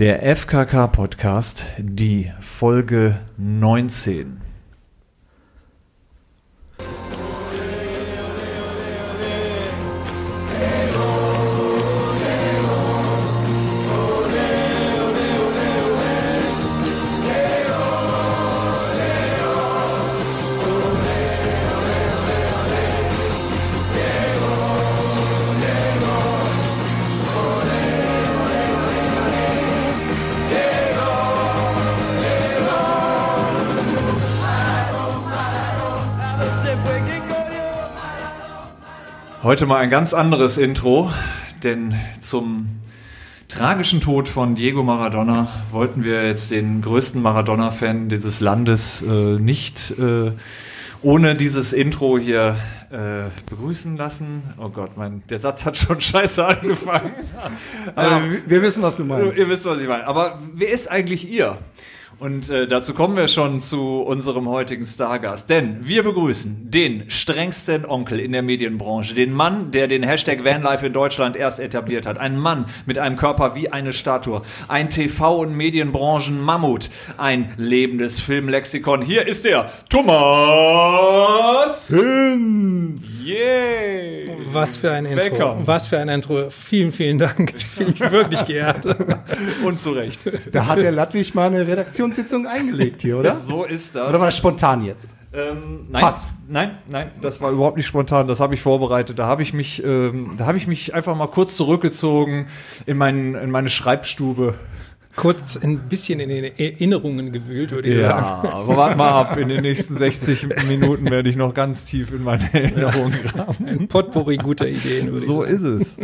Der FKK Podcast, die Folge 19. Heute mal ein ganz anderes Intro, denn zum tragischen Tod von Diego Maradona wollten wir jetzt den größten Maradona-Fan dieses Landes äh, nicht äh, ohne dieses Intro hier äh, begrüßen lassen. Oh Gott, mein, der Satz hat schon scheiße angefangen. Aber wir wissen, was du meinst. Ihr wisst, was ich meine. Aber wer ist eigentlich ihr? Und äh, dazu kommen wir schon zu unserem heutigen Stargast. Denn wir begrüßen den strengsten Onkel in der Medienbranche, den Mann, der den Hashtag Vanlife in Deutschland erst etabliert hat. Ein Mann mit einem Körper wie eine Statue. Ein TV- und Medienbranchen-Mammut. Ein lebendes Filmlexikon. Hier ist er, Thomas Hinz. Yeah. Was für ein Intro. Becker. Was für ein Intro. Vielen, vielen Dank. Ich fühle mich wirklich geehrt. Und zu Recht. Da hat der Ludwig mal eine Redaktionssitzung eingelegt hier, oder? So ist das. Oder war das spontan jetzt? Ähm, nein, Fast. Nein, nein, das war überhaupt nicht spontan. Das habe ich vorbereitet. Da habe ich mich, ähm, da habe ich mich einfach mal kurz zurückgezogen in, meinen, in meine Schreibstube. Kurz ein bisschen in den Erinnerungen gewühlt, würde ich sagen. aber warte mal ab. In den nächsten 60 Minuten werde ich noch ganz tief in meine Erinnerungen graben. Ein Potpourri guter Ideen, würde So ich ist es.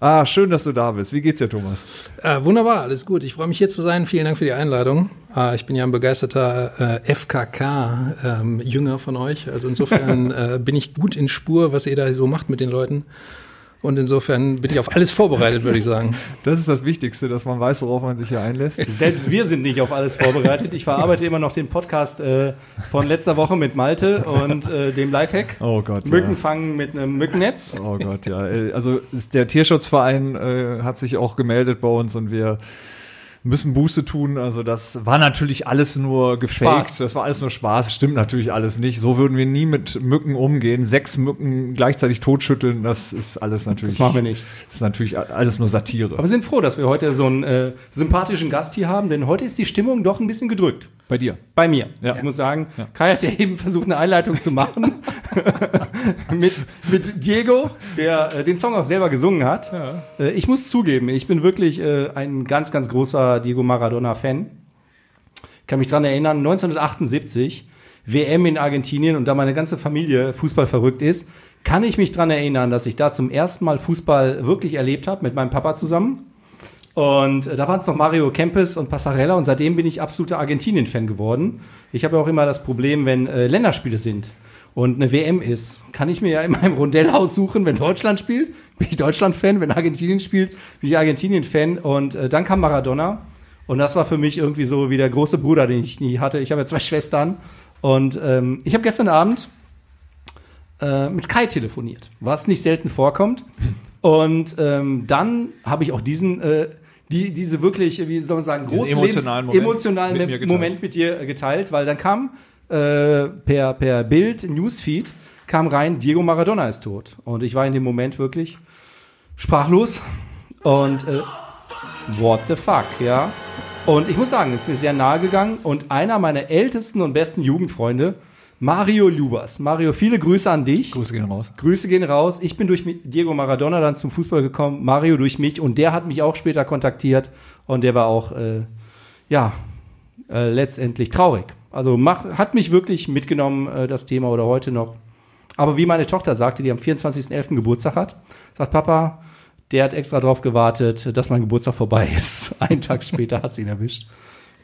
Ah, schön, dass du da bist. Wie geht's dir, Thomas? sagen. Äh, wunderbar, alles gut. Ich freue mich hier zu sein. Vielen Dank für die Einladung. Äh, ich bin ja ein begeisterter äh, FKK-Jünger von euch. Also insofern äh, bin ich gut in Spur, was ihr da so macht mit den Leuten. Und insofern bin ich auf alles vorbereitet, würde ich sagen. Das ist das Wichtigste, dass man weiß, worauf man sich hier einlässt. Selbst wir sind nicht auf alles vorbereitet. Ich verarbeite immer noch den Podcast äh, von letzter Woche mit Malte und äh, dem Lifehack. Oh Gott. Mücken fangen mit einem Mückennetz. Oh Gott, ja. Also der Tierschutzverein äh, hat sich auch gemeldet bei uns und wir müssen Buße tun. Also das war natürlich alles nur gefaked. Spaß. Das war alles nur Spaß. Stimmt natürlich alles nicht. So würden wir nie mit Mücken umgehen. Sechs Mücken gleichzeitig totschütteln, das ist alles natürlich. Das machen wir nicht. Das ist natürlich alles nur Satire. Aber wir sind froh, dass wir heute so einen äh, sympathischen Gast hier haben, denn heute ist die Stimmung doch ein bisschen gedrückt. Bei dir. Bei mir. Ja. Ich muss sagen, Ja. Kai hat ja eben versucht, eine Einleitung zu machen mit, mit Diego, der äh, den Song auch selber gesungen hat. Äh, ich muss zugeben, ich bin wirklich äh, ein ganz, ganz großer Diego Maradona-Fan. kann mich dran erinnern, 1978, WM in Argentinien und da meine ganze Familie Fußball verrückt ist, kann ich mich dran erinnern, dass ich da zum ersten Mal Fußball wirklich erlebt habe mit meinem Papa zusammen. Und äh, da waren es noch Mario Kempes und Passarella und seitdem bin ich absoluter Argentinien-Fan geworden. Ich habe ja auch immer das Problem, wenn äh, Länderspiele sind und eine WM ist, kann ich mir ja in meinem Rondell aussuchen, wenn Deutschland spielt, bin ich Deutschland-Fan, wenn Argentinien spielt, bin ich Argentinien-Fan und äh, dann kam Maradona und das war für mich irgendwie so wie der große Bruder, den ich nie hatte. Ich habe ja zwei Schwestern und ähm, ich habe gestern Abend äh, mit Kai telefoniert, was nicht selten vorkommt. Und ähm, dann habe ich auch diesen, äh, die, diese wirklich, wie soll man sagen, großen emotionalen Lebens- Moment emotionalen mit geteilt. Moment mit dir äh, geteilt, weil dann kam äh, per, per Bild, Newsfeed, kam rein, Diego Maradona ist tot. Und ich war in dem Moment wirklich sprachlos und äh, what the fuck, ja. Und ich muss sagen, es ist mir sehr nahe gegangen und einer meiner ältesten und besten Jugendfreunde, Mario Lubas. Mario, viele Grüße an dich. Grüße gehen raus. Grüße gehen raus. Ich bin durch Diego Maradona dann zum Fußball gekommen, Mario durch mich und der hat mich auch später kontaktiert und der war auch, äh, ja, äh, letztendlich traurig. Also mach, hat mich wirklich mitgenommen, äh, das Thema oder heute noch. Aber wie meine Tochter sagte, die am 24.11. Geburtstag hat, sagt Papa, der hat extra drauf gewartet, dass mein Geburtstag vorbei ist. Einen Tag später hat sie ihn erwischt.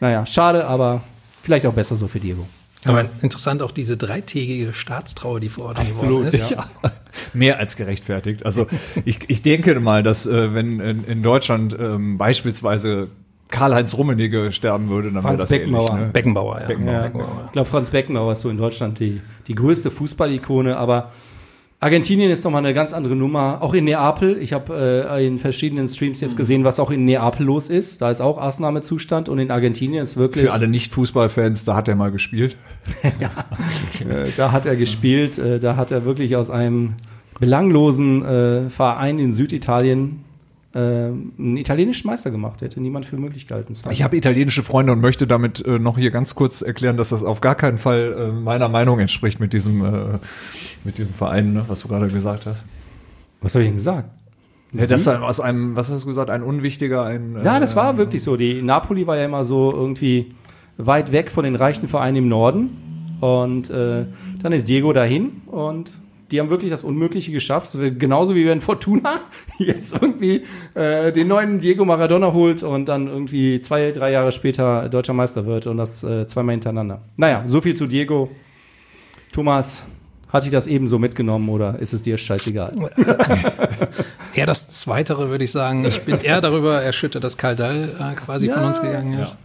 Naja, schade, aber vielleicht auch besser so für Diego. Aber interessant auch diese dreitägige Staatstrauer, die vor Ort Absolut, geworden ist. ja. Mehr als gerechtfertigt. Also ich, ich denke mal, dass äh, wenn in, in Deutschland ähm, beispielsweise Karl-Heinz Rummenigge sterben würde, dann wäre Franz das ähnlich. Beckenbauer. Ne? Beckenbauer, ja. Beckenbauer. Ja, Beckenbauer. ich glaube, Franz Beckenbauer ist so in Deutschland die, die größte Fußballikone, aber Argentinien ist nochmal eine ganz andere Nummer. Auch in Neapel. Ich habe äh, in verschiedenen Streams jetzt gesehen, was auch in Neapel los ist. Da ist auch Ausnahmezustand. Und in Argentinien ist wirklich. Für alle Nicht-Fußballfans, da hat er mal gespielt. Äh, da hat er gespielt. Äh, da hat er wirklich aus einem belanglosen äh, Verein in Süditalien einen italienischen Meister gemacht. Hätte niemand für möglich gehalten. Ich habe italienische Freunde und möchte damit äh, noch hier ganz kurz erklären, dass das auf gar keinen Fall äh, meiner Meinung entspricht mit diesem, äh, mit diesem Verein, ne, was du gerade gesagt hast. Was habe ich denn gesagt? Ja, das ist aus einem, was hast du gesagt, ein unwichtiger, ein. Ja, das äh, war wirklich so. Die Napoli war ja immer so irgendwie weit weg von den reichen Vereinen im Norden. Und äh, dann ist Diego dahin und die haben wirklich das Unmögliche geschafft. So, Genauso wie wenn Fortuna jetzt irgendwie äh, den neuen Diego Maradona holt und dann irgendwie zwei, drei Jahre später deutscher Meister wird und das äh, zweimal hintereinander. Naja, so viel zu Diego. Thomas, hat dich das ebenso mitgenommen oder ist es dir scheißegal? Eher das Zweitere, würde ich sagen. Ich bin eher darüber erschüttert, dass Kaldal äh, quasi von uns gegangen ist.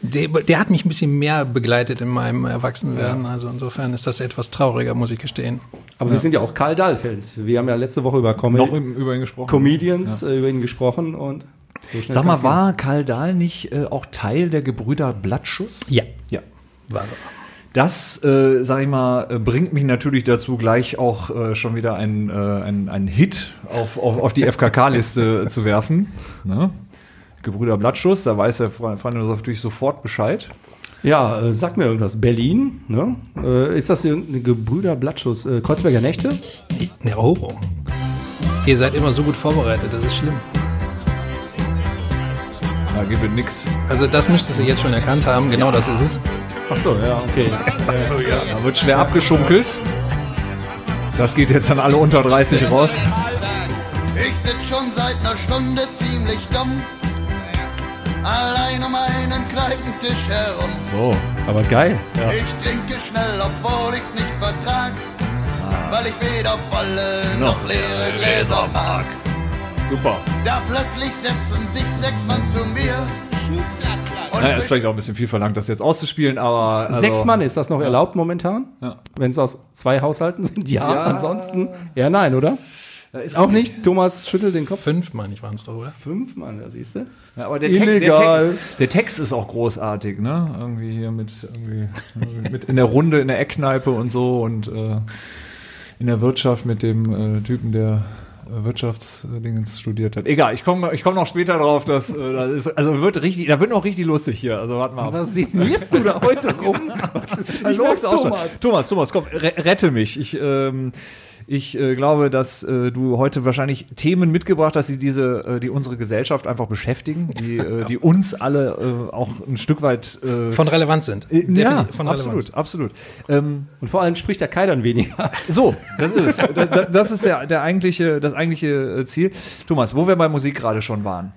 Der, der hat mich ein bisschen mehr begleitet in meinem Erwachsenwerden. Also insofern ist das etwas trauriger, muss ich gestehen. Aber wir sind ja auch Karl Dahl-Fans. Wir haben ja letzte Woche über Com Noch über ihn gesprochen. Comedians äh, über ihn gesprochen und so schnell Sag mal, war Karl Dahl nicht äh, auch Teil der Gebrüder Blattschuss? Ja, Ja. war Das, äh, sag ich mal, äh, bringt mich natürlich dazu, gleich auch äh, schon wieder einen ein, ein Hit auf, auf, auf die FKK-Liste zu werfen. Ne? Gebrüder Blattschuss, da weiß der Freund natürlich sofort Bescheid. Ja, äh, sag mir irgendwas. Berlin, ne? Äh, ist das irgendeine Gebrüder Blattschuss? Äh, Kreuzberger Nächte? Ja, oh. Ihr seid immer so gut vorbereitet, das ist schlimm. Da gibt es nix. Also das müsstest du jetzt schon erkannt haben, genau das ist es. Ach so, ja, okay. Da wird schwer abgeschunkelt. Das geht jetzt an alle unter 30 raus. Ich sitz schon seit einer Stunde ziemlich dumm. Allein um einen Kneipentisch herum. So. Aber geil. Ja. Ich trinke schnell, obwohl ich's nicht vertrag. Weil ich weder volle noch leere Gläser mag. Super. Da plötzlich setzen sich sechs Mann zu mir. Naja, ist vielleicht auch ein bisschen viel verlangt, das jetzt auszuspielen, aber. Also, Sechs Mann, ist das noch erlaubt momentan? Ja. Wenn es aus zwei Haushalten sind? Ja, Ja. ansonsten eher nein, oder? Ist Auch nicht? Thomas schüttelt den Kopf. Fünf, meine ich, waren es doch, oder? Fünf Mann, da siehst du. Ja, aber der Text, der, Illegal. Text, der Text ist auch großartig, ne? Irgendwie hier mit, irgendwie, mit in der Runde, in der Eckkneipe und so und äh, in der Wirtschaft mit dem äh, Typen, der äh, Wirtschaftsdingens studiert hat. Egal, ich komme ich komm noch später drauf, dass äh, das ist, also wird richtig, da wird noch richtig lustig hier. Also warte mal. ab. Was signierst du da heute rum? Was ist da los. Thomas? Thomas, Thomas, komm, re rette mich. Ich, ähm, ich äh, glaube, dass äh, du heute wahrscheinlich Themen mitgebracht hast, die diese, äh, die unsere Gesellschaft einfach beschäftigen, die, äh, die uns alle äh, auch ein Stück weit äh, Von Relevanz sind. ja, Definitiv von Relevanz. absolut, absolut. Ähm, Und vor allem spricht der Kai dann weniger. so, das ist es. Da- da- Das ist der, der eigentliche, das eigentliche äh, Ziel. Thomas, wo wir bei Musik gerade schon waren.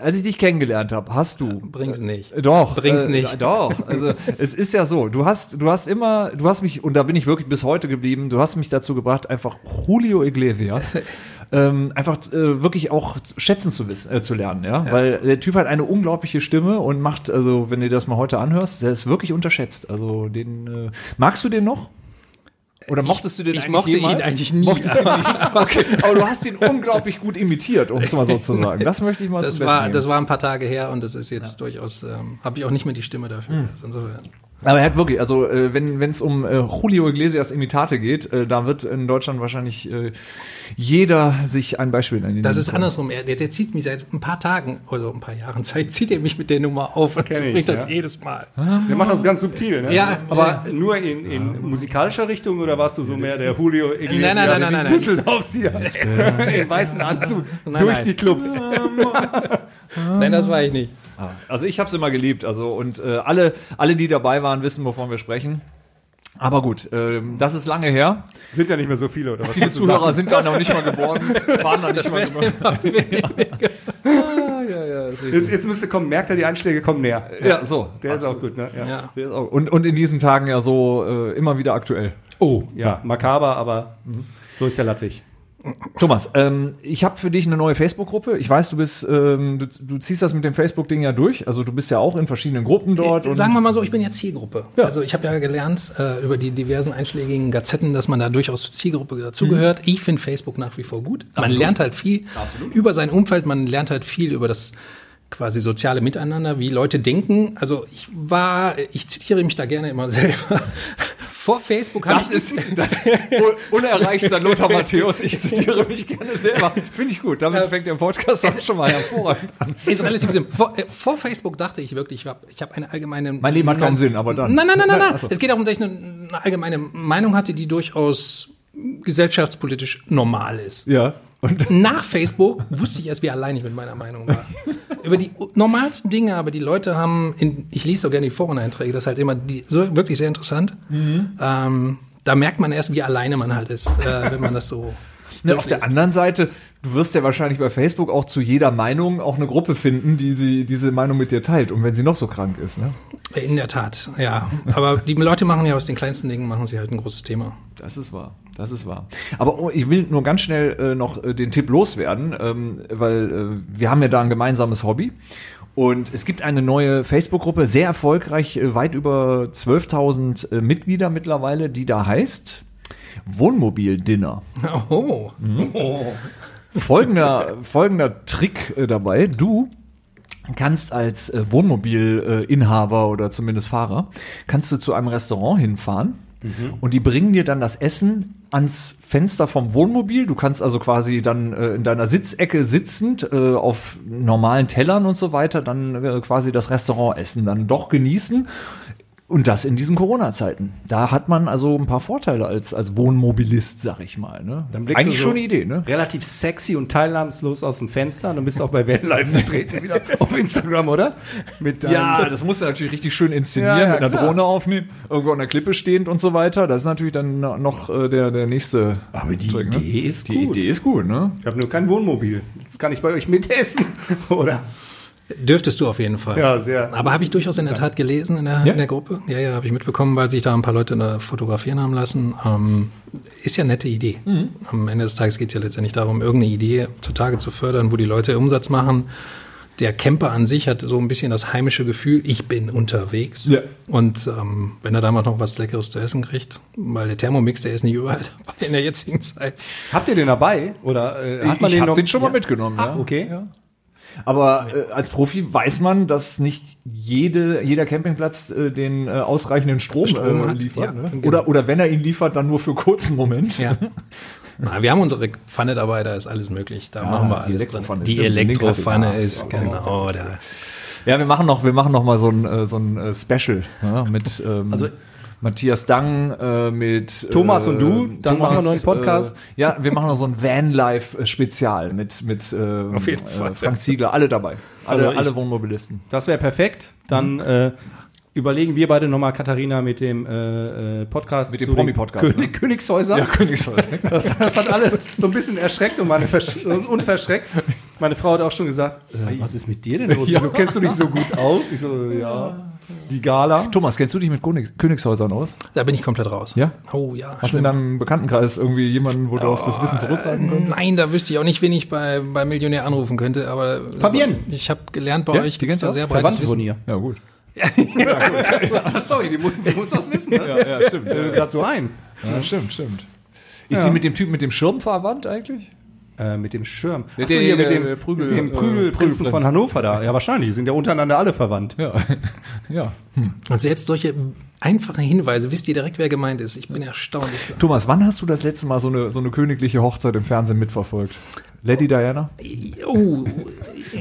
Als ich dich kennengelernt habe, hast du Bring's nicht. Doch. Bring's nicht. Doch. Also es ist ja so, du hast, du hast immer, du hast mich, und da bin ich wirklich bis heute geblieben, du hast mich dazu gebracht, einfach Julio Iglesias ähm, einfach äh, wirklich auch schätzen zu wissen, äh, zu lernen, ja? Weil der Typ hat eine unglaubliche Stimme und macht, also wenn du das mal heute anhörst, der ist wirklich unterschätzt. Also den äh, magst du den noch? Oder mochtest du den ich eigentlich mochte ihn jemals? eigentlich nie. Mochtest ihn nicht? Okay. Aber du hast ihn unglaublich gut imitiert, um es mal so zu sagen. Das möchte ich mal Das war, das war ein paar Tage her und das ist jetzt durchaus, ähm, habe ich auch nicht mehr die Stimme dafür. Also insofern. Aber er hat wirklich, also äh, wenn es um äh, Julio Iglesias Imitate geht, äh, da wird in Deutschland wahrscheinlich äh, jeder sich ein Beispiel nennen. Das ist andersrum. Er, der, der zieht mich seit ein paar Tagen, also ein paar Jahren Zeit, zieht er mich mit der Nummer auf und so Kenn ich, bringt das ja. jedes Mal. Der macht das ganz subtil, ne? Ja, Aber nur in, in musikalischer Richtung oder warst du so mehr der Julio Iglesias? Nein, nein, nein, nein, nein, nein. Düsseldorfzieher. Im weißen Anzug Nein, durch nein. die Clubs. Nein, das war ich nicht. Also ich habe es immer geliebt. Also und äh, alle, alle, die dabei waren, wissen, wovon wir sprechen. Aber gut, ähm, das ist lange her. Sind ja nicht mehr so viele, oder was? Viele Zuhörer sind da noch nicht mal geboren, waren da nicht mal geboren. Ah, ja, ja. Jetzt, jetzt müsste kommen, merkt er, die Einschläge kommen näher. Ja, so. Der ist auch gut, ne? Ja. Ja. Der ist auch- Und, und in diesen Tagen ja so äh, immer wieder aktuell. Oh, ja, makaber, aber so ist der Latwig. Thomas, ähm, ich habe für dich eine neue Facebook-Gruppe. Ich weiß, du bist, ähm, du, du ziehst das mit dem Facebook-Ding ja durch. Also du bist ja auch in verschiedenen Gruppen dort. Äh, Sagen wir mal so, ich bin ja Zielgruppe. Ja. Also ich habe ja gelernt äh, über die diversen einschlägigen Gazetten, dass man da durchaus zur Zielgruppe dazugehört. Ich finde Facebook nach wie vor gut. Man lernt halt viel über sein Umfeld, man lernt halt viel über das quasi soziale Miteinander, wie Leute denken. Also ich war, ich zitiere mich da gerne immer selber. Vor Facebook habe Das ich ist das un- unerreichter Lothar Matthäus. Ich zitiere mich gerne selber. Finde ich gut. Damit fängt der Podcast auch schon mal hervorragend an. Ist relativ simpel. Vor, äh, vor Facebook dachte ich wirklich, ich habe hab eine allgemeine. Mein Leben hat keinen Sinn, aber dann. Nein, nein, nein, nein. nein. So. Es geht darum, dass ich eine, eine allgemeine Meinung hatte, die durchaus gesellschaftspolitisch normal ist. Ja. Und Nach Facebook wusste ich erst, wie allein ich mit meiner Meinung war. Über die normalsten Dinge, aber die Leute haben, in, ich lese so gerne die Foreneinträge, das ist halt immer die, so wirklich sehr interessant. Ähm, da merkt man erst, wie alleine man halt ist, äh, wenn man das so. Ja, auf der anderen Seite, du wirst ja wahrscheinlich bei Facebook auch zu jeder Meinung auch eine Gruppe finden, die sie diese Meinung mit dir teilt. Und wenn sie noch so krank ist, ne? In der Tat, ja. Aber die Leute machen ja aus den kleinsten Dingen, machen sie halt ein großes Thema. Das ist wahr. Das ist wahr. Aber oh, ich will nur ganz schnell äh, noch äh, den Tipp loswerden, ähm, weil äh, wir haben ja da ein gemeinsames Hobby. Und es gibt eine neue Facebook-Gruppe, sehr erfolgreich, äh, weit über 12.000 äh, Mitglieder mittlerweile, die da heißt Wohnmobil-Dinner. Oh, folgender, folgender Trick äh, dabei. Du kannst als äh, Wohnmobilinhaber Inhaber oder zumindest Fahrer, kannst du zu einem Restaurant hinfahren und die bringen dir dann das Essen ans Fenster vom Wohnmobil. Du kannst also quasi dann äh, in deiner Sitzecke sitzend äh, auf normalen Tellern und so weiter dann äh, quasi das Restaurantessen dann doch genießen. Und das in diesen Corona-Zeiten. Da hat man also ein paar Vorteile als, als Wohnmobilist, sag ich mal. Ne? Dann blickst Eigentlich du so schon eine Idee, ne? Relativ sexy und teilnahmslos aus dem Fenster. Und dann bist du auch bei Vanlife vertreten wieder auf Instagram, oder? Ja, das musst du natürlich richtig schön inszenieren, Ja, ja, mit einer klar. Drohne aufnehmen, irgendwo an der Klippe stehend und so weiter. Das ist natürlich dann noch äh, der, der nächste. Aber die Trick, ne? Idee ist Die gut. Idee ist gut, ne? Ich habe nur kein Wohnmobil. Jetzt kann ich bei euch mitessen, oder? Dürftest du auf jeden Fall. Ja, sehr. Aber habe ich durchaus in der Tat gelesen in der, Ja? in der Gruppe. Ja, ja, habe ich mitbekommen, weil sich da ein paar Leute da fotografieren haben lassen. Ähm, ist ja eine nette Idee. Mhm. Am Ende des Tages geht es ja letztendlich darum, irgendeine Idee zutage zu fördern, wo die Leute Umsatz machen. Der Camper an sich hat so ein bisschen das heimische Gefühl, ich bin unterwegs. Ja. Und ähm, wenn er damals noch was Leckeres zu essen kriegt, weil der Thermomix, der ist nicht überall dabei in der jetzigen Zeit. Habt ihr den dabei? Oder äh, hat man ich den hab noch? den schon mal Ja. mitgenommen. Ach, ja. okay. Ja. Aber äh, als Profi weiß man, dass nicht jede, jeder Campingplatz äh, den äh, ausreichenden Strom, Strom äh, liefert. ja, ne? genau. oder, oder wenn er ihn liefert, dann nur für kurzen Moment. Ja. Na, wir haben unsere Pfanne dabei, da ist alles möglich. Da machen wir alles drin. Die Elektropfanne ist, Ja, genau, da. Ja, wir machen noch, wir machen noch mal so ein, äh, so ein äh, Special ja, mit ähm, Also- Matthias Dang, äh, mit Thomas und du, äh, dann machen wir noch einen Podcast. Äh, ja, wir machen noch so ein Vanlife-Spezial mit mit ähm, Auf jeden Fall. Äh, Frank Ziegler, alle dabei, alle, Also ich- alle Wohnmobilisten. Das wäre perfekt. Dann äh, überlegen wir beide nochmal, Katharina, mit dem äh, äh, Podcast. Mit dem Promi-Podcast, König, ne? Königshäuser. Königshäuser. Das, das hat alle so ein bisschen erschreckt und, meine versch und verschreckt. Meine Frau hat auch schon gesagt, äh, was ist mit dir denn los? Wieso kennst du dich so gut aus? Ich so, ja, die Gala. Thomas, kennst du dich mit König, Königshäusern aus? Da bin ich komplett raus. Ja? Oh ja. Hast du in deinem Bekanntenkreis irgendwie jemanden, wo du auf das Wissen zurückgreifen könntest? Nein, da wüsste ich auch nicht, wen ich bei, bei Millionär anrufen könnte, aber Fabienne. ich habe gelernt, bei Ja, euch die gibt's kennst da du sehr breites Verwandte von Wissen. ihr. Ja, gut. Ach, sorry, die, mu die muss das wissen. Ne? Ja, ja stimmt. Mir gerade so ein. Ja, stimmt, stimmt. Ist Ja. sie mit dem Typ mit dem Schirm verwandt eigentlich? Äh, mit dem Schirm. Achso, der- hier mit der- dem, der Prügel- mit dem äh, Prügelprinzen Prügelprinz. von Hannover da. Ja, wahrscheinlich. Die sind ja untereinander alle verwandt. Ja. ja. Und selbst solche einfachen Hinweise wisst ihr direkt, wer gemeint ist. Ich bin erstaunt. Thomas, wann hast du das letzte Mal so eine, so eine königliche Hochzeit im Fernsehen mitverfolgt? Lady Diana? Oh,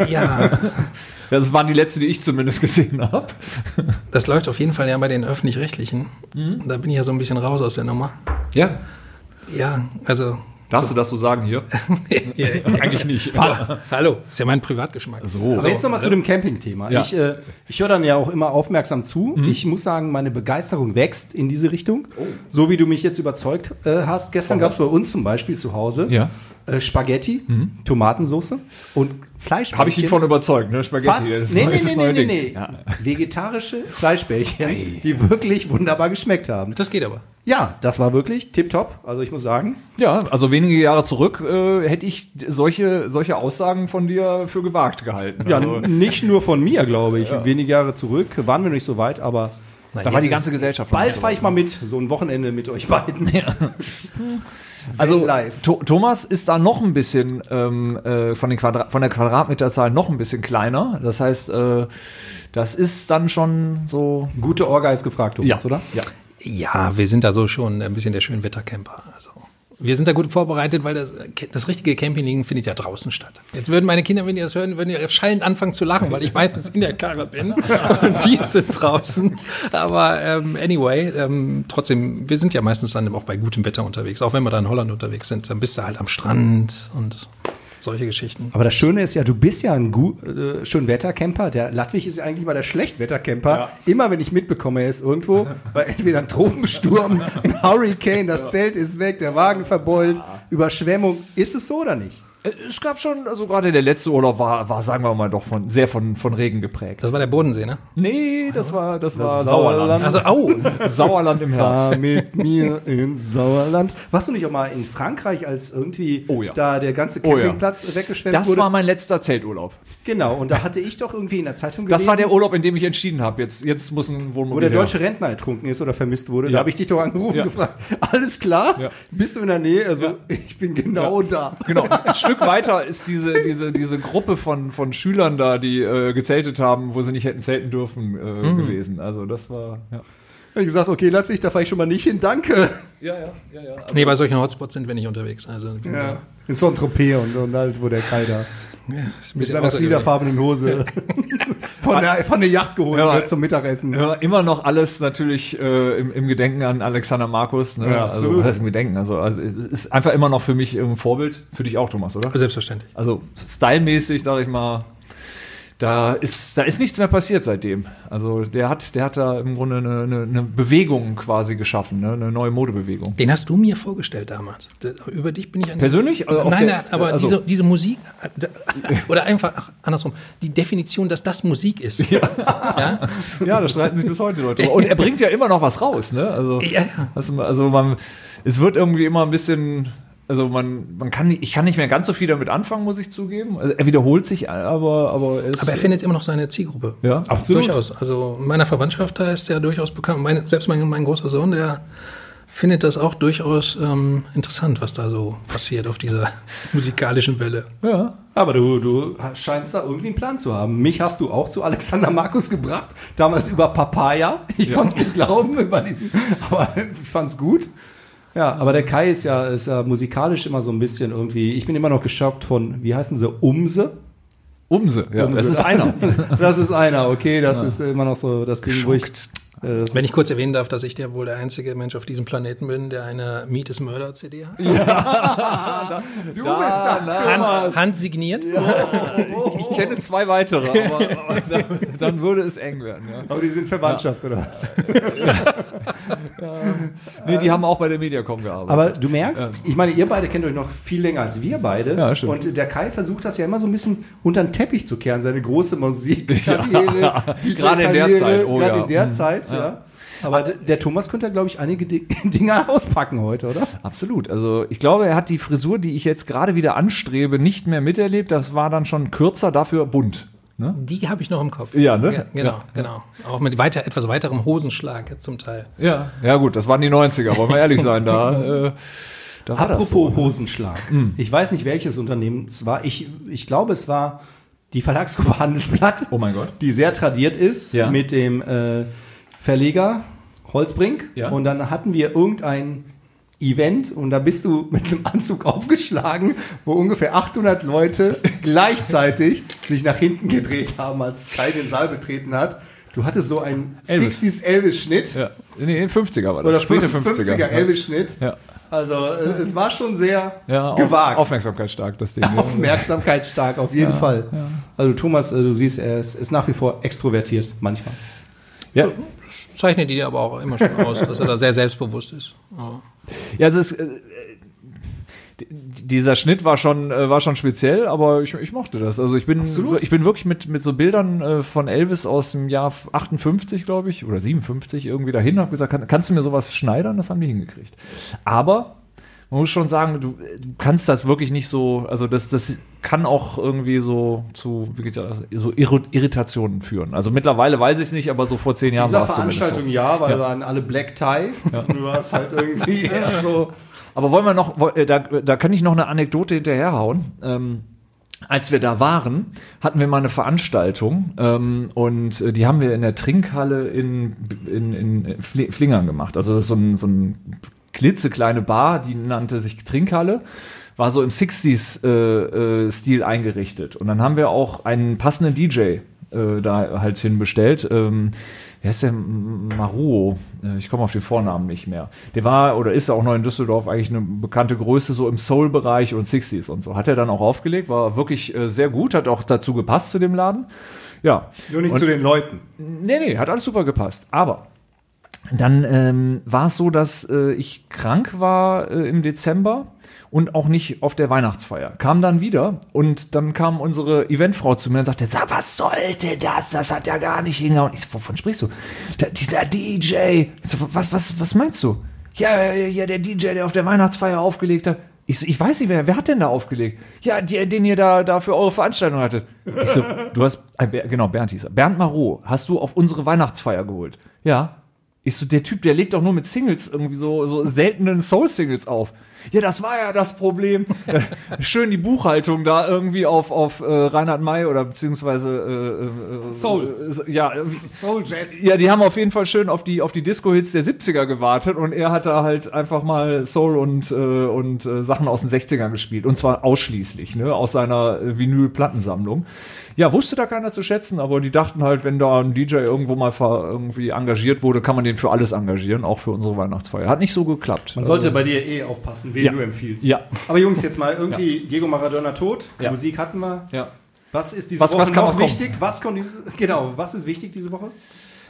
ja. Das waren die letzte, die ich zumindest gesehen habe. Das läuft auf jeden Fall ja bei den Öffentlich-Rechtlichen. Da bin ich ja so ein bisschen raus aus der Nummer. Ja. Ja, also. Darfst du das so sagen hier? Ja, Eigentlich nicht. Fast. Hallo, ist ja mein Privatgeschmack. So. Aber jetzt nochmal zu dem Camping-Thema. Ja. Ich, äh, ich höre dann ja auch immer aufmerksam zu. Ich muss sagen, meine Begeisterung wächst in diese Richtung. So wie du mich jetzt überzeugt äh, hast. Gestern gab es bei uns zum Beispiel zu Hause Ja. Äh, Spaghetti, Tomatensauce und Fleischbällchen. Habe ich ihn von überzeugt, ne? Spaghetti. Fast. das ist Nee, nee, nee, nee, Ding. nee. Ja. Vegetarische Fleischbällchen, die wirklich wunderbar geschmeckt haben. Das geht aber. Ja, das war wirklich tipptopp. Also ich muss sagen, ja, also wenige Jahre zurück äh, hätte ich solche, solche Aussagen von dir für gewagt gehalten. ja, also, nicht nur von mir, glaube ich. Wenige Jahre zurück waren wir nicht so weit, aber Nein, da war die ganze Gesellschaft bald fahre ich mal mit, so ein Wochenende mit euch beiden. Also. Tho- Thomas ist da noch ein bisschen ähm, äh, von, den Quadra von der Quadratmeterzahl noch ein bisschen kleiner. Das heißt, äh, das ist dann schon so. Gute Orga ist gefragt, Thomas, oder? Ja. Ja, wir sind da so schon ein bisschen der Schönwettercamper. Also wir sind da gut vorbereitet, weil das, das richtige Campinglegen findet ja draußen statt. Jetzt würden meine Kinder, wenn die das hören, würden die schallend anfangen zu lachen, weil ich meistens in der Karre bin und die sind draußen. Aber ähm, anyway, ähm, trotzdem, wir sind ja meistens dann auch bei gutem Wetter unterwegs. Auch wenn wir da in Holland unterwegs sind, dann bist du halt am Strand und solche Geschichten. Aber das Schöne ist ja, du bist ja ein gut, äh, Schönwettercamper. Der Latwig ist ja eigentlich mal der Schlechtwettercamper. Immer wenn ich mitbekomme, er ist irgendwo, weil entweder ein Tropensturm, ein Hurricane, das Zelt ist weg, der Wagen verbeult, Überschwemmung. Ist es so oder nicht? Äh, Es gab schon, also gerade der letzte Urlaub war, war sagen wir mal doch von sehr von, von Regen geprägt. Das war der Bodensee, ne? nee, das war das war Sauerland. Sauerland. Also, au! Sauerland im Herbst. Fahr mit mir ins Sauerland. Warst du nicht auch mal in Frankreich, als irgendwie Oh ja. da der ganze Oh ja. Campingplatz weggeschwemmt Das wurde? war mein letzter Zelturlaub. genau, und da hatte ich doch irgendwie in der Zeitung Das gelesen, war der Urlaub, in dem ich entschieden habe. Jetzt, jetzt muss ein Wohnmobil wo der her. deutsche Rentner ertrunken ist oder vermisst wurde. Ja. Da habe ich dich doch angerufen Ja. und gefragt, alles klar? Ja. Bist du in der Nähe? Also, ich bin genau da. Genau. Ein Stück weiter ist diese, diese, diese Gruppe von, von Schülern da, die äh, gezeltet haben, wo sie nicht hätten zelten dürfen, äh, Mhm. gewesen. Also das war, ja. Hab ich gesagt, okay, Latwig, da fahre ich schon mal nicht hin, danke. Ja, ja, ja, ja. Also, Nee, bei solchen Hotspots sind wir nicht unterwegs. Also, Ja. In Saint-Tropez und, und halt, wo der Kai da ja, ist ein mit bisschen seiner außergewöhnlich. fliederfarbenen Hose von, der, von der Yacht geholt Ja, wird zum Mittagessen. ja, immer noch alles natürlich äh, im, im Gedenken an Alexander Markus. Ne? Ja, also, was heißt im Gedenken? Also, also es ist einfach immer noch für mich ein Vorbild. Für dich auch, Thomas, oder? Selbstverständlich. Also stylmäßig, sage ich mal, da ist, da ist nichts mehr passiert seitdem. Also der hat, der hat da im Grunde eine, eine, eine Bewegung quasi geschaffen, ne? eine neue Modebewegung. Den hast du mir vorgestellt damals. Über dich bin ich an Persönlich? Also Nein, der- nein, aber also- diese, diese Musik, oder einfach ach, andersrum, die Definition, dass das Musik ist. Ja, ja? Ja, da streiten sich bis heute Leute. Und er bringt ja immer noch was raus, ne? Also, Ja, ja. also man, es wird irgendwie immer ein bisschen, also man, man kann, nicht- ich kann nicht mehr ganz so viel damit anfangen, muss ich zugeben. Also er wiederholt sich, aber, aber er ist, Aber er findet immer noch seine Zielgruppe. ja, Absolut. Durchaus. Also in meiner Verwandtschaft, da ist er durchaus bekannt. Meine, selbst mein, mein großer Sohn, der findet das auch durchaus ähm, interessant, was da so passiert auf dieser musikalischen Welle. ja. Aber du, du scheinst da irgendwie einen Plan zu haben. Mich hast du auch zu Alexander Markus gebracht, damals über Papaya. Ich konnte es nicht glauben, über diesen, aber ich fand's gut. Ja, aber der Kai ist ja, ist ja musikalisch immer so ein bisschen irgendwie, ich bin immer noch geschockt von, wie heißen sie, Umse? Umse, ja, Umse. das ist einer. Das ist einer, okay, das ist immer noch so das Ding, wo ich... äh, das Wenn ich kurz erwähnen darf, dass ich der wohl der einzige Mensch auf diesem Planeten bin, der eine Meet is Murder CD hat. Du bist das, Thomas. Hand, handsigniert. Ich kenne zwei weitere, aber, aber dann, dann würde es eng werden. Ja. Aber die sind Verwandtschaft, oder was? Nee, die haben auch bei der Mediacom gearbeitet. Aber du merkst, ich meine, ihr beide kennt euch noch viel länger als wir beide. Ja, stimmt. Und der Kai versucht das ja immer so ein bisschen unter den Teppich zu kehren, seine große Musikkarriere, Gerade in der Zeit, oh gerade ja. in der Zeit, ja. Aber der Thomas könnte, glaube ich, einige Di- Dinge auspacken heute, oder? Absolut. Also ich glaube, er hat die Frisur, die ich jetzt gerade wieder anstrebe, nicht mehr miterlebt. Das war dann schon kürzer, dafür bunt. Ne? Die habe ich noch im Kopf. Ja, ne? Ja, genau, Ja. genau. Auch mit weiter, etwas weiterem Hosenschlag zum Teil. Ja, ja gut, das waren die 90er, wollen wir ehrlich sein. Da, äh, da war das Apropos so. Hosenschlag. Ich weiß nicht, welches Unternehmen es war. Ich, ich glaube, es war die Verlagsgruppe Handelsblatt. Oh mein Gott. Die sehr tradiert ist Ja. mit dem äh, Verleger Holzbrink. Ja. Und dann hatten wir irgendein Event und da bist du mit einem Anzug aufgeschlagen, wo ungefähr 800 Leute gleichzeitig sich nach hinten gedreht haben, als Kai den Saal betreten hat. Du hattest so einen Elvis. 60s Elvis-Schnitt Ja, nee, 50er war das. oder späte 50er, 50er. Elvis-Schnitt. Ja. Also äh, es war schon sehr Ja, gewagt. aufmerksamkeitsstark, das Ding. Aufmerksamkeitsstark, auf jeden Fall. Also Thomas, äh, du siehst, er ist, ist nach wie vor extrovertiert manchmal. Ja, Zeichnet die aber auch immer schon aus, dass er da sehr selbstbewusst ist. Aber ja also es, äh, dieser Schnitt war schon, äh, war schon speziell, aber ich, ich mochte das. Also ich bin, ich bin wirklich mit, mit so Bildern äh, von Elvis aus dem Jahr 58, glaube ich, oder 57 irgendwie dahin, habe gesagt, kann, kannst du mir sowas schneidern? Das haben die hingekriegt. Aber man muss schon sagen, du, du kannst das wirklich nicht so, also das, das kann auch irgendwie so zu gesagt, so Irri- Irritationen führen. Also mittlerweile weiß ich es nicht, aber so vor zehn Jahren war es Veranstaltung so. ja, weil Ja. wir waren alle Black Tie. Und du warst halt irgendwie eher so. Aber wollen wir noch, äh, da, da kann ich noch eine Anekdote hinterherhauen. Ähm, als wir da waren, hatten wir mal eine Veranstaltung ähm, und äh, die haben wir in der Trinkhalle in, in, in Fli- Flingern gemacht. Also so ein, so ein klitzekleine Bar, die nannte sich Trinkhalle, war so im 60s-Stil äh, Stil eingerichtet. Und dann haben wir auch einen passenden DJ äh, da halt hinbestellt. Ähm, Wer ist der? Maruo. Äh, Ich komme auf den Vornamen nicht mehr. Der war oder ist auch noch in Düsseldorf eigentlich eine bekannte Größe so im Soul-Bereich und 60s und so. Hat er dann auch aufgelegt, war wirklich äh, sehr gut, hat auch dazu gepasst zu dem Laden. Ja. Nur nicht Und- zu den Leuten. Nee, nee, hat alles super gepasst. Aber dann ähm, war es so, dass äh, ich krank war äh, im Dezember und auch nicht auf der Weihnachtsfeier. Kam dann wieder und dann kam unsere Eventfrau zu mir und sagte, sag, was sollte das? Das hat ja gar nicht hingehauen. Ich so, wovon sprichst du? Da, dieser DJ. So, was, was, was meinst du? Ja, ja, der DJ, der auf der Weihnachtsfeier aufgelegt hat. Ich, so, ich weiß nicht, wer, wer hat denn da aufgelegt? Ja, die, den ihr da, da für eure Veranstaltung hattet. Ich so, du hast, äh, genau, Bernd hieß er. Bernd Marot, hast du auf unsere Weihnachtsfeier geholt? Ja. Ich so, der Typ, der legt doch nur mit Singles irgendwie so, so seltenen Soul-Singles auf. Ja, das war ja das Problem. Äh, Schön die Buchhaltung da irgendwie auf, auf äh, Reinhard May oder beziehungsweise äh, äh, Soul. äh, ja, äh, Soul Jazz. ja, die haben auf jeden Fall schön auf die, auf die Disco-Hits der 70er gewartet und er hat da halt einfach mal Soul und, äh, und äh, Sachen aus den 60ern gespielt. Und zwar ausschließlich, ne, aus seiner äh, Vinyl-Plattensammlung. Ja, wusste da keiner zu schätzen, aber die dachten halt, wenn da ein DJ irgendwo mal ver irgendwie engagiert wurde, kann man den für alles engagieren, auch für unsere Weihnachtsfeier. Hat nicht so geklappt. Man sollte bei dir eh aufpassen, wen Ja. du empfiehlst. Ja. Aber Jungs, jetzt mal irgendwie Diego Maradona tot. Ja. Musik hatten wir. Ja. Was ist diese Was- Woche was noch noch kommen? wichtig? Was kommt diese, genau, was ist wichtig diese Woche?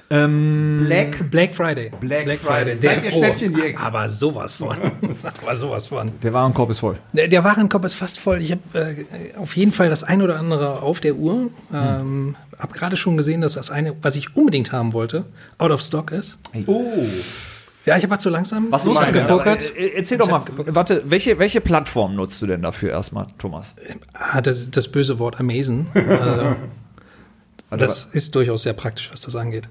Ähm, Black. Black Friday. Black Friday. Seid ihr Schnäppchenjäger? Oh, aber sowas von. aber sowas von. der Warenkorb ist voll. Der, der Warenkorb ist fast voll. Ich habe äh, auf jeden Fall das ein oder andere auf der Uhr. Ähm, Hab gerade schon gesehen, dass das eine, was ich unbedingt haben wollte, out of stock ist. Oh. Ja, ich war zu langsam. Was denn? gepokert. Aber, äh, Erzähl doch mal, warte, welche, welche Plattform nutzt du denn dafür erstmal, Thomas? Ah, das, das böse Wort Amazon. Also, das ist durchaus sehr praktisch, was das angeht.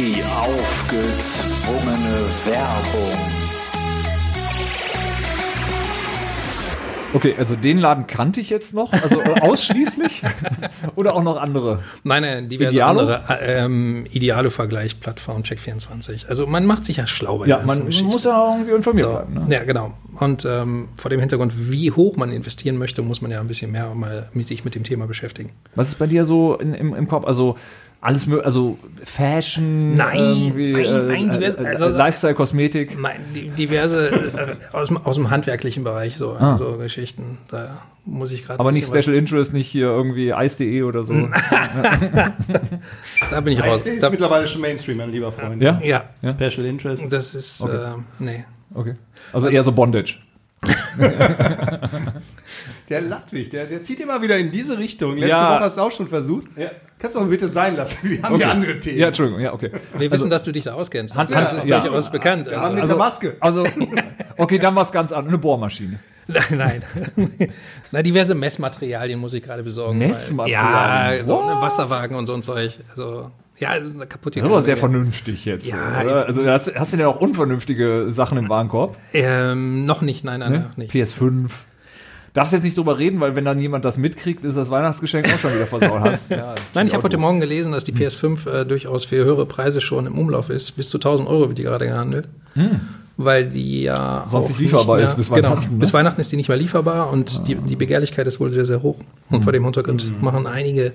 Die aufgezwungene Werbung. Okay, also den Laden kannte ich jetzt noch, also ausschließlich oder auch noch andere. Meine diverse Idealo? andere äh, ähm, Idealo-Vergleich, Plattform Check24. Also man macht sich ja schlau bei Ja, der ganzen man Geschichte. muss ja irgendwie informiert bleiben. Ne? Ja, genau. Und ähm, vor dem Hintergrund, wie hoch man investieren möchte, muss man ja ein bisschen mehr mal mit sich mit dem Thema beschäftigen. Was ist bei dir so in, im, im Kopf? Also alles, mö- also Fashion, Nein, nein, äh, nein, äh, äh, also- Lifestyle, Kosmetik. Diverse äh, aus, dem, aus dem handwerklichen Bereich, so, so Geschichten. Da muss ich gerade. Ah. Aber nicht Special Interest, nicht hier irgendwie Ice.de oder so. Da bin ich raus. Das ist Da, mittlerweile schon Mainstream, mein lieber Freund. Ja? ja, Special Interest. das ist, äh, nee. Okay. Also, eher so Bondage. Der Ludwig, der, der zieht immer wieder in diese Richtung. Letzte Ja. Woche hast du auch schon versucht. Ja. Kannst du aber bitte sein lassen. Wir haben ja andere Themen. Ja, Entschuldigung, ja, okay. Wir wissen, dass du dich da auskennst. Hans- das ja, ist ja. durchaus bekannt. Der Mann Also, mit der Maske. Also, okay, dann was ganz anderes. Eine Bohrmaschine. nein, nein. Na, diverse Messmaterialien muss ich gerade besorgen. weil- Messmaterialien? Ja, so What? ein Wasserwagen und so ein Zeug. Also, ja, das ist eine kaputte Das ist aber sehr vernünftig jetzt. Ja, oder? Also hast, hast du denn auch unvernünftige Sachen im Warenkorb? ähm, Noch nicht, nein, nein, Ne? noch nicht. PS5. Darfst jetzt nicht drüber reden, weil wenn dann jemand das mitkriegt, ist das Weihnachtsgeschenk auch schon wieder versaut. Hast, ja, Nein, ich habe heute. Morgen gelesen, dass die PS5 äh, durchaus für höhere Preise schon im Umlauf ist. Bis zu 1000 Euro wird die gerade gehandelt. Weil die ja Hm. Sonst auch nicht lieferbar mehr, ist bis genau, Weihnachten, ne? Bis Weihnachten ist die nicht mehr lieferbar und die, die Begehrlichkeit ist wohl sehr, sehr hoch. Und Hm. vor dem Hintergrund machen einige,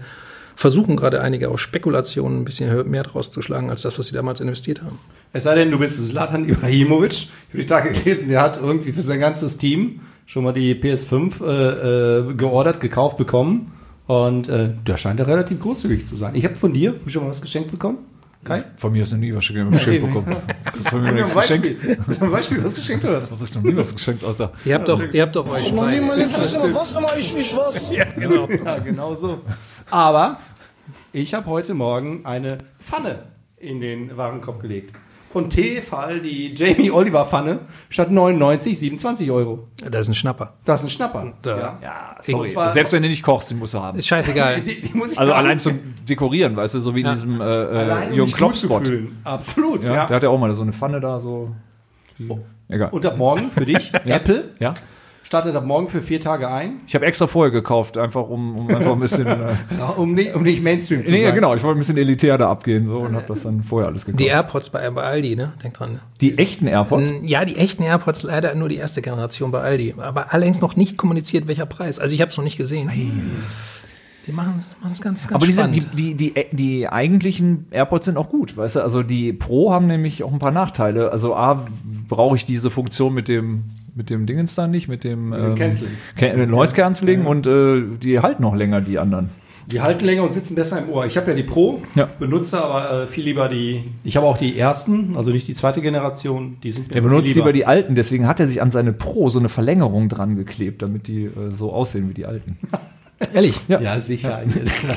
versuchen gerade einige aus Spekulationen ein bisschen mehr draus zu schlagen, als das, was sie damals investiert haben. Es sei denn, du bist Zlatan Ibrahimovic. Ich habe die Tage gelesen, der hat irgendwie für sein ganzes Team schon mal die PS5 äh, äh, geordert, gekauft bekommen. Und äh, der scheint ja relativ großzügig zu sein. Ich habe von dir hab schon mal was geschenkt bekommen. Kai? Von mir ist noch nie was geschenkt bekommen. Das ist von mir Ein nichts Beispiel. geschenkt. Ein Beispiel, was geschenkt oder was? Das ist noch nie was geschenkt, Alter. Ihr habt doch, ihr habt doch euch Noch nie mal was immer ich nicht was. Genau. Ja, genau so. Aber ich habe heute Morgen eine Pfanne in den Warenkorb gelegt. Von Tefal die Jamie Oliver Pfanne statt 99 27 Euro. Das ist ein Schnapper. Das ist ein Schnapper. Da. Ja, sorry. zwar- Selbst wenn du nicht kochst, den musst du haben. Ist scheißegal. Die, die muss ich Also allein zum Dekorieren, weißt du, so wie in diesem äh, allein, äh, Jürgen mich gut Klopp zu Spot. fühlen. Absolut, Ja, ja. Der hat ja auch mal so eine Pfanne da, so. Egal. Und ab morgen für dich, Apple, Ja. Startet ab morgen für vier Tage ein, Ich habe extra vorher gekauft, einfach um, um einfach ein bisschen. Äh, um, nicht, um nicht Mainstream zu nee, ja, sein. genau, ich wollte ein bisschen elitär da abgehen so und habe das dann vorher alles gekauft. Die AirPods bei, bei Aldi, ne? Denk dran. Ne? Die echten AirPods? Ja, die echten AirPods leider nur die erste Generation bei Aldi. Aber allerdings noch nicht kommuniziert, welcher Preis. Also ich habe es noch nicht gesehen. Die machen es ganz, ganz Aber die, sind, spannend. die, die, die, die eigentlichen AirPods sind auch gut, weißt du? Also die Pro haben nämlich auch ein paar Nachteile. Also A, brauche ich diese Funktion mit dem, mit dem Dingens da nicht, mit dem ähm, Canceling. Can Noise Cancelling und äh, die halten noch länger, die anderen. Die halten länger und sitzen besser im Ohr. Ich habe ja die Pro, Ja. benutze aber äh, viel lieber die. Ich habe auch die ersten, also nicht die zweite Generation. Die sind mir viel benutzt lieber die alten, deswegen hat er sich an seine Pro so eine Verlängerung dran geklebt, damit die äh, so aussehen wie die alten. Ehrlich. Ja. Ja, sicher.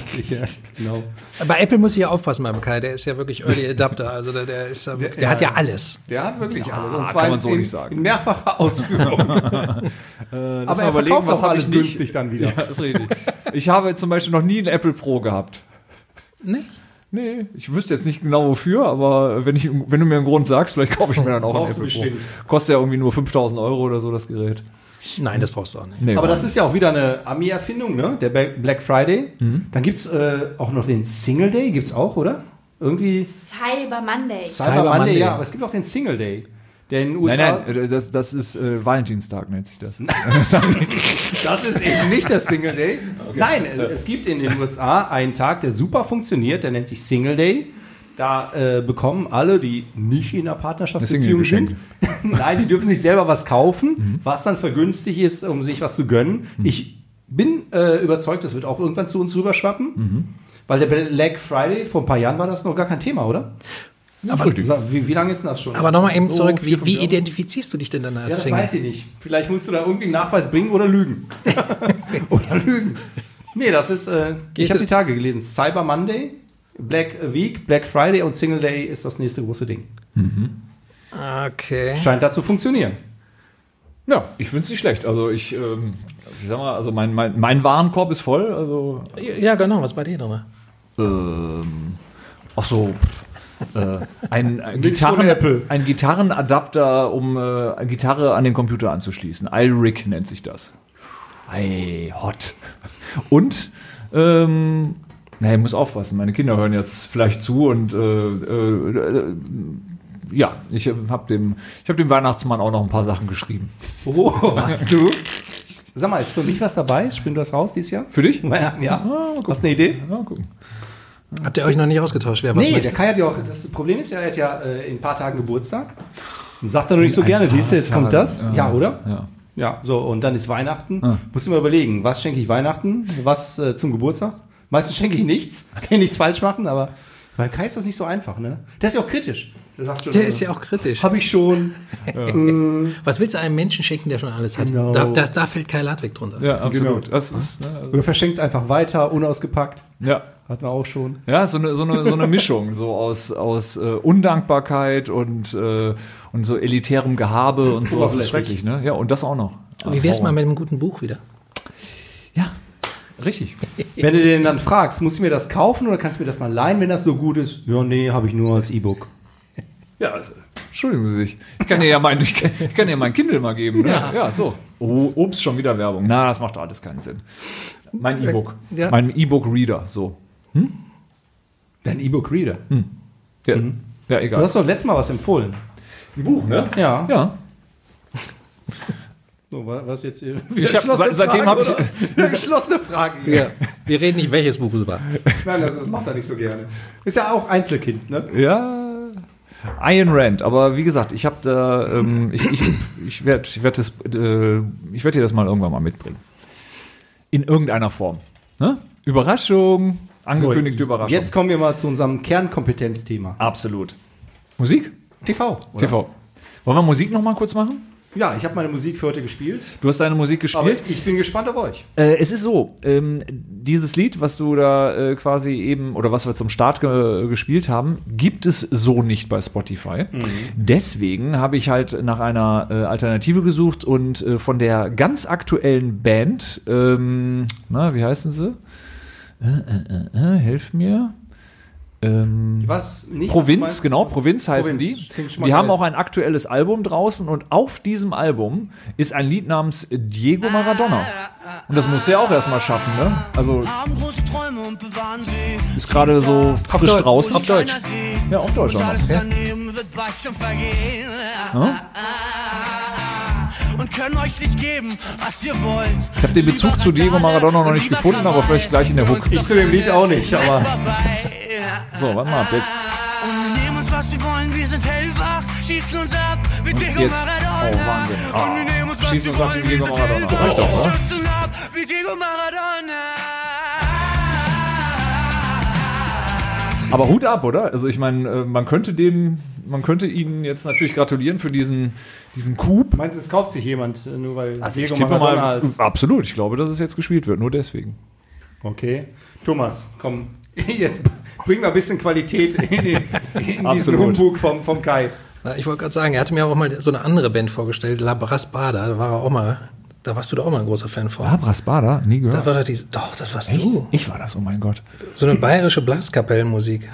sicher. Genau. Bei Apple muss ich ja aufpassen beim Kai. Der ist ja wirklich Early Adapter. Also der, der ist ja, wirklich- der hat ja alles. Der hat wirklich alles. Und kann zwar man in, so in, nicht sagen. in mehrfacher Ausführung. aber er verkauft auch hab alles günstig dann wieder. Ja, ist richtig. Ich habe zum Beispiel noch nie einen Apple Pro gehabt. Nicht? Nee, ich wüsste jetzt nicht genau wofür, aber wenn, ich, wenn du mir einen Grund sagst, vielleicht kaufe ich mir dann auch einen Brauchst du Apple Pro. bestimmt. Kostet ja irgendwie nur 5000 Euro oder so das Gerät. Nein, das brauchst du auch nicht. Nee, Aber das ist ja auch wieder eine Ami-Erfindung, ne? Der Black Friday. Dann gibt es äh, auch noch den Single Day, gibt es auch, oder? Irgendwie Cyber Monday. Cyber, Cyber Monday, Monday. ja, aber es gibt auch den Single Day. Der in den USA. Nein, nein, äh, das, das ist äh, Valentinstag, nennt sich das. Das ist eben nicht der Single Day. Nein, es- es gibt in den USA einen Tag, der super funktioniert, der nennt sich Single Day. Da äh, bekommen alle, die nicht in einer Partnerschaftsbeziehung sind, nein, die dürfen sich selber was kaufen, was dann vergünstigt ist, um sich was zu gönnen. Ich bin äh, überzeugt, das wird auch irgendwann zu uns rüberschwappen. Weil der Black Friday, vor ein paar Jahren war das noch gar kein Thema, oder? Aber, Wie, wie lange ist denn das schon? aber nochmal eben So, zurück. vier, Wie, wie identifizierst du dich denn dann Ja, als das Single? weiß ich nicht. Vielleicht musst du da irgendwie einen Nachweis bringen oder lügen. oder lügen. Nee, das ist, äh, ich habe die Tage gelesen. Cyber Monday, Black Week, Black Friday und Single Day ist das nächste große Ding. Okay. Scheint da zu funktionieren. Ja, ich finde es nicht schlecht. Also ich, ähm, ich sag mal, also mein, mein, mein Warenkorb ist voll. Also Ja, genau. Was bei dir drin? ähm, ach so. Äh, ein, ein, Gitarren, Apple. ein Gitarrenadapter, um äh, eine Gitarre an den Computer anzuschließen. iRig nennt sich das. Ei, hot. Und, ähm, naja, ich muss aufpassen, meine Kinder hören jetzt vielleicht zu und äh, äh, ja, ich habe dem, ich hab dem Weihnachtsmann auch noch ein paar Sachen geschrieben. Oh, hast du? Sag mal, ist für mich was dabei? Spinn du das raus dieses Jahr? Für dich? Weihnachten, ja. Ah, Hast du eine Idee? Ja, gucken. Habt ihr euch noch nicht ausgetauscht? Wer was Nee, der möchte? Kai hat ja auch, das Problem ist ja, er hat ja äh, in ein paar Tagen Geburtstag. Sagt er noch nicht so gerne, siehst du, jetzt kommt das. Ja, oder? Ja. Ja, so, und dann ist Weihnachten. Ah. Musst du mal überlegen, was schenke ich Weihnachten, was äh, zum Geburtstag? Meistens schenke ich nichts, kann ich nichts falsch machen, aber beim Kai ist das nicht so einfach, ne? Der ist ja auch kritisch. Der sagt schon, Der ist ja auch kritisch. Habe ich schon. Was willst du einem Menschen schenken, der schon alles hat? Genau. Da, da, da fällt Kai Ladwig drunter. Ja, absolut. Genau. Das ist, ne, also, Oder verschenkt es einfach weiter, unausgepackt. ja. Hatten wir auch schon. Ja, so eine, so eine, so eine Mischung, so aus, aus äh, Undankbarkeit und, äh, und so elitärem Gehabe und so. Das ist schrecklich, ne? Ja, und das auch noch. Wie wär's mal mit einem guten Buch wieder? Ja, richtig. Wenn du den dann fragst, muss ich mir das kaufen oder kannst du mir das mal leihen, wenn das so gut ist? Ja, nee, habe ich nur als E-Book. Ja, also, entschuldigen Sie sich. Ich kann dir ja mein, ich kann, ich kann dir mein Kindle mal geben. Ne? Ja. so. Oh, ups, schon wieder Werbung. Na, das macht alles keinen Sinn. Mein E-Book. Ja. Mein E-Book-Reader, so. Dein E-Book-Reader. Ja, ja Du egal. hast doch letztes Mal was empfohlen. ein Buch, ne? Ja. Ja. So, wa- was jetzt? Ich hab- seit- seitdem hab ich- Eine geschlossene Frage. Hier. Wir reden nicht, welches Buch es war. Nein, das, das macht er nicht so gerne. Ist ja auch Einzelkind, ne? Ja. Iron Rand, aber wie gesagt, ich habe da, ähm, ich, ich, ich werde ich werd das, äh, ich werde dir das mal irgendwann mal mitbringen. In irgendeiner Form. Ne? Überraschung, Angekündigte Überraschung. Jetzt kommen wir mal zu unserem Kernkompetenzthema. Absolut. Musik? TV. oder? TV. Wollen wir Musik noch mal kurz machen? Ja, ich habe meine Musik für heute gespielt. Du hast deine Musik Aber gespielt. ich bin gespannt auf euch. Äh, es ist so, ähm, dieses Lied, was du da äh, quasi eben oder was wir zum Start ge gespielt haben, gibt es so nicht bei Spotify. Deswegen habe ich halt nach einer äh, Alternative gesucht und äh, von der ganz aktuellen Band, ähm, na, wie heißen sie? Äh, äh, äh, äh, helf mir. Ähm, Was nicht? Provinz, genau, was- Provinz heißen Provinz, die. Die haben geil. auch ein aktuelles Album draußen und auf diesem Album ist ein Lied namens Diego Maradona. Und das muss er auch erstmal schaffen, ne? Also Haben ist gerade so frisch Deutsch, draußen. auf Deutsch. Ja, auf Deutsch auch noch. Alles daneben Und können euch nicht geben, was ihr wollt. Ich habe den Bezug zu Diego Maradona noch nicht gefunden, aber vielleicht gleich in der Hook. Ich zu dem Lied auch nicht, aber So, warte mal ab jetzt. Und wir nehmen uns, was wir wollen, wir sind hellwach, schießen uns ab wie Diego jetzt. Maradona. Oh, Wahnsinn. Ah, Und wir nehmen uns, was schießen wir uns ab wie wollen, Diego wir sind Maradona. Reicht doch, Maradona. Aber Hut ab, oder? Also ich meine, äh, man könnte dem, man könnte ihnen jetzt natürlich gratulieren für diesen, diesen Coup. meinst du, es kauft sich jemand, äh, nur weil Also ich Diego tippe Maradona mal, als... absolut. Ich glaube, dass es jetzt gespielt wird, nur deswegen. Okay. Thomas, komm, jetzt bring mal ein bisschen Qualität in, den, in diesen. Humbug vom, vom Kai. Ich wollte gerade sagen, er hatte mir auch mal so eine andere Band vorgestellt, La Brasbada, da war er auch mal, da warst du doch auch mal ein großer Fan von. Labras Bader, nie Da gehört. war doch diese, doch, das warst du. Ich war das, oh mein Gott. So eine bayerische Blaskapellenmusik.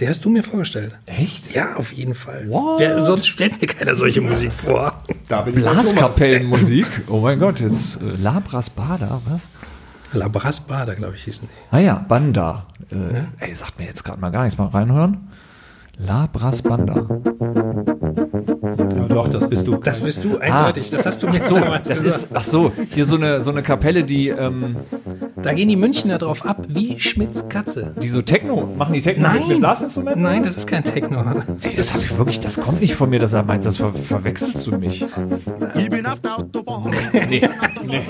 Die hast du mir vorgestellt. Echt? Ja, auf jeden Fall. Wer, sonst stellt mir keiner solche Musik vor. Da bin. Blaskapellenmusik. Oh mein Gott, jetzt äh, Labras Bader, was? La Brasbada, glaube ich, hießen die. Ah ja, Banda. Äh, ey, sagt mir jetzt gerade mal gar nichts. Mal reinhören. Labras Banda. Ja, doch, das bist du. Das bist du eindeutig, das hast du mir damals Das gesagt. ist, ach so, hier so eine, so eine Kapelle, die, ähm, Da gehen die Münchner drauf ab, wie Schmidts Katze. die so Techno, machen die Techno mit, mit Blasinstrumenten? Nein, das ist kein Techno. Ey, das habe ich wirklich, das kommt nicht von mir, dass er meint, das ver verwechselst du mich. Ich bin auf der Autobahn. Nee, nee,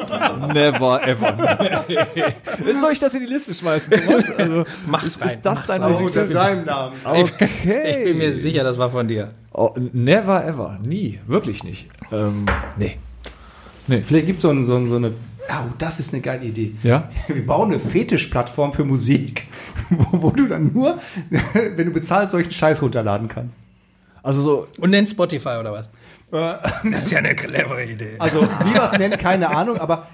never ever. Soll ich das in die Liste schmeißen? Also, Mach's ist, rein, ist das mach's dein. Musik? Unter deinem Namen. Okay. Ich bin mir sicher, das war von dir. Oh, never ever, nie, wirklich nicht. Ähm, nee. Vielleicht gibt es so, so, ein- so eine. Oh, das ist eine geile Idee. Ja? Wir bauen eine Fetischplattform für Musik, wo, wo du dann nur, wenn du bezahlst, solchen Scheiß runterladen kannst. Also so, Und nennt Spotify oder was? Das ist ja eine clevere Idee. Also, wie wir es nennen, keine Ahnung, aber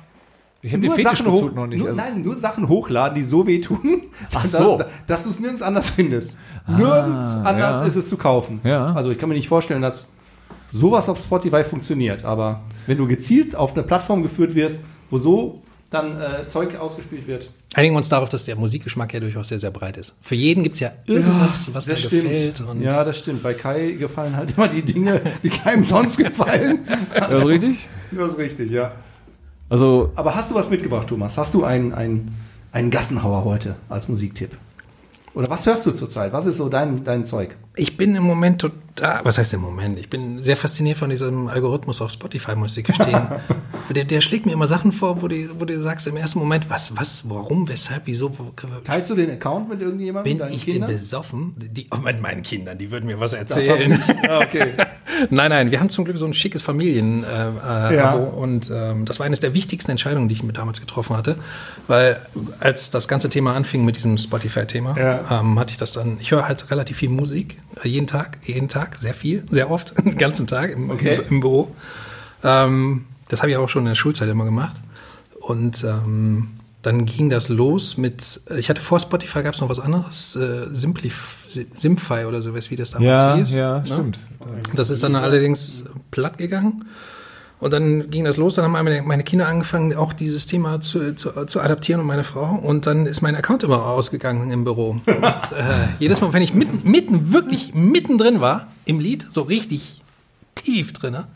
ich habe den nur Sachen, hoch, noch nicht. nur, also, nein, nur Sachen hochladen, die so wehtun, Ach dass, so. dass du es nirgends anders findest. nirgends anders ja. ist es zu kaufen. Ja. Also ich kann mir nicht vorstellen, dass sowas auf Spotify funktioniert. Aber wenn du gezielt auf eine Plattform geführt wirst, wo so dann äh, Zeug ausgespielt wird, Einigen wir uns darauf, dass der Musikgeschmack ja durchaus sehr, sehr breit ist. Für jeden gibt es ja irgendwas, was da gefällt. Und ja, das stimmt. Bei Kai gefallen halt immer die Dinge, die keinem sonst gefallen. also richtig? Das ist richtig, ja. Also, Aber hast du was mitgebracht, Thomas? Hast du einen, einen, einen Gassenhauer heute als Musiktipp? Oder was hörst du zurzeit? Was ist so dein, dein Zeug? Ich bin im Moment total, was heißt im Moment? Ich bin sehr fasziniert von diesem Algorithmus auf Spotify, muss ich gestehen. der, der schlägt mir immer Sachen vor, wo du, wo du sagst im ersten Moment, was, was, warum, weshalb, wieso, wo, Teilst du den Account mit irgendjemandem? bin ich Kindern? denn besoffen? Die, oh, mit meinen Kindern, die würden mir was erzählen. Ah, okay. Nein, nein, wir haben zum Glück so ein schickes Familien-Abo äh, Ja. Abo und ähm, das war eines der wichtigsten Entscheidungen, die ich mir damals getroffen hatte, weil als das ganze Thema anfing mit diesem Spotify-Thema, Ja. ähm, hatte ich das dann, ich höre halt relativ viel Musik, äh, jeden Tag, jeden Tag, sehr viel, sehr oft, den ganzen Tag im, Okay. im, im Büro. Ähm, das habe ich auch schon in der Schulzeit immer gemacht und ähm, dann ging das los mit, ich hatte vor Spotify gab es noch was anderes, äh, Simplif, Simfy oder sowas, wie das damals ja, hieß. ja, ne? stimmt. Das ist dann allerdings platt gegangen. Und dann ging das los, dann haben meine, meine Kinder angefangen, auch dieses Thema zu, zu, zu adaptieren und meine Frau. Und dann ist mein Account immer ausgegangen im Büro. Und, äh, jedes Mal, wenn ich mitten, mitten, wirklich mittendrin war, im Lied, so richtig tief drinne,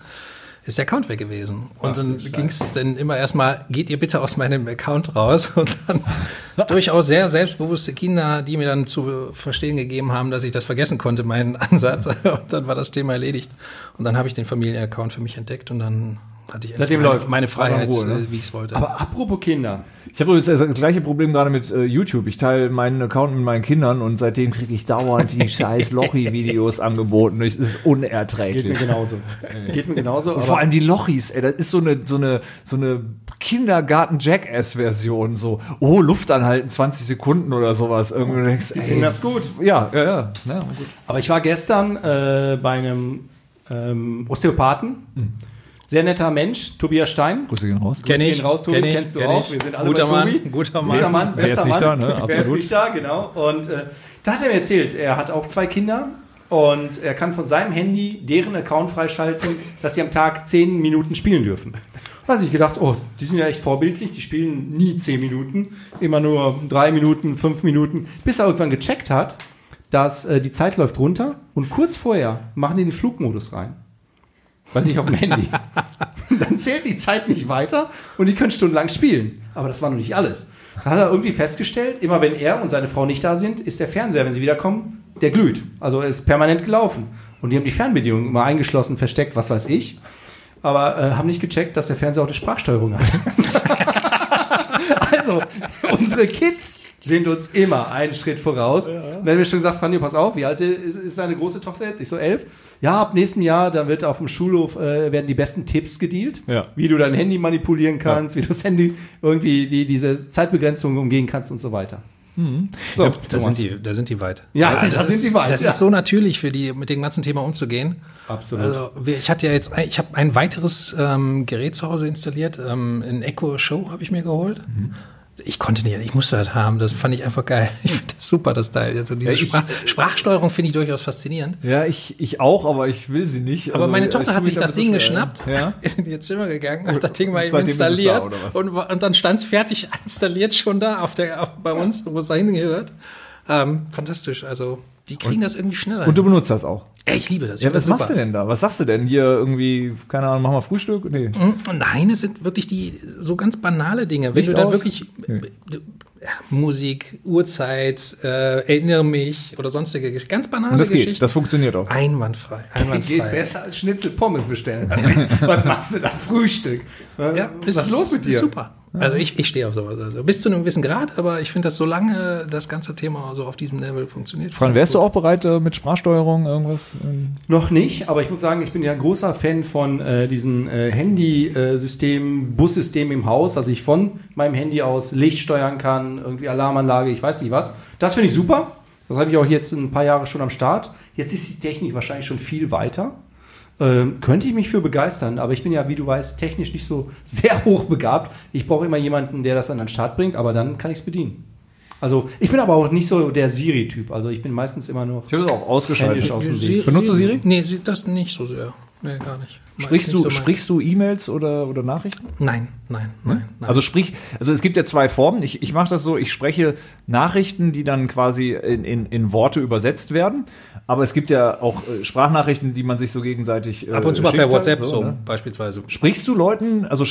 ist der Account weg gewesen. Und dann ging es dann immer erstmal, geht ihr bitte aus meinem Account raus. Und dann durchaus sehr selbstbewusste Kinder, die mir dann zu verstehen gegeben haben, dass ich das vergessen konnte, meinen Ansatz. Und dann war das Thema erledigt. Und dann habe ich den Familienaccount für mich entdeckt und dann hatte ich Seitdem meine, läuft's. meine Freiheit, Ruhe, ne? äh, wie ich es wollte. Aber apropos Kinder. Ich habe übrigens das gleiche Problem gerade mit äh, YouTube. Ich teile meinen Account mit meinen Kindern und seitdem kriege ich dauernd die scheiß Lochi-Videos angeboten. Es ist Geht mir unerträglich. genauso. Geht mir genauso. Und vor allem die Lochis, ey, das ist so eine, so eine, so eine Kindergarten-Jackass-Version, so, oh, Luft anhalten, 20 Sekunden oder sowas. Irgendwie denkst, Ich ey, finde das gut. Ja, ja, ja. ja gut. Aber ich war gestern äh, bei einem ähm, Osteopathen. Sehr netter Mensch, Tobias Stein. Grüße gehen raus. Kenn Grüße ich, gehen raus, Tobi, kenn ich, kennst du kenn auch. ich. Wir sind alle Guter bei Mann, Tobi. guter Mann. Guter Mann, Wer ist bester nicht Mann. da, ne? Wer ist Absolut. nicht da, genau. Und äh, da hat er mir erzählt, er hat auch zwei Kinder und er kann von seinem Handy deren Account freischalten, dass sie am Tag zehn Minuten spielen dürfen. Da hat sich gedacht, oh, die sind ja echt vorbildlich, die spielen nie zehn Minuten, immer nur drei Minuten, fünf Minuten, bis er irgendwann gecheckt hat, dass äh, die Zeit läuft runter und kurz vorher machen die den Flugmodus rein. Weiß ich auf dem Handy. Dann zählt die Zeit nicht weiter und die können stundenlang spielen. Aber das war noch nicht alles. Dann hat er irgendwie festgestellt, immer wenn er und seine Frau nicht da sind, ist der Fernseher, wenn sie wiederkommen, der glüht. Also er ist permanent gelaufen. Und die haben die Fernbedienung immer eingeschlossen, versteckt, was weiß ich. Aber äh, haben nicht gecheckt, dass der Fernseher auch eine Sprachsteuerung hat. also, unsere Kids sind uns immer einen Schritt voraus. Und dann haben wir schon gesagt, Fanny, pass auf, wie alt ist, ist seine große Tochter jetzt? Ich so elf. Ja, ab nächstem Jahr, dann wird auf dem Schulhof, äh, werden die besten Tipps gedealt. Ja. Wie du dein Handy manipulieren kannst, wie du das Handy irgendwie die, diese Zeitbegrenzung umgehen kannst und so weiter. So, Da Thomas. sind, die, da sind die weit. Ja, Weil da das sind ist, die weit, Das ja. ist so natürlich für die, mit dem ganzen Thema umzugehen. Absolut. Also, ich hatte ja jetzt, ein- ich habe ein weiteres ähm, Gerät zu Hause installiert, ähm, ein Echo Show habe ich mir geholt. Mhm. Ich konnte nicht, ich musste das haben. Das fand ich einfach geil. Ich finde das super, das Teil. Also diese ich- Sprach, Sprachsteuerung finde ich durchaus faszinierend. Ja, ich, ich auch, aber ich will sie nicht. Aber Also, meine Tochter hat sich das Ding geschnappt, Ja. ist in ihr Zimmer gegangen, hat das Ding mal da, installiert was? und, und dann stand es fertig installiert schon da auf der, auf, bei uns, wo es da hingehört. Ähm, fantastisch, also die kriegen das irgendwie schneller. Und du benutzt das auch. Ey, ich liebe das. Ich Ja, was das machst du denn da? Was sagst du denn? Hier irgendwie, keine Ahnung, machen wir Frühstück? Nee. Nein, es sind wirklich die so ganz banale Dinge. Wenn Licht du dann aus? wirklich Nee. Musik, Uhrzeit, äh, erinnere mich oder sonstige ganz banale Und das Geschichten. geht, das funktioniert auch. einwandfrei, Geht einwandfrei. besser als Schnitzel Pommes bestellen. Was machst du da? Frühstück. Ja, Was ist los mit dir? Ist super. Also ich, ich stehe auf sowas. Also bis zu einem gewissen Grad, aber ich finde, dass solange das ganze Thema so auf diesem Level funktioniert. Fran, wärst du auch bereit äh, mit Sprachsteuerung irgendwas? ähm, Noch nicht, aber ich muss sagen, ich bin ja ein großer Fan von äh, diesen äh, Handy-System, Bussystem im Haus, dass ich von meinem Handy aus Licht steuern kann, irgendwie Alarmanlage, ich weiß nicht was. Das finde ich super. Das habe ich auch jetzt ein paar Jahre schon am Start. Jetzt ist die Technik wahrscheinlich schon viel weiter. Ähm, könnte ich mich für begeistern, aber ich bin ja, wie du weißt, technisch nicht so sehr hoch begabt. Ich brauche immer jemanden, der das an den Start bringt, aber dann kann ich es bedienen. Also ich bin aber auch nicht so der Siri-Typ. Also ich bin meistens immer noch Ich habe auch ausgeschaltet. aus Weg. Benutzt du Siri? Nee, das nicht so sehr. Nee, gar nicht. Sprichst du, so sprichst du E-Mails oder, oder Nachrichten? Nein, nein, nein. nein. Also sprich, also es gibt ja zwei Formen. Ich, ich mache das so, ich spreche Nachrichten, die dann quasi in, in, in Worte übersetzt werden. Aber es gibt ja auch äh, Sprachnachrichten, die man sich so gegenseitig äh, Ab und zu mal per WhatsApp so, ne? beispielsweise. Sprichst du Leuten, also,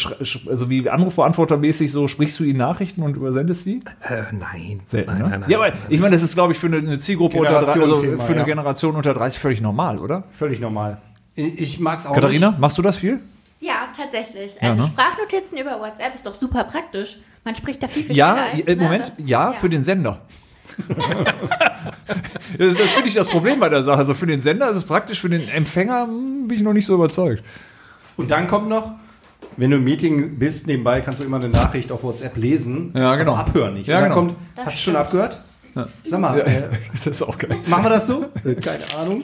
also wie Anrufbeantwortermäßig so, sprichst du ihnen Nachrichten und übersendest die? Äh, nein. Selten, nein, ne? nein, nein. Ja, aber ich meine, das ist, glaube ich, für eine, eine Zielgruppe unter drei, also Generationenthema, für eine ja. Generation unter 30 völlig normal, oder? Völlig normal. Ich, ich mag es auch Katharina, machst du das viel? Ja, tatsächlich. Ja, Also ne? Sprachnotizen über WhatsApp ist doch super praktisch. Man spricht da viel, viel Ja, schneller. als, im ne, Moment, das- ja, für den Sender. das das finde ich das Problem bei der Sache. Also für den Sender ist es praktisch, für den Empfänger hm, bin ich noch nicht so überzeugt. Und dann kommt noch, wenn du im Meeting bist, nebenbei kannst du immer eine Nachricht auf WhatsApp lesen, Ja, genau. aber abhören nicht. Ja, Und dann genau. kommt, Das hast du schon abgehört? Sag mal, äh, Das ist auch geil. machen wir das so? Äh, keine Ahnung.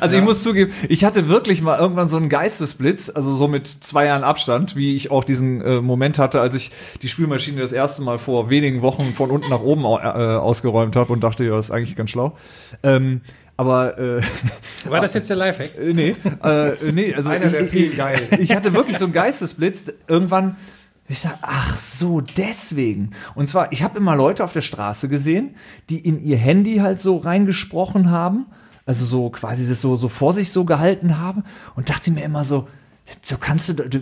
Also ich muss zugeben, ich hatte wirklich mal irgendwann so einen Geistesblitz, also so mit zwei Jahren Abstand, wie ich auch diesen äh, Moment hatte, als ich die Spülmaschine das erste Mal vor wenigen Wochen von unten nach oben au- äh, ausgeräumt habe und dachte, ja, das ist eigentlich ganz schlau. Ähm, aber äh, War das jetzt der Lifehack? Äh, nee, äh, nee, also Einer der ich, vielen geil. ich hatte wirklich so einen Geistesblitz irgendwann. Ich sag, ach so, deswegen. Und zwar, ich habe immer Leute auf der Straße gesehen, die in ihr Handy halt so reingesprochen haben, also so quasi das so, so vor sich so gehalten haben. Und dachte mir immer so, so kannst du, du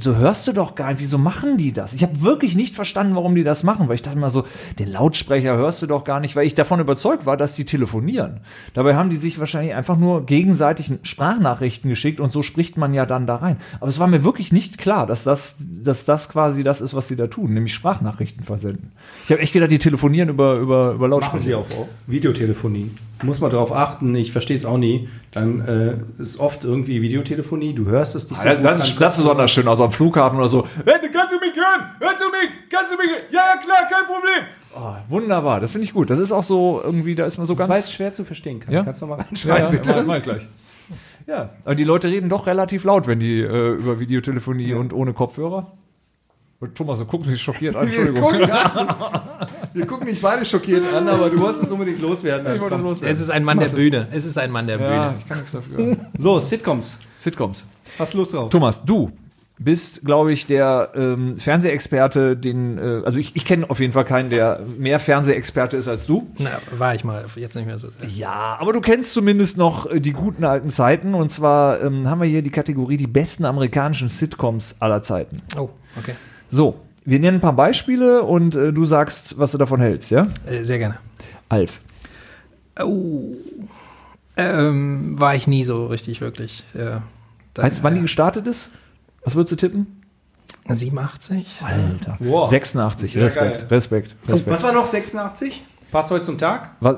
so hörst du doch gar nicht, wieso machen die das? Ich habe wirklich nicht verstanden, warum die das machen, weil ich dachte mal so, den Lautsprecher hörst du doch gar nicht, weil ich davon überzeugt war, dass die telefonieren. Dabei haben die sich wahrscheinlich einfach nur gegenseitig Sprachnachrichten geschickt und so spricht man ja dann da rein. Aber es war mir wirklich nicht klar, dass das, dass das quasi das ist, was sie da tun, nämlich Sprachnachrichten versenden. Ich habe echt gedacht, die telefonieren über, über, über Lautsprecher. Machen sie auch Videotelefonie. Muss man darauf achten, ich verstehe es auch nie. Dann äh, ist oft irgendwie Videotelefonie, du hörst es nicht Ja, gut, das, dann ist, das ist besonders schön, also am Flughafen oder so. Hey, kannst du mich hören? Hörst du mich? Kannst du mich hören? Ja, ja, klar, kein Problem. Oh, wunderbar, das finde ich gut. Das ist auch so irgendwie, da ist man so Das war ganz. jetzt schwer zu verstehen. Kann. Ja? Kannst du mal Ja, reinschreiben, ja, bitte? Mal, mal gleich. Ja, aber die Leute reden doch relativ laut, wenn die äh, über Videotelefonie und ohne Kopfhörer. Und Thomas, du guckst mich schockiert an, Entschuldigung. wir gucken dich beide schockiert an, aber du wolltest es unbedingt loswerden. Ich wollte das loswerden. Es ist ein Mann der Bühne. Es ist ein Mann der Ja, Bühne. ich kann nichts dafür. So, Sitcoms. Sitcoms. Hast du Lust drauf? Thomas, du bist, glaube ich, der ähm, Fernsehexperte, den, äh, also ich, ich kenne auf jeden Fall keinen, der mehr Fernsehexperte ist als du. Na, war ich mal, jetzt nicht mehr so. Ja, aber du kennst zumindest noch äh, die guten alten Zeiten. Und zwar ähm, haben wir hier die Kategorie die besten amerikanischen Sitcoms aller Zeiten. Oh, okay. So, wir nennen ein paar Beispiele und äh, du sagst, was du davon hältst, ja? Äh, sehr gerne. Alf. Oh. Ähm, war ich nie so richtig, wirklich. Ja. Dann, Weißt du, wann die gestartet ist? Was würdest du tippen? 87? Alter. Wow. 86. Sehr Respekt. Respekt, Respekt. Was war noch 86? Passt heute zum Tag? Was,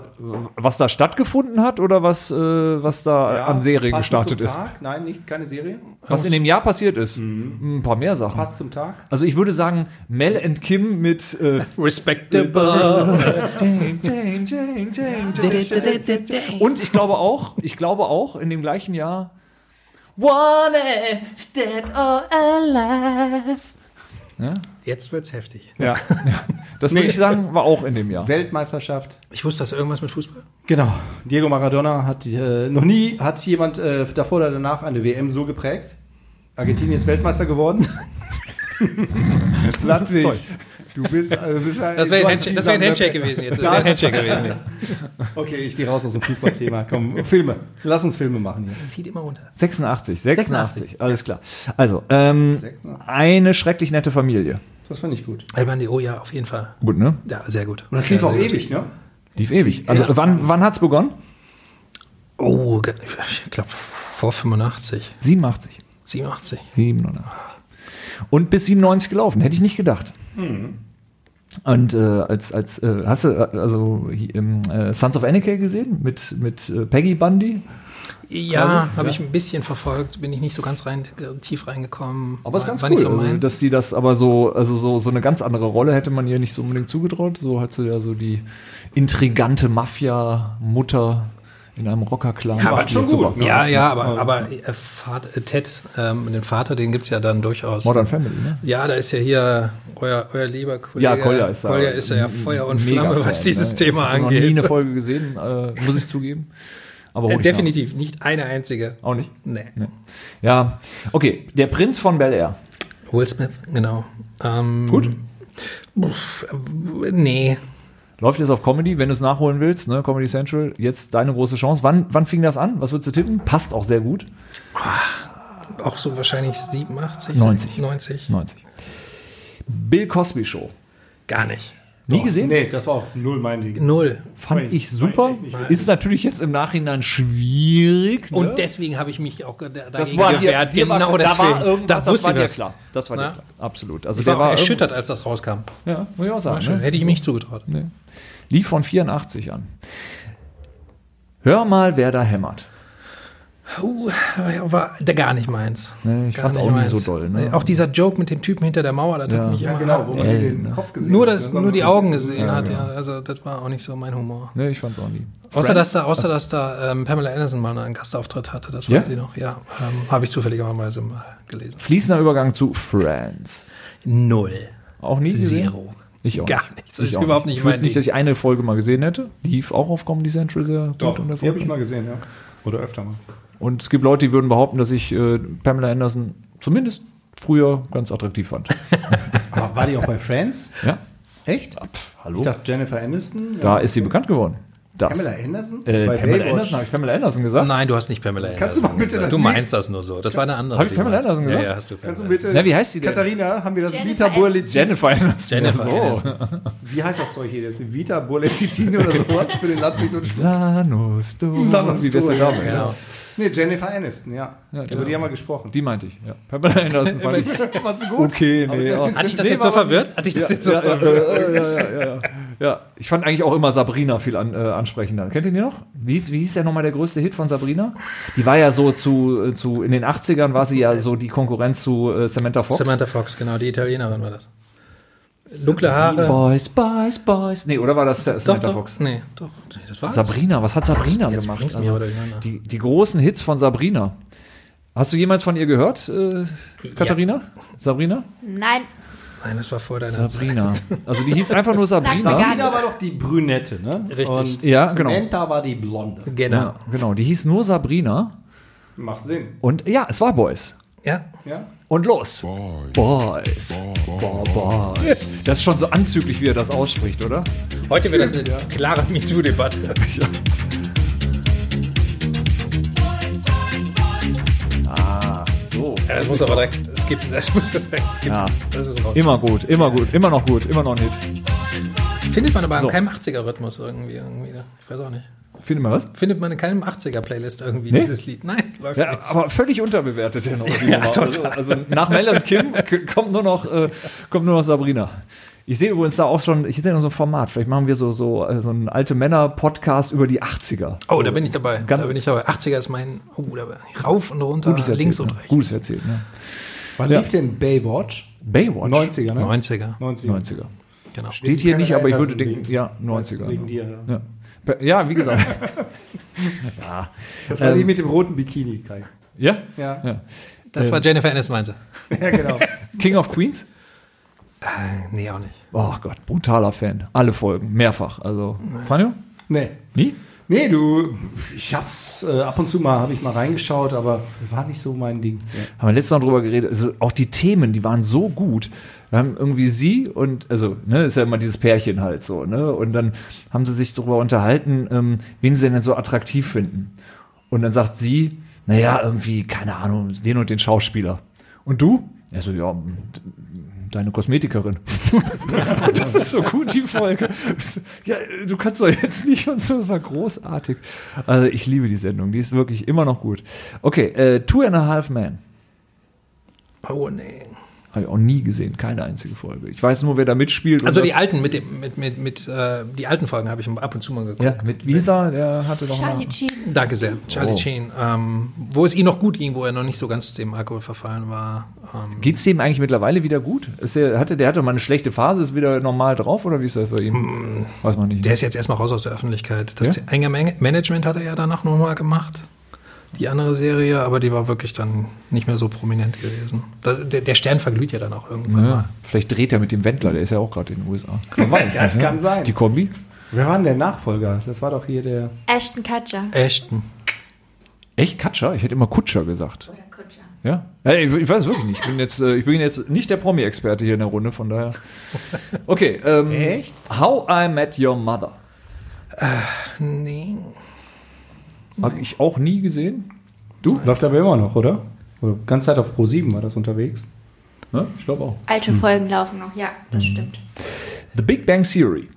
was da stattgefunden hat oder was, äh, was da an Serien Passt gestartet zum ist? Tag? Nein, nicht, keine Serie. Was in dem Jahr passiert ist? Ein paar mehr Sachen. Passt zum Tag. Also ich würde sagen, Mel and Kim mit äh, Respectable. Und ich glaube auch, ich glaube auch in dem gleichen Jahr Wanted, dead or alive. Jetzt wird's heftig. Ja. Das würde ich sagen, war auch in dem Jahr. Weltmeisterschaft. Ich wusste, dass irgendwas mit Fußball. Genau. Diego Maradona hat äh, noch nie hat jemand äh, davor oder danach eine WM so geprägt. Argentinien ist Weltmeister geworden. Landwig. Du bist, äh, bist ein- Das wäre ein, Handshake- das wär ein Handshake gewesen jetzt. Das wäre ein Das- Handshake gewesen. Okay, ich gehe raus aus dem Fußballthema. Komm, Filme. Lass uns Filme machen hier. Zieht immer runter. 86, 86, 86. alles klar. Also, ähm, 86. eine schrecklich nette Familie. Das fand ich gut. Albandi, oh ja, auf jeden Fall. Gut, ne? Ja, sehr gut. Und das lief auch ewig, ne? Lief ewig. Also, wann, wann hat's begonnen? Oh, ich glaube vor 85, 87. 87. 87. Und bis 97 gelaufen, hätte ich nicht gedacht. Und äh, als, als äh, hast du äh, also ähm, äh, Sons of Anarchy gesehen mit, mit äh, Peggy Bundy? Ja, habe ja. ich ein bisschen verfolgt, bin ich nicht so ganz rein, tief reingekommen. Aber es ist ganz cool, so also, dass sie das aber so, also so, so eine ganz andere Rolle hätte man ihr nicht so unbedingt zugetraut. So hat sie ja so die intrigante Mafia-Mutter in einem Rockerclan. Ja, aber schon gut, ne? ja, ja, aber, aber äh, Vater, äh, Ted, ähm, den Vater, den gibt's ja dann durchaus. Modern Family, ne? Ja, da ist ja hier euer, euer lieber Kollege. Ja, Kolja ist da. Kolja ist ja Feuer und Flamme, Fan, was dieses ne? Thema ich hab Noch nie angeht. eine Folge gesehen, äh, muss ich zugeben. Aber Äh, ich definitiv, nicht eine einzige. nach. Auch nicht? Nee. Ja. Okay, der Prinz von Bel Air. Will Smith, genau. Ähm, Gut. Pff, äh, nee. Läuft jetzt auf Comedy, wenn du es nachholen willst, ne? Comedy Central, jetzt deine große Chance. Wann, wann fing das an? Was würdest du tippen? Passt auch sehr gut. Auch so wahrscheinlich 87, 90. 90. 90. Bill Cosby Show. Gar nicht. Nie gesehen? Nee, das war auch null mein Ding. Null. Fand ich super. Ist natürlich jetzt im Nachhinein schwierig. Ne? Und deswegen habe ich mich auch da- das war gewehrt. dir Genau war, da deswegen. war irgendwas, da das war ich dir das. klar. Das war dir klar. Absolut. Also Ich war der auch war erschüttert, als das rauskam. Ja, muss ich auch sagen. Ne? Hätte ich mich nicht zugetraut. Nee. Lief von 84 an. Hör mal, wer da hämmert. Uh, war der gar nicht meins. Nee, ich Gar fand's nicht auch nicht so doll, ne? Auch dieser Joke mit dem Typen hinter der Mauer, das Ja. hat mich Ja, immer genau, wo man Ey, den ne? Kopf gesehen nur, hat. das, Das war nur die Augen gesehen Ja, hat. ja. Ja. Also das war auch nicht so mein Humor. Nee, ich fand's auch nie. Außer dass da, außer dass da ähm, Pamela Anderson mal einen Gastauftritt hatte, das Ja? weiß ich noch. Ja, ähm, habe ich zufälligerweise mal gelesen. Fließender Übergang zu Friends. Null. Auch nie gesehen? Zero. Ich auch Gar nicht. nichts. Ich Ist auch überhaupt nicht. Ich wusste mein nicht, dass ich eine Folge mal gesehen hätte. Lief auch auf Comedy Central sehr Doch, gut und die habe erfolgreich. ich mal gesehen, ja. Oder öfter mal. Und es gibt Leute, die würden behaupten, dass ich äh, Pamela Anderson zumindest früher ganz attraktiv fand. Aber war die auch bei Friends? Ja? Echt? Hallo? Ich dachte Jennifer Aniston. Da ist sie bekannt geworden. das. Pamela Anderson? Äh, Bei Pamela Baywatch. Anderson, habe ich Pamela Anderson gesagt? Nein, du hast nicht Pamela Anderson. Kannst du mal bitte gesagt. Du meinst das nur so. Das war eine andere. Hab ich Pamela. Anderson gesagt? Ja, ja, hast du. Kannst du Pamela bitte, Na, wie heißt die denn? Katharina, haben wir das Jennifer Vita Aniston. Burlizin? Jennifer Anderson. Jennifer so. Aniston. Wie heißt das Zeug hier? Das ist Vita Burlizin oder sowas für den Landwig so Sanus, du. Sanus, Wie du, der Dame, ja, genau. Nee, Jennifer Aniston, ja. Über die haben wir gesprochen. Die meinte ich, ja. Pamela Anderson fand ich. Fandst du gut? Okay, nee. Aber ja. Hat dich das Nee, jetzt so verwirrt? Hat dich das jetzt so ja, ja, verwirrt? ja, ja, ja, ja, ja. ja, ich fand eigentlich auch immer Sabrina viel an, äh, ansprechender. Kennt ihr die noch? Wie hieß, wie hieß der nochmal der größte Hit von Sabrina? Die war ja so zu, äh, zu in den 80ern war sie ja so die Konkurrenz zu äh, Samantha Fox. Samantha Fox, genau, die Italienerin war das. Dunkle Haare. Boys, Boys, Boys. Nee, oder war das äh, Doch, Samantha doch. Fox? Nee, doch. Nee, das war Sabrina, was hat Sabrina Jetzt gemacht? Also, durcheinander. die, die großen Hits von Sabrina. Hast du jemals von ihr gehört, äh, Katharina? Sabrina? Nein, Nein, das war vor deiner Sabrina. Also die hieß einfach nur Sabrina. mir Sabrina war doch die Brünette, ne? Richtig. Und Ja, genau. Samantha war die Blonde. Zeit. Genau. Ja, genau. Die hieß nur Sabrina. Macht Sinn. Und ja, es war Boys. Ja. Ja? Und los. Boys. Boys. Boys. Das ist schon so anzüglich, wie er das ausspricht, oder? Heute wird das eine klare MeToo-Debatte. So. Ja, das muss aber direkt skippen. Das muss direkt skippen. Ja. Das ist raus. Immer gut, immer gut, immer noch gut, immer noch ein Hit. Findet man aber So. in keinem 80er-Rhythmus irgendwie, irgendwie. Ich weiß auch nicht. Findet man was? Findet man in keinem 80er-Playlist irgendwie Nee? dieses Lied? Nein, läuft Ja, nicht. aber völlig unterbewertet noch. Ja, Nummer. total. Also, also nach Mel und Kim kommt nur noch, äh, kommt nur noch Sabrina. Ich sehe übrigens da auch schon, ich sehe noch so ein Format. Vielleicht machen wir so, so, äh, so einen alte Männer-Podcast über die 80er. Oh, da bin ich dabei. Ganz- da bin ich dabei. 80er ist mein. Oh, da bin ich rauf und runter, Gutes erzählt, links und ne? rechts. Gutes erzählt, ne? Wann Ja. lief denn Baywatch? Baywatch. 90er, ne? 90er. 90er. 90er. Genau. Steht hier nicht, aber ich würde denken, ja, 90er. Wegen dir, ja. Ja. Ja, wie gesagt. Das war Ähm, die mit dem roten Bikini, Kai. ja? Ja, ja. Das war Jennifer Aniston, meinte. ja genau. King of Queens? Äh, nee, auch nicht. Oh Gott, brutaler Fan. Alle Folgen, mehrfach. Also, Fanjo? Nee. Nie? Nee, du, ich hab's äh, ab und zu mal, habe ich mal reingeschaut, aber war nicht so mein Ding. Ja. Haben wir letztes Mal drüber geredet. Also auch die Themen, die waren so gut. Wir haben irgendwie sie und, also, ne, ist ja immer dieses Pärchen halt so, ne? Und dann haben sie sich darüber unterhalten, ähm, wen sie denn so attraktiv finden. Und dann sagt sie, naja, irgendwie, keine Ahnung, den und den Schauspieler. Und du? Er so, ja, deine Kosmetikerin. das ist so gut, die Folge. Ja, du kannst doch jetzt nicht und so, das war großartig. Also ich liebe die Sendung, die ist wirklich immer noch gut. Okay, äh, Two and a Half Men. Oh, nee. Habe ich auch nie gesehen, keine einzige Folge. Ich weiß nur, wer da mitspielt. und Also die alten, mit dem, mit, mit, mit, äh, die alten Folgen habe ich ab und zu mal geguckt. Ja, mit Visa, der hatte doch Charlie mal. Sheen. Danke sehr, Charlie Oh. Sheen. Ähm, wo es ihm noch gut ging, wo er noch nicht so ganz dem Alkohol verfallen war. Ähm, Geht's dem eigentlich mittlerweile wieder gut? Ist der, hatte, der hatte mal eine schlechte Phase, ist wieder normal drauf oder wie ist das bei ihm? Weiß man nicht. der ist jetzt erstmal raus aus der Öffentlichkeit. Das Ja? Management hat er ja danach nochmal gemacht. Die andere Serie, aber die war wirklich dann nicht mehr so prominent gewesen. Das, der, der Stern verglüht ja dann auch irgendwann ja, mal. vielleicht dreht er mit dem Wendler, der ist ja auch gerade in den USA. Man weiß Das kann sein. Die Kombi? Wer war denn der Nachfolger? Das war doch hier der. Ashton Kutcher. Ashton. Echt Katscher? Ich hätte immer Kutscher gesagt. Oder Kutscher. Ja? ja ich, ich weiß es wirklich nicht. Ich bin jetzt, äh, ich bin jetzt nicht der Promi-Experte hier in der Runde, von daher. Okay. Ähm, Echt? How I Met Your Mother. Nee. Habe ich auch nie gesehen. Du? Läuft aber immer noch, oder? oder ganze Zeit auf Pro 7 war das unterwegs. Ja, ich glaube auch. Alte Folgen laufen noch, ja, das Hm. stimmt. The Big Bang Theory.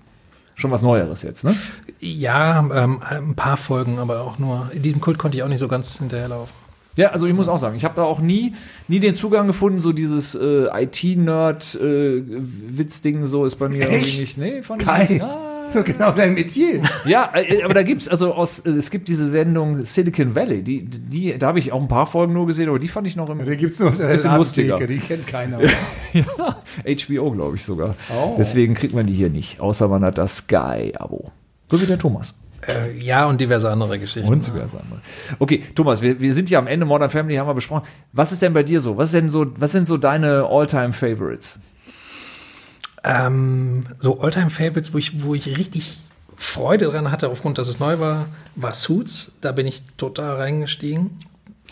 Schon was Neueres jetzt, ne? Ja, ähm, ein paar Folgen, aber auch nur. In diesem Kult konnte ich auch nicht so ganz hinterherlaufen. Ja, also ich muss auch sagen, ich habe da auch nie, nie den Zugang gefunden, so dieses äh, IT-Nerd-Witzding so ist bei mir irgendwie Echt? nicht. Nee, fand ich Kai. So genau dein Metier. Ja, äh, aber da gibt's also aus, äh, es gibt diese Sendung Silicon Valley, die, die, da habe ich auch ein paar Folgen nur gesehen, aber die fand ich noch im Da gibt's nur eine Bisschen lustiger. Die kennt keiner. ja, HBO, glaube ich sogar. Oh. Deswegen kriegt man die hier nicht, außer man hat das Sky-Abo. So wie der Thomas. Äh, ja, und diverse andere Geschichten. Und das andere. Okay, Thomas, wir, wir sind ja am Ende Modern Family, haben wir besprochen. Was ist denn bei dir so? Was ist denn so, was sind so deine All-Time-Favorites? Ähm, so Alltime-Favorites, wo ich, wo ich richtig Freude dran hatte, aufgrund, dass es neu war, war Suits. Da bin ich total reingestiegen.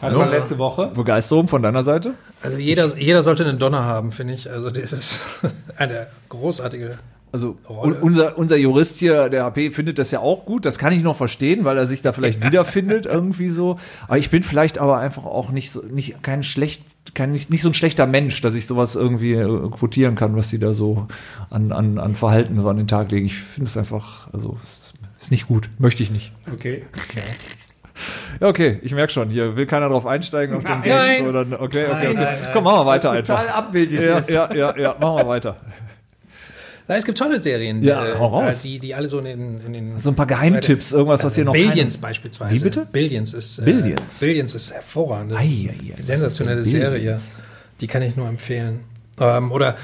Hatten wir letzte Woche. Begeisterung von deiner Seite? Also jeder, jeder sollte einen Donner haben, finde ich. Also das ist eine großartige Also Rolle. un- unser, unser Jurist hier, der HP, findet das ja auch gut. Das kann ich noch verstehen, weil er sich da vielleicht wiederfindet, irgendwie so. Aber ich bin vielleicht aber einfach auch nicht so, nicht kein schlecht, kein, nicht, nicht so ein schlechter Mensch, dass ich sowas irgendwie äh, quotieren kann, was sie da so an, an, an Verhalten so an den Tag legen. Ich finde es einfach, also es ist, nicht gut. Möchte ich nicht. Okay. Ja, okay, ich merke schon, hier will keiner drauf einsteigen auf den Nein. Games oder okay, okay, okay. nein, nein. Komm, machen wir weiter Was total einfach. abwegig Ja, ja, ja, ja, machen wir weiter. Nein, es gibt tolle Serien, Ja, äh, hau raus. die, die alle so in den, in den So ein paar Geheimtipps, irgendwas, was hier noch Billions keiner- beispielsweise. Wie bitte? Billions ist äh, Billions? Billions ist hervorragend. Ei, ei, was Sensationelle Serie. Die kann ich nur empfehlen. Ähm, oder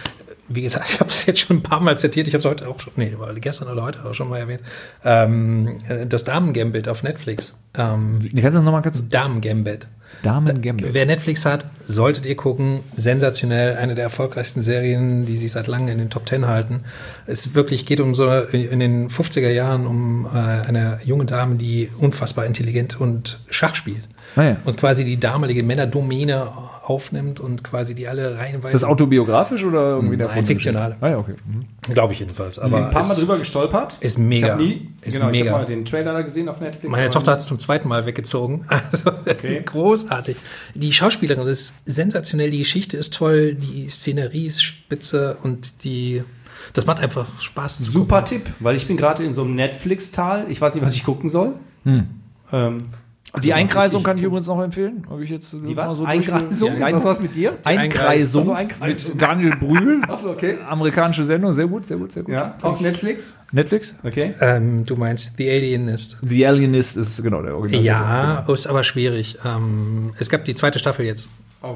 wie gesagt, ich habe es jetzt schon ein paar Mal zitiert. Ich habe es heute auch schon, nee, gestern oder heute auch schon mal erwähnt. Ähm, äh, das Damen-Gambit auf Netflix. Ähm, Nee, kannst du das nochmal kurz? Damen-Gambit. Damen Gambit. Wer Netflix hat, solltet ihr gucken. Sensationell. Eine der erfolgreichsten Serien, die sich seit langem in den Top Ten halten. Es wirklich geht um so in den 50er Jahren um äh, eine junge Dame, die unfassbar intelligent und Schach spielt. Ah ja. Und quasi die damalige Männerdomäne aufnimmt und quasi die alle reihenweise. Ist das autobiografisch oder irgendwie der Nein, fiktional. Ah ja, okay. Mhm. Glaube ich jedenfalls. Aber ein paar Mal drüber gestolpert. ist mega. Ich nie, Ist genau, ich mega. habe mal den Trailer da gesehen auf Netflix. Meine Tochter hat es zum zweiten Mal weggezogen. Also großartig. Die Schauspielerin ist sensationell, die Geschichte ist toll, die Szenerie ist spitze und die. Das macht einfach Spaß zu Super Tipp, weil ich bin gerade in so einem Netflix-Tal. Ich weiß nicht, was ich gucken soll. Ähm, Die Einkreisung kann ich übrigens noch empfehlen. Habe ich jetzt Die was? Einkreisung? Ist das was mit dir? Einkreisung Also Einkreisung. mit Daniel Brühl. Achso, okay. Amerikanische Sendung, sehr gut, sehr gut, sehr gut. Ja, auch Netflix? Netflix? Okay. Ähm, du meinst The Alienist. The Alienist ist genau der Original. Ja, ist aber schwierig. Ähm, es gab die zweite Staffel jetzt.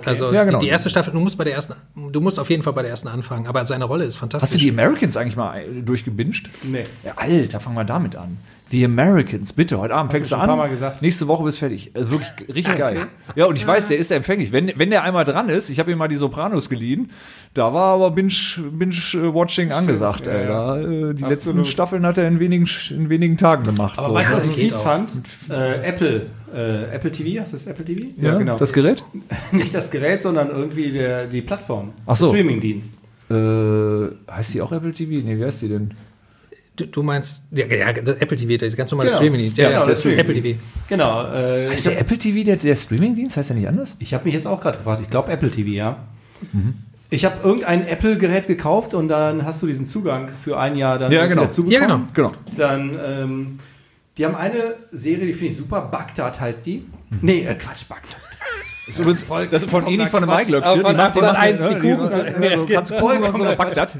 Also Ja, genau. die, die erste Staffel, du musst bei der ersten, du musst auf jeden Fall bei der ersten anfangen, aber seine Rolle ist fantastisch. Hast du die Americans eigentlich mal äh, durchgebinged? Nee. Ja, Alter, fangen wir damit an. Die Americans, bitte, heute Abend fängst du schon an. ein paar Mal gesagt. Nächste Woche bist fertig. Also wirklich richtig geil. Ja, und ich weiß, der ist empfänglich. Wenn, wenn der einmal dran ist, ich habe ihm mal die Sopranos geliehen, da war aber Binge-Watching angesagt. ja, ey. ja. Da, äh, die letzten Absolut. Staffeln hat er in wenigen, in wenigen Tagen gemacht. Aber so. weißt du, was ich fies auch. fand? Äh, Apple. Äh, Apple TV, hast du das Apple TV? ja, Das Gerät? Nicht das Gerät, sondern irgendwie der, die Plattform. Ach so. Der Streamingdienst. Äh, heißt die auch Apple TV? Nee, wie heißt die denn? Du, du meinst, ja, ja, das Apple TV, das ganz normale Genau. Streaming-Dienst. Ja, Ja, genau, ja, das Apple TV. Genau. Äh, Ist der Apple TV der, der Streamingdienst? Heißt der nicht anders? Ich habe mich jetzt auch gerade gefragt. Ich glaube Apple TV, ja. Ich habe irgendein Apple-Gerät gekauft und dann hast du diesen Zugang für ein Jahr dann Ja, genau. dazu Ja, bekommen. genau. Genau. Dann, ähm, die haben eine Serie, die finde ich super. Bagdad heißt die. Nee, äh, Quatsch, Bagdad. Das ist, übrigens, das ist von Ini von. Maiglöckchen. Aber von Die macht- die Sat. macht- 1 die Kuchen. Also kannst Kuchen und so Vollkommener Bagdad.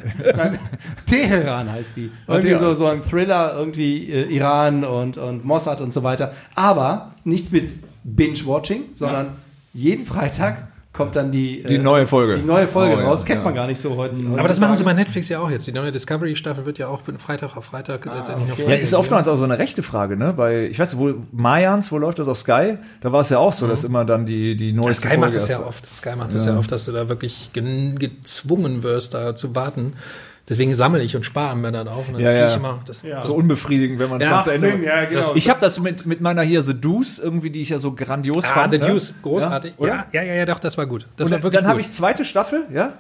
Teheran heißt die. Irgendwie so, so ein Thriller, irgendwie äh, Iran und, und Mossad und so weiter. Aber nichts mit Binge-Watching, sondern jeden Freitag kommt dann die, äh, Die neue Folge. Die neue Folge Oh, ja, raus. Kennt ja. man gar nicht so heute. Aber das machen sie bei Netflix ja auch jetzt. Die neue Discovery-Staffel wird ja auch von Freitag auf Freitag letztendlich noch Ja, ist oftmals auch so eine rechte Frage, ne? Bei, ich weiß nicht, wo Mayans, wo läuft das auf Sky? Da war es ja auch so, dass immer dann die, die neueste Sky macht Folge das ja erst- oft. Sky macht das ja oft, dass du da wirklich gen- gezwungen wirst, da zu warten. Deswegen sammle ich und spare mir dann auf und dann Ja, ziehe ja. ich immer. Das, So unbefriedigend, wenn man es Ja, dann zu Ende ja, genau. Ich habe das mit, mit meiner hier The Deuce, irgendwie, die ich ja so grandios Ah, fand. The ne? Deuce, großartig. Ja, oder? Ja, ja, ja, ja, doch, das war gut. Das und war dann, wirklich dann habe ich zweite Staffel, ja,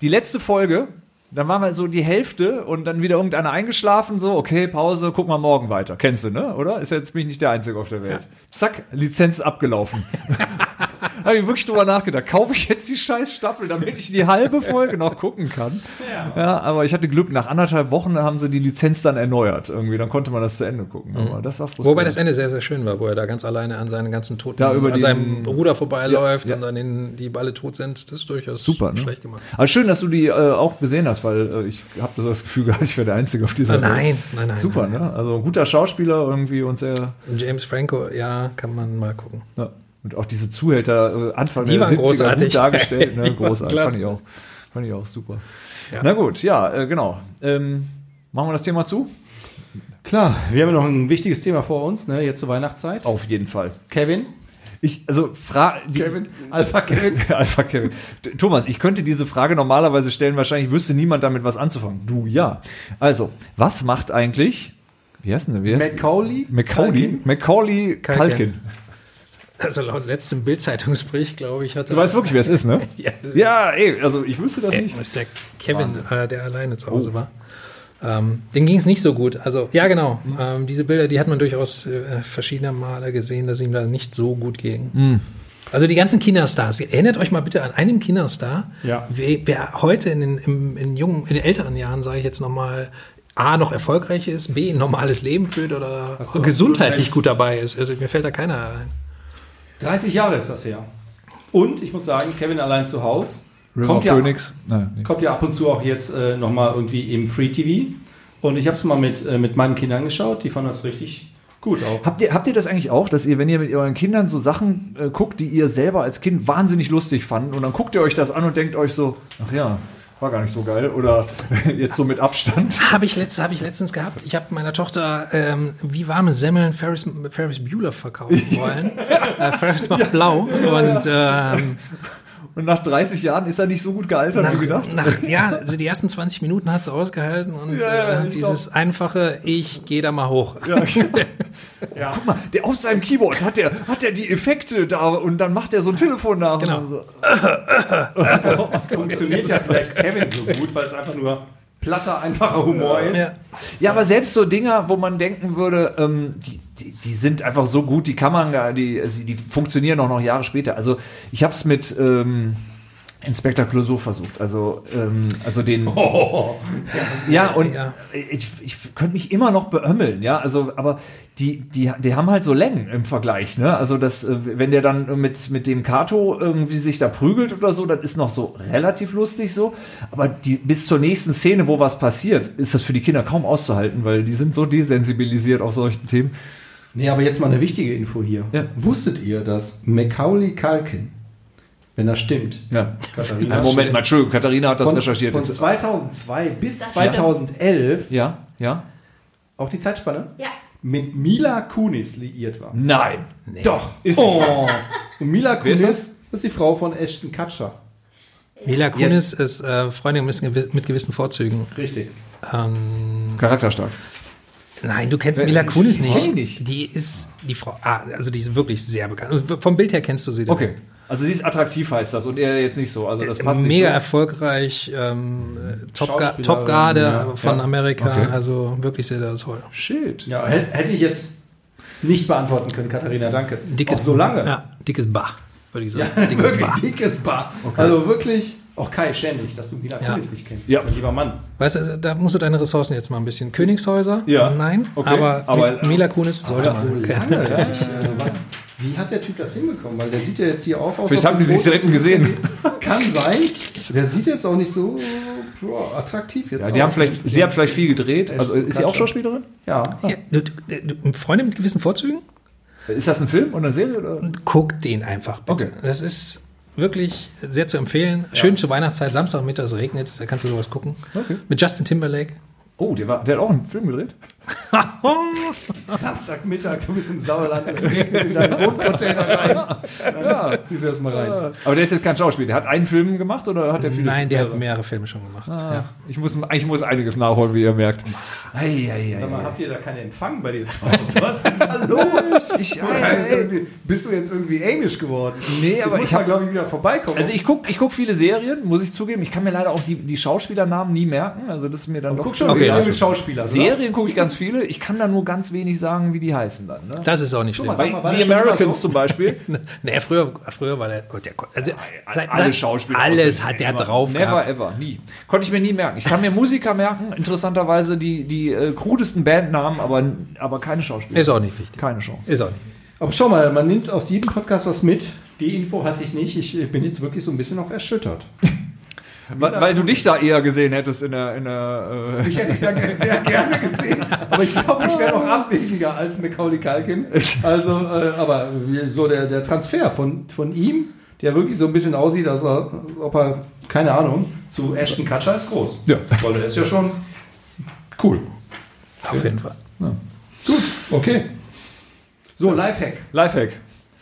die letzte Folge. Dann waren wir so die Hälfte und dann wieder irgendeiner eingeschlafen, so, okay, Pause, guck mal morgen weiter. Kennst du, ne? Oder? Ist jetzt bin ich nicht der Einzige auf der Welt. Zack, Lizenz abgelaufen. habe ich wirklich drüber nachgedacht. Kaufe ich jetzt die scheiß Staffel, damit ich die halbe Folge noch gucken kann? Ja. aber ich hatte Glück, nach anderthalb Wochen haben sie die Lizenz dann erneuert. Irgendwie, dann konnte man das zu Ende gucken. Aber das war frustrierend. Wobei das Ende sehr, sehr schön war, wo er da ganz alleine an seinen ganzen Toten, Da über an den- seinem Bruder vorbeiläuft Ja, ja. und dann den, die alle tot sind. Das ist durchaus Super, ne? schlecht gemacht. Aber schön, dass du die äh, auch gesehen hast, weil äh, ich habe das Gefühl gehabt, ich wäre der Einzige auf dieser Ah, nein, nein, nein, Super, nein, ne? Also ein guter Schauspieler irgendwie und sehr. James Franco, ja, kann man mal gucken. Ja. Und auch diese Zuhälter äh, Anfang Die der waren 70er großartig. gut dargestellt. Ne? Großartig. Fand ich auch. Fand ich auch super. Ja. Na gut, ja, äh, genau. Ähm, machen wir das Thema zu? Klar, wir haben ja noch ein wichtiges Thema vor uns, ne? jetzt zur Weihnachtszeit. Auf jeden Fall. Kevin. Ich, also, fra die, Kevin. Alpha Kevin. Alpha Kevin. Thomas, ich könnte diese Frage normalerweise stellen, wahrscheinlich wüsste niemand damit was anzufangen. Du ja. Also, was macht eigentlich, wie heißt denn der? Wie heißt Macaulay. Macaulay? Culkin. Macaulay Culkin. Culkin. Also laut letztem Bildzeitungsbericht, glaube ich, hat Du weißt wirklich, wer es ist, ne? Ja. Ja, ey, also ich wüsste das Äh, nicht. ist der Kevin, äh, der alleine zu Hause war. Ähm, denen ging es nicht so gut. Also, ja, genau. Ähm, diese Bilder, die hat man durchaus äh, verschiedene Male gesehen, dass ihm da nicht so gut ging. Also die ganzen Kinderstars. Erinnert euch mal bitte an einen Kinderstar, Ja. wer, wer heute in den, im, in jungen, in den älteren Jahren, sage ich jetzt nochmal, A, noch erfolgreich ist, B, ein normales Leben führt oder gesundheitlich gut dabei ist. Also mir fällt da keiner ein. 30 Jahre ist das her. Und ich muss sagen, Kevin allein zu Hause River kommt ja, Phoenix. Nein, nee. kommt ja ab und zu auch jetzt äh, nochmal irgendwie im Free TV. Und ich habe es mal mit, äh, mit meinen Kindern geschaut, die fanden das richtig gut auch. Habt ihr, habt ihr das eigentlich auch, dass ihr, wenn ihr mit euren Kindern so Sachen äh, guckt, die ihr selber als Kind wahnsinnig lustig fandet, und dann guckt ihr euch das an und denkt euch so, ach ja, war gar nicht so geil, oder jetzt so mit Abstand. Habe ich, letzt, hab ich letztens gehabt. Ich habe meiner Tochter ähm, wie warme Semmeln Ferris, Ferris Bueller verkaufen wollen. äh, Ferris macht blau. Und ähm, Und nach 30 Jahren ist er nicht so gut gealtert wie nach, gedacht. nach, ja, also die ersten 20 Minuten hat sie ausgehalten und Ja, ja, äh, dieses einfache, ich gehe da mal hoch. Guck mal, der auf seinem Keyboard hat der, hat der die Effekte da und dann macht er so ein Telefon nach. Genau. Und so. Also, funktioniert ja vielleicht Kevin so gut, weil es einfach nur platter, einfacher Humor ist. Ja. Ja, aber selbst so Dinger, wo man denken würde, ähm, die, die, die sind einfach so gut, die kann man gar, die, die funktionieren auch noch Jahre später. Also ich habe es mit ähm, Inspector Clouseau versucht. Also, ähm, also den. ja, und Ja. ich, ich könnte mich immer noch beömmeln, ja. Also, aber die, die, die haben halt so Längen im Vergleich, ne? Also, das, äh, wenn der dann mit, mit dem Kato irgendwie sich da prügelt oder so, das ist noch so relativ lustig so. Aber die, bis zur nächsten Szene, wo was passiert, ist das für die Kinder kaum auszuhalten, weil die sind so desensibilisiert auf solchen Themen. Nee, aber jetzt mal eine wichtige Info hier. Ja. Wusstet ihr, dass Macaulay Culkin, wenn das stimmt, Ja. Katharina, Ja, Moment mal, Entschuldigung, Katharina hat das von, recherchiert. von Jetzt- 2002 bis Das 2011, ja, ja. auch die Zeitspanne, Ja. mit Mila Kunis liiert war. Nein. Doch. Ist oh. Und Mila Wer ist Kunis ist die Frau von Ashton Kutcher. Mila Kunis ist äh, Freundin mit, mit gewissen Vorzügen. Richtig. Ähm, Charakterstark. Nein, du kennst Mila Kunis ich nicht. kenn die nicht. Die ist die Frau, ah, also die ist wirklich sehr bekannt. Und Vom Bild her kennst du sie. Okay. Also sie ist attraktiv, heißt das, und er jetzt nicht so. Also das passt Mega nicht erfolgreich, ähm, äh, Top, Top Garde ja. von Ja. Amerika, Okay. also wirklich sehr, sehr toll. so. Shit. Ja, hätte ich jetzt nicht beantworten können, Katharina, danke. Dickes Auch so lange. Ja, dickes Bach, würde ich sagen. Ja, dickes wirklich Bach. dickes Bar. Also wirklich, auch Kai, schäm dich, dass du Mila Ja. Kunis nicht kennst. Ja. mein lieber Mann. Weißt du, da musst du deine Ressourcen jetzt mal ein bisschen. Königshäuser? Ja. Nein, Okay. aber, Aber- Mi- Mila Kunis sollte so man. lange. Ich, also, wa- wie hat der Typ das hinbekommen? Weil der sieht ja jetzt hier auch aus. Vielleicht haben die sich selten gesehen. Kann sein. Der sieht jetzt auch nicht so boah, attraktiv jetzt Ja, die haben vielleicht, sie hat vielleicht viel gedreht. Also ist sie auch. Schauspielerin? Ja. Ja, du, du, Freunde mit gewissen Vorzügen? Ist das ein Film oder eine Serie? Oder? Guck den einfach bitte. Okay. Das ist wirklich sehr zu empfehlen. Schön zur Weihnachtszeit, Samstagmittag, es regnet, da kannst du sowas gucken. Okay. Mit Justin Timberlake. Oh, der, war, der hat auch einen Film gedreht? Samstagmittag, du bist im Sauerland, es regnet in deinen Wohncontainer rein. Dann ziehst du erstmal rein. Aber der ist jetzt kein Schauspieler. Der hat einen Film gemacht oder hat er viele? Nein, der hat mehrere? mehrere Filme schon gemacht. Ah, ich, muss, ich muss einiges nachholen, wie ihr merkt. Ei, ei, ei, Sag mal, ei. habt ihr da keinen Empfang bei dir zu Hause? Was ist da los? Ich, bist du jetzt irgendwie Amish geworden? Nee, aber du musst ich mal, hab- glaube ich, wieder vorbeikommen. Also ich gucke ich guck viele Serien, muss ich zugeben. Ich kann mir leider auch die, die Schauspielernamen nie merken. Also das ist mir dann doch... guck schon Okay, Serien also oder? Serien gucke ich ganz viele. Ich kann da nur ganz wenig sagen, wie die heißen dann. Ne? Das ist auch nicht schlimm. mal, mal, The Americans so? zum Beispiel. Nee, früher, früher war der, der also, sein, Alle sein, Schauspieler. alles hat immer. drauf Never gehabt. ever, nie. Konnte ich mir nie merken. Ich kann mir Musiker merken, interessanterweise die, die äh, krudesten Bandnamen, aber, aber keine Schauspieler. Ist auch nicht wichtig. Keine Chance. Ist auch nicht. Aber schau mal, man nimmt aus jedem Podcast was mit. Die Info hatte ich nicht. Ich bin jetzt wirklich so ein bisschen auch erschüttert. Weil, weil du dich da eher gesehen hättest in der... In der äh, Ich hätte dich da sehr gerne gesehen, aber ich glaube, ich wäre noch abwegiger als Macaulay Culkin. Also, äh, aber so der, der Transfer von, von ihm, der wirklich so ein bisschen aussieht, als er, ob er, keine Ahnung, zu Ashton Kutcher ist groß. Ja. Weil er ist ja schon cool. Auf jeden Fall. Gut, okay. So, Lifehack. Lifehack.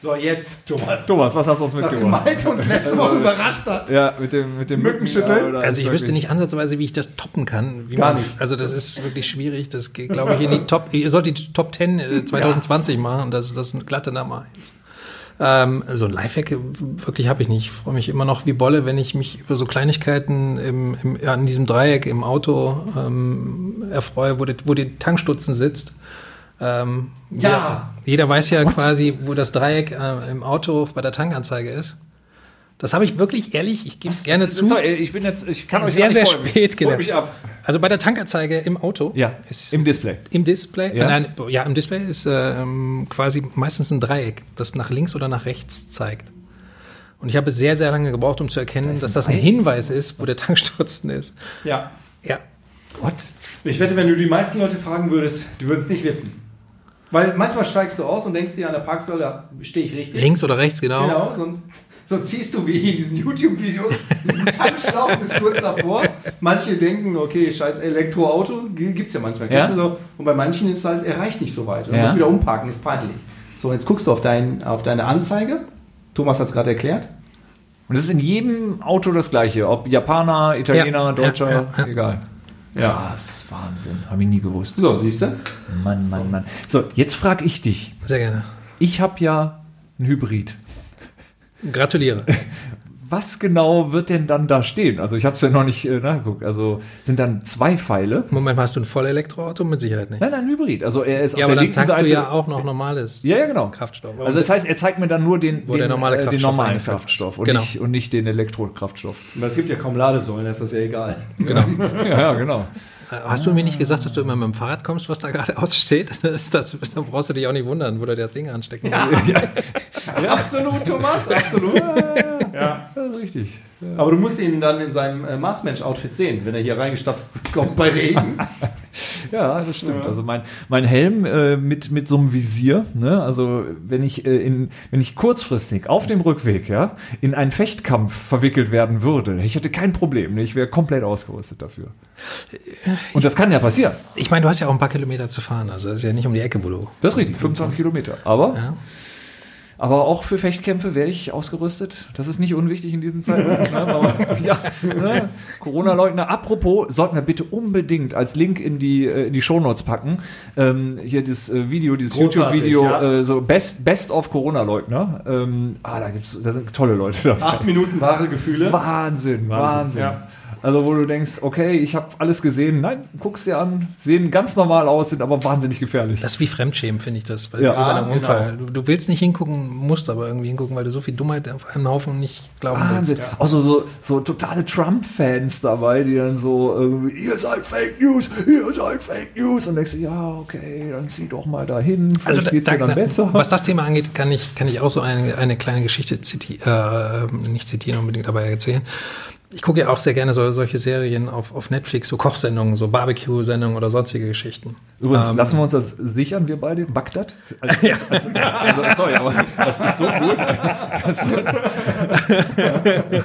So, jetzt, Thomas. Thomas, was hast du uns mitgebracht? Malte uns letzte Woche überrascht hat. Ja, mit dem, mit dem Mückenschütteln? Also ich wüsste nicht ansatzweise, wie ich das toppen kann. Wie Gar man, nicht. Also das ist wirklich schwierig. Das geht, glaube ich, in die Top. Ihr sollt die Top 10 äh, 2020 machen. Das ist das ist eine glatte Nummer 1. Ähm, so ein Lifehack wirklich habe ich nicht. Ich freue mich immer noch wie Bolle, wenn ich mich über so Kleinigkeiten im, im, ja, in diesem Dreieck im Auto ähm, erfreue, wo die, wo die Tankstutzen sitzt. Ähm, Ja. Jeder, jeder weiß ja quasi, wo das Dreieck äh, im Auto bei der Tankanzeige ist. Das habe ich wirklich ehrlich, ich gebe es gerne zu. Sorry, ich bin jetzt, ich kann euch sehr, sehr folgen. spät gelernt. mich ab. Also bei der Tankanzeige im Auto Ja, ist im Display. im Display, Ja? nein, ja im Display ist ähm, quasi meistens ein Dreieck, das nach links oder nach rechts zeigt. Und ich habe sehr, sehr lange gebraucht, um zu erkennen, dass das ein Hinweis ist, wo der Tankstutzen ist. Ja. Ja, What? Ich wette, wenn du die meisten Leute fragen würdest, die würden es nicht wissen. Weil manchmal steigst du aus und denkst dir an der Parksäule, da stehe ich richtig. links oder rechts, genau. Genau, sonst, sonst siehst du wie in diesen YouTube-Videos diesen Tankschlauch bis kurz davor. Manche denken, okay, scheiß Elektroauto, gibt es ja manchmal. Ja. so. Und bei manchen ist halt, er reicht nicht so weit. Du Ja. musst wieder umparken, ist peinlich. So, jetzt guckst du auf, dein, auf deine Anzeige. Thomas hat es gerade erklärt. Und es ist in jedem Auto das gleiche. Ob Japaner, Italiener, Ja, Deutscher, ja, ja, ja. egal. Ja. Krass, Wahnsinn. Habe ich nie gewusst. So, siehst du? Mann, Mann, Mann. So, jetzt frage ich dich. Sehr gerne. Ich habe ja ein Hybrid. Gratuliere. Was genau wird denn dann da stehen? Also ich habe es ja noch nicht äh, nachgeguckt. Also sind dann zwei Pfeile? Moment, hast du ein Vollelektroauto? Mit Sicherheit nicht. Nein, nein, Hybrid. Also er ist Ja, auf aber der dann linken tankst Seite. du ja auch noch normales ja, ja, genau. Kraftstoff. Also das heißt, er zeigt mir dann nur den, den, der normale äh, den Kraftstoff normalen eingefärbt ist. Kraftstoff und, Genau. nicht, und nicht den Elektrokraftstoff. Es gibt ja kaum Ladesäulen, da ist das ja egal. genau. Ja, ja, genau. Äh, Hast du mir nicht gesagt, dass du immer mit dem Fahrrad kommst, was da gerade aussteht? Das das, da brauchst du dich auch nicht wundern, wo du das Ding anstecken musst. Absolut, Thomas, absolut. ja. Das ist richtig. Aber du musst ihn dann in seinem äh, Marsmensch-Outfit sehen, wenn er hier reingestapft kommt bei Regen. Ja, das stimmt. Also mein, mein Helm äh, mit, mit so einem Visier, ne? also wenn ich, äh, in, wenn ich kurzfristig auf dem Rückweg ja, in einen Fechtkampf verwickelt werden würde, ich hätte kein Problem, ne? ich wäre komplett ausgerüstet dafür. Und das kann ja passieren. Ich meine, du hast ja auch ein paar Kilometer zu fahren, also das ist ja nicht um die Ecke, wo du. Das ist richtig, 25 Kilometer. Aber, Ja. Aber auch für Fechtkämpfe wäre ich ausgerüstet. Das ist nicht unwichtig in diesen Zeiten. ne? ja, ne? Corona-Leugner. Apropos, sollten wir bitte unbedingt als Link in die, äh, in die Shownotes packen. Ähm, hier das äh, Video, dieses YouTube-Video, ja. äh, so Best, Best of Corona-Leugner. Ähm, ah, da gibt's, da sind tolle Leute dabei. Acht Minuten wahre Gefühle. Wahnsinn, Wahnsinn. Wahnsinn, ja. Also wo du denkst, okay, ich habe alles gesehen. Nein, guck's dir an, sehen ganz normal aus, sind aber wahnsinnig gefährlich. Das ist wie Fremdschämen, finde ich das, bei, Ja, einem genau. Unfall. Du, du willst nicht hingucken, musst aber irgendwie hingucken, weil du so viel Dummheit auf einem Haufen nicht glauben Wahnsinn. willst. Auch so, so, so totale Trump-Fans dabei, die dann so irgendwie, ihr seid Fake News, ihr seid Fake News. Und denkst du, ja, okay, dann zieh doch mal dahin, vielleicht Also, geht's da, dir dann da, besser. was das Thema angeht, kann ich, kann ich auch so eine, eine kleine Geschichte zitieren, äh, nicht zitieren unbedingt, aber erzählen. Ich gucke ja auch sehr gerne so, solche Serien auf, auf Netflix, so Kochsendungen, so Barbecue-Sendungen oder sonstige Geschichten. Übrigens, Ähm, lassen wir uns das sichern, wir beide, Bagdad? Also, also, also, sorry, aber das ist so gut. Das,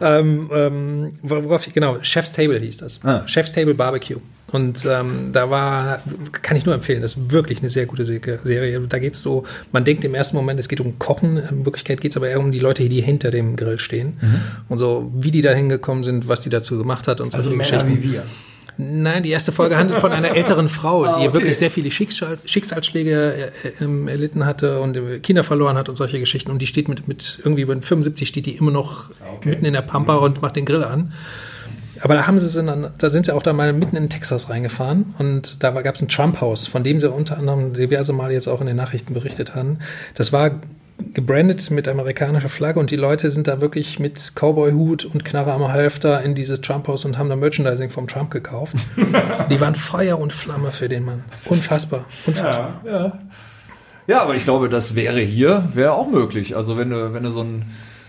Ähm, ähm, worauf ich, genau, Chef's Table hieß das. Ah. Chef's Table Barbecue. Und ähm, da war, kann ich nur empfehlen, das ist wirklich eine sehr gute Se- Serie. Da geht's so, man denkt im ersten Moment, es geht um Kochen, in Wirklichkeit geht's aber eher um die Leute, die hinter dem Grill stehen. Und so, wie die da hingekommen sind, was die dazu gemacht hat und Also solche Männer Geschichten. wie wir. Nein, die erste Folge handelt von einer älteren Frau, die Ah, okay. wirklich sehr viele Schicksal, Schicksalsschläge äh, ähm, erlitten hatte und Kinder verloren hat und solche Geschichten. Und die steht mit, mit irgendwie über 75 steht die immer noch mitten in der Pampa und macht den Grill an. Aber da haben sie sind dann, da sind sie auch da mal mitten in Texas reingefahren und da gab es ein Trump-Haus, von dem sie unter anderem diverse Mal jetzt auch in den Nachrichten berichtet haben. Das war gebrandet mit amerikanischer Flagge und die Leute sind da wirklich mit Cowboy-Hut und Knarre am Halfter in dieses Trump-Haus und haben da Merchandising vom Trump gekauft. die waren Feuer und Flamme für den Mann. Unfassbar, unfassbar. Ja, aber ich glaube, das wäre hier, wäre auch möglich. Also wenn du, wenn du so ein,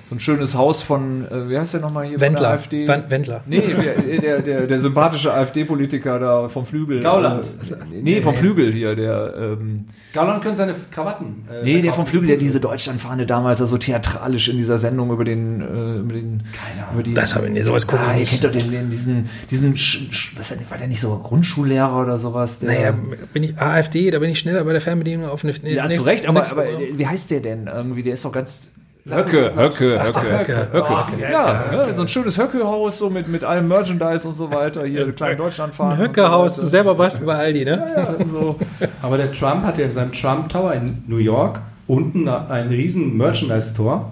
so ein schönes Haus von, äh, wie heißt der nochmal hier von Wendler. der AfD? Wen- Wendler. Nee, der, der, der, der sympathische AfD-Politiker da vom Flügel. Gauland. Äh, nee, vom Flügel hier, der, ähm, Gauland können seine Krawatten. äh, nee, der vom. Flügel, der diese Deutschlandfahne damals so theatralisch in dieser Sendung über den, äh, über den, Keine über die, Das habe ich nicht, sowas gucke Ah, ich ihr kennt doch den, den diesen, diesen, Sch, Sch, was war der nicht so Grundschullehrer oder sowas? Der, Nee, da bin ich AfD, da bin ich schneller bei der Fernbedienung auf eine ja, nächste- zu Recht, aber, aber wie heißt der denn irgendwie? Der ist doch ganz. Höcke, Höcke, Höcke, doch, Höcke. Höcke. Oh, Ja, Höcke. ja, so ein schönes Höcke-Haus so mit, mit allem Merchandise und so weiter. Hier, klein Deutschland fahren. Ein Höckehaus, selber basteln bei Aldi, ne? So. Aber der Trump hat ja in seinem Trump Tower in New York unten einen riesen Merchandise-Store,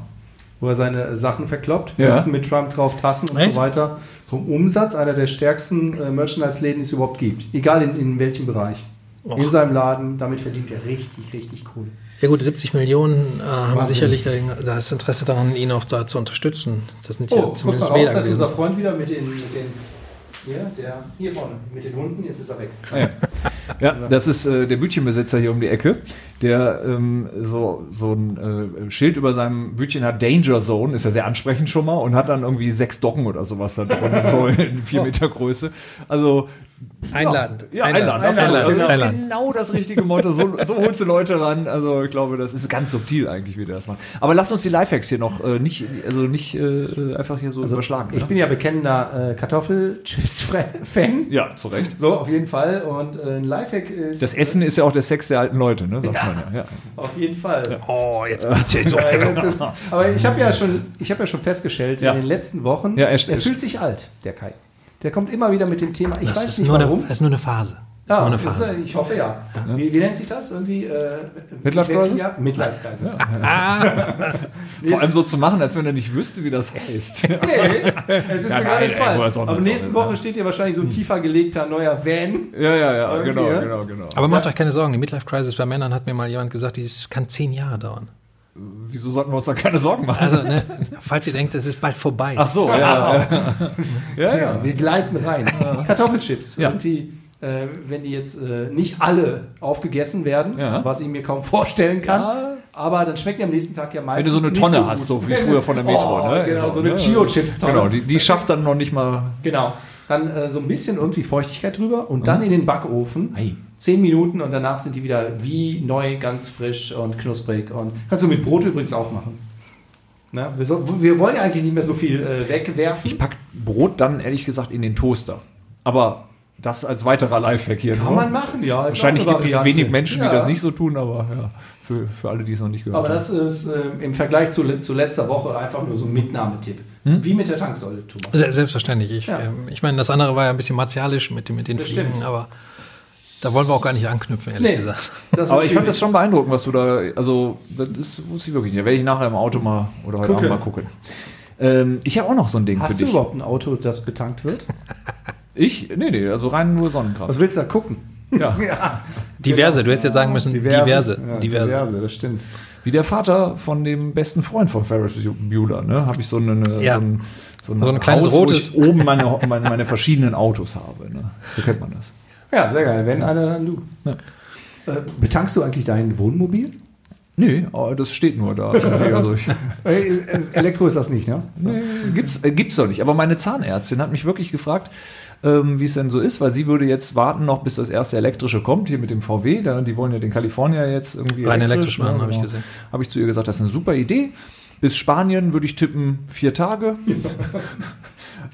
wo er seine Sachen verkloppt. Ja. Mit Trump drauf, Tassen und Echt? so weiter. Vom Umsatz einer der stärksten äh, Merchandise-Läden, die es überhaupt gibt. Egal in, in welchem Bereich. In seinem Laden, damit verdient er richtig, richtig cool. Ja gut, 70 Millionen äh, haben Wahnsinn. sicherlich da, das Interesse daran, ihn auch da zu unterstützen. Das sind ja Oh, guck mal zumindest raus, das ist unser. Freund wieder mit den, mit den hier, der, hier vorne, mit den Hunden, jetzt ist er weg. Ah, ja. ja, das ist äh, der Bütchenbesitzer hier um die Ecke, der ähm, so, so ein äh, Schild über seinem Bütchen hat, Danger Zone, ist ja sehr ansprechend schon mal und hat dann irgendwie sechs Docken oder sowas da drin, so in vier Meter Größe. Also Einladend. Ja, einladend. Einladend. absolut. Also das ist Einladend. genau das richtige Motto. So, so holst du Leute ran. Also ich glaube, das ist ganz subtil eigentlich, wie der das macht. Aber lass uns die Lifehacks hier noch äh, nicht, also nicht äh, einfach hier so überschlagen. Ich ne? bin ja bekennender äh, Kartoffelchips-Fan. ja, zu Recht. So, auf jeden Fall. Und äh, ein Lifehack ist. Das Essen ist ja auch der Sex der alten Leute, ne? Sagt Ja. man ja. ja. Auf jeden Fall. Oh, jetzt bitte. So, Ja, also. jetzt ist, aber ich habe ja schon, ich habe ja schon festgestellt Ja. in den letzten Wochen, Ja, er- er, fühlt sich alt, der Kai. Der kommt immer wieder mit dem Thema. Ich Das weiß ist nicht nur, eine, warum. das ist nur eine Phase. Ja, nur eine Phase. ist, äh, ich hoffe ja. Wie, wie nennt sich das? Irgendwie äh, Midlife Crisis? Ja, Midlife Crisis. Vor allem so zu machen, als wenn er nicht wüsste, wie das heißt. Nee, es ist Ja, mir gerade entfallen. man Aber nächsten Woche steht hier wahrscheinlich so ein tiefer gelegter neuer Van. ja, ja, ja, genau, ja. genau, genau. Aber macht euch keine Sorgen, die Midlife Crisis bei Männern hat mir mal jemand gesagt, das kann zehn Jahre dauern. Wieso sollten wir uns da keine Sorgen machen? Also, ne, falls ihr denkt, es ist bald vorbei. Ach so, ja. Ja, ja. ja. Wir gleiten rein. Kartoffelchips. Ja. Irgendwie, äh, wenn die jetzt äh, nicht alle aufgegessen werden, Ja. was ich mir kaum vorstellen kann, Ja. aber dann schmecken die am nächsten Tag ja Wenn meistens du so eine Tonne so hast, so wie früher von der Metro, oh, ne? Genau, so eine ne? Chio-Chips-Tonne. Genau, die, die schafft dann noch nicht mal. Genau. Dann äh, so ein bisschen irgendwie Feuchtigkeit drüber und dann in den Backofen. Ei. Zehn Minuten und danach sind die wieder wie neu, ganz frisch und knusprig. Und kannst du mit Brot übrigens auch machen. Na, wir, so, wir wollen ja eigentlich nicht mehr so viel äh, wegwerfen. Ich pack Brot dann ehrlich gesagt in den Toaster. Aber das als weiterer Lifehack hier. Kann nur. man machen, ja. Wahrscheinlich gibt es wenig Menschen, die Ja. das nicht so tun, aber ja, für, für alle, die es noch nicht gehört Aber haben. das ist äh, im Vergleich zu, zu letzter Woche einfach nur so ein Mitnahmetipp. Hm? Wie mit der Tanksäule, Thomas. Se- Selbstverständlich. Ich, Ja. ähm, ich meine, das andere war ja ein bisschen martialisch mit, den- mit den Fliegen, aber da wollen wir auch gar nicht anknüpfen, ehrlich Nee. gesagt. Das aber ich fand das schon beeindruckend, was du da, also, das ist, wusste ich wirklich nicht. Da werde ich nachher im Auto mal oder heute Gucken. Abend mal gucken. Ähm, ich habe auch noch so ein Ding Hast für du dich. überhaupt ein Auto, das betankt wird? Ich? Nee, nee, also rein nur Sonnenkraft. Was willst du da gucken? Ja. ja, Diverse, du hättest jetzt sagen müssen, diverse. Ja, diverse. diverse, das stimmt. Wie der Vater von dem besten Freund von Ferris Bueller, ne? Habe ich so, eine, Ja. so ein, so ein, So ein kleines Haus, wo rotes- ich oben meine, meine, meine verschiedenen Autos habe. Ne? So kennt man das. Ja, sehr geil. Wenn einer, dann du. Ja. Äh, betankst du eigentlich dein Wohnmobil? Nee, aber das steht nur da. Äh, es- Elektro ist das nicht, ne? So. nee, gibt's, äh, gibt's doch nicht. Aber meine Zahnärztin hat mich wirklich gefragt, ähm, wie es denn so ist, weil sie würde jetzt warten noch, bis das erste elektrische kommt, hier mit dem VW. Da, die wollen ja den California jetzt irgendwie Rein elektrisch machen, habe ich gesehen. Habe ich zu ihr gesagt, das ist eine super Idee. Bis Spanien würde ich tippen vier Tage.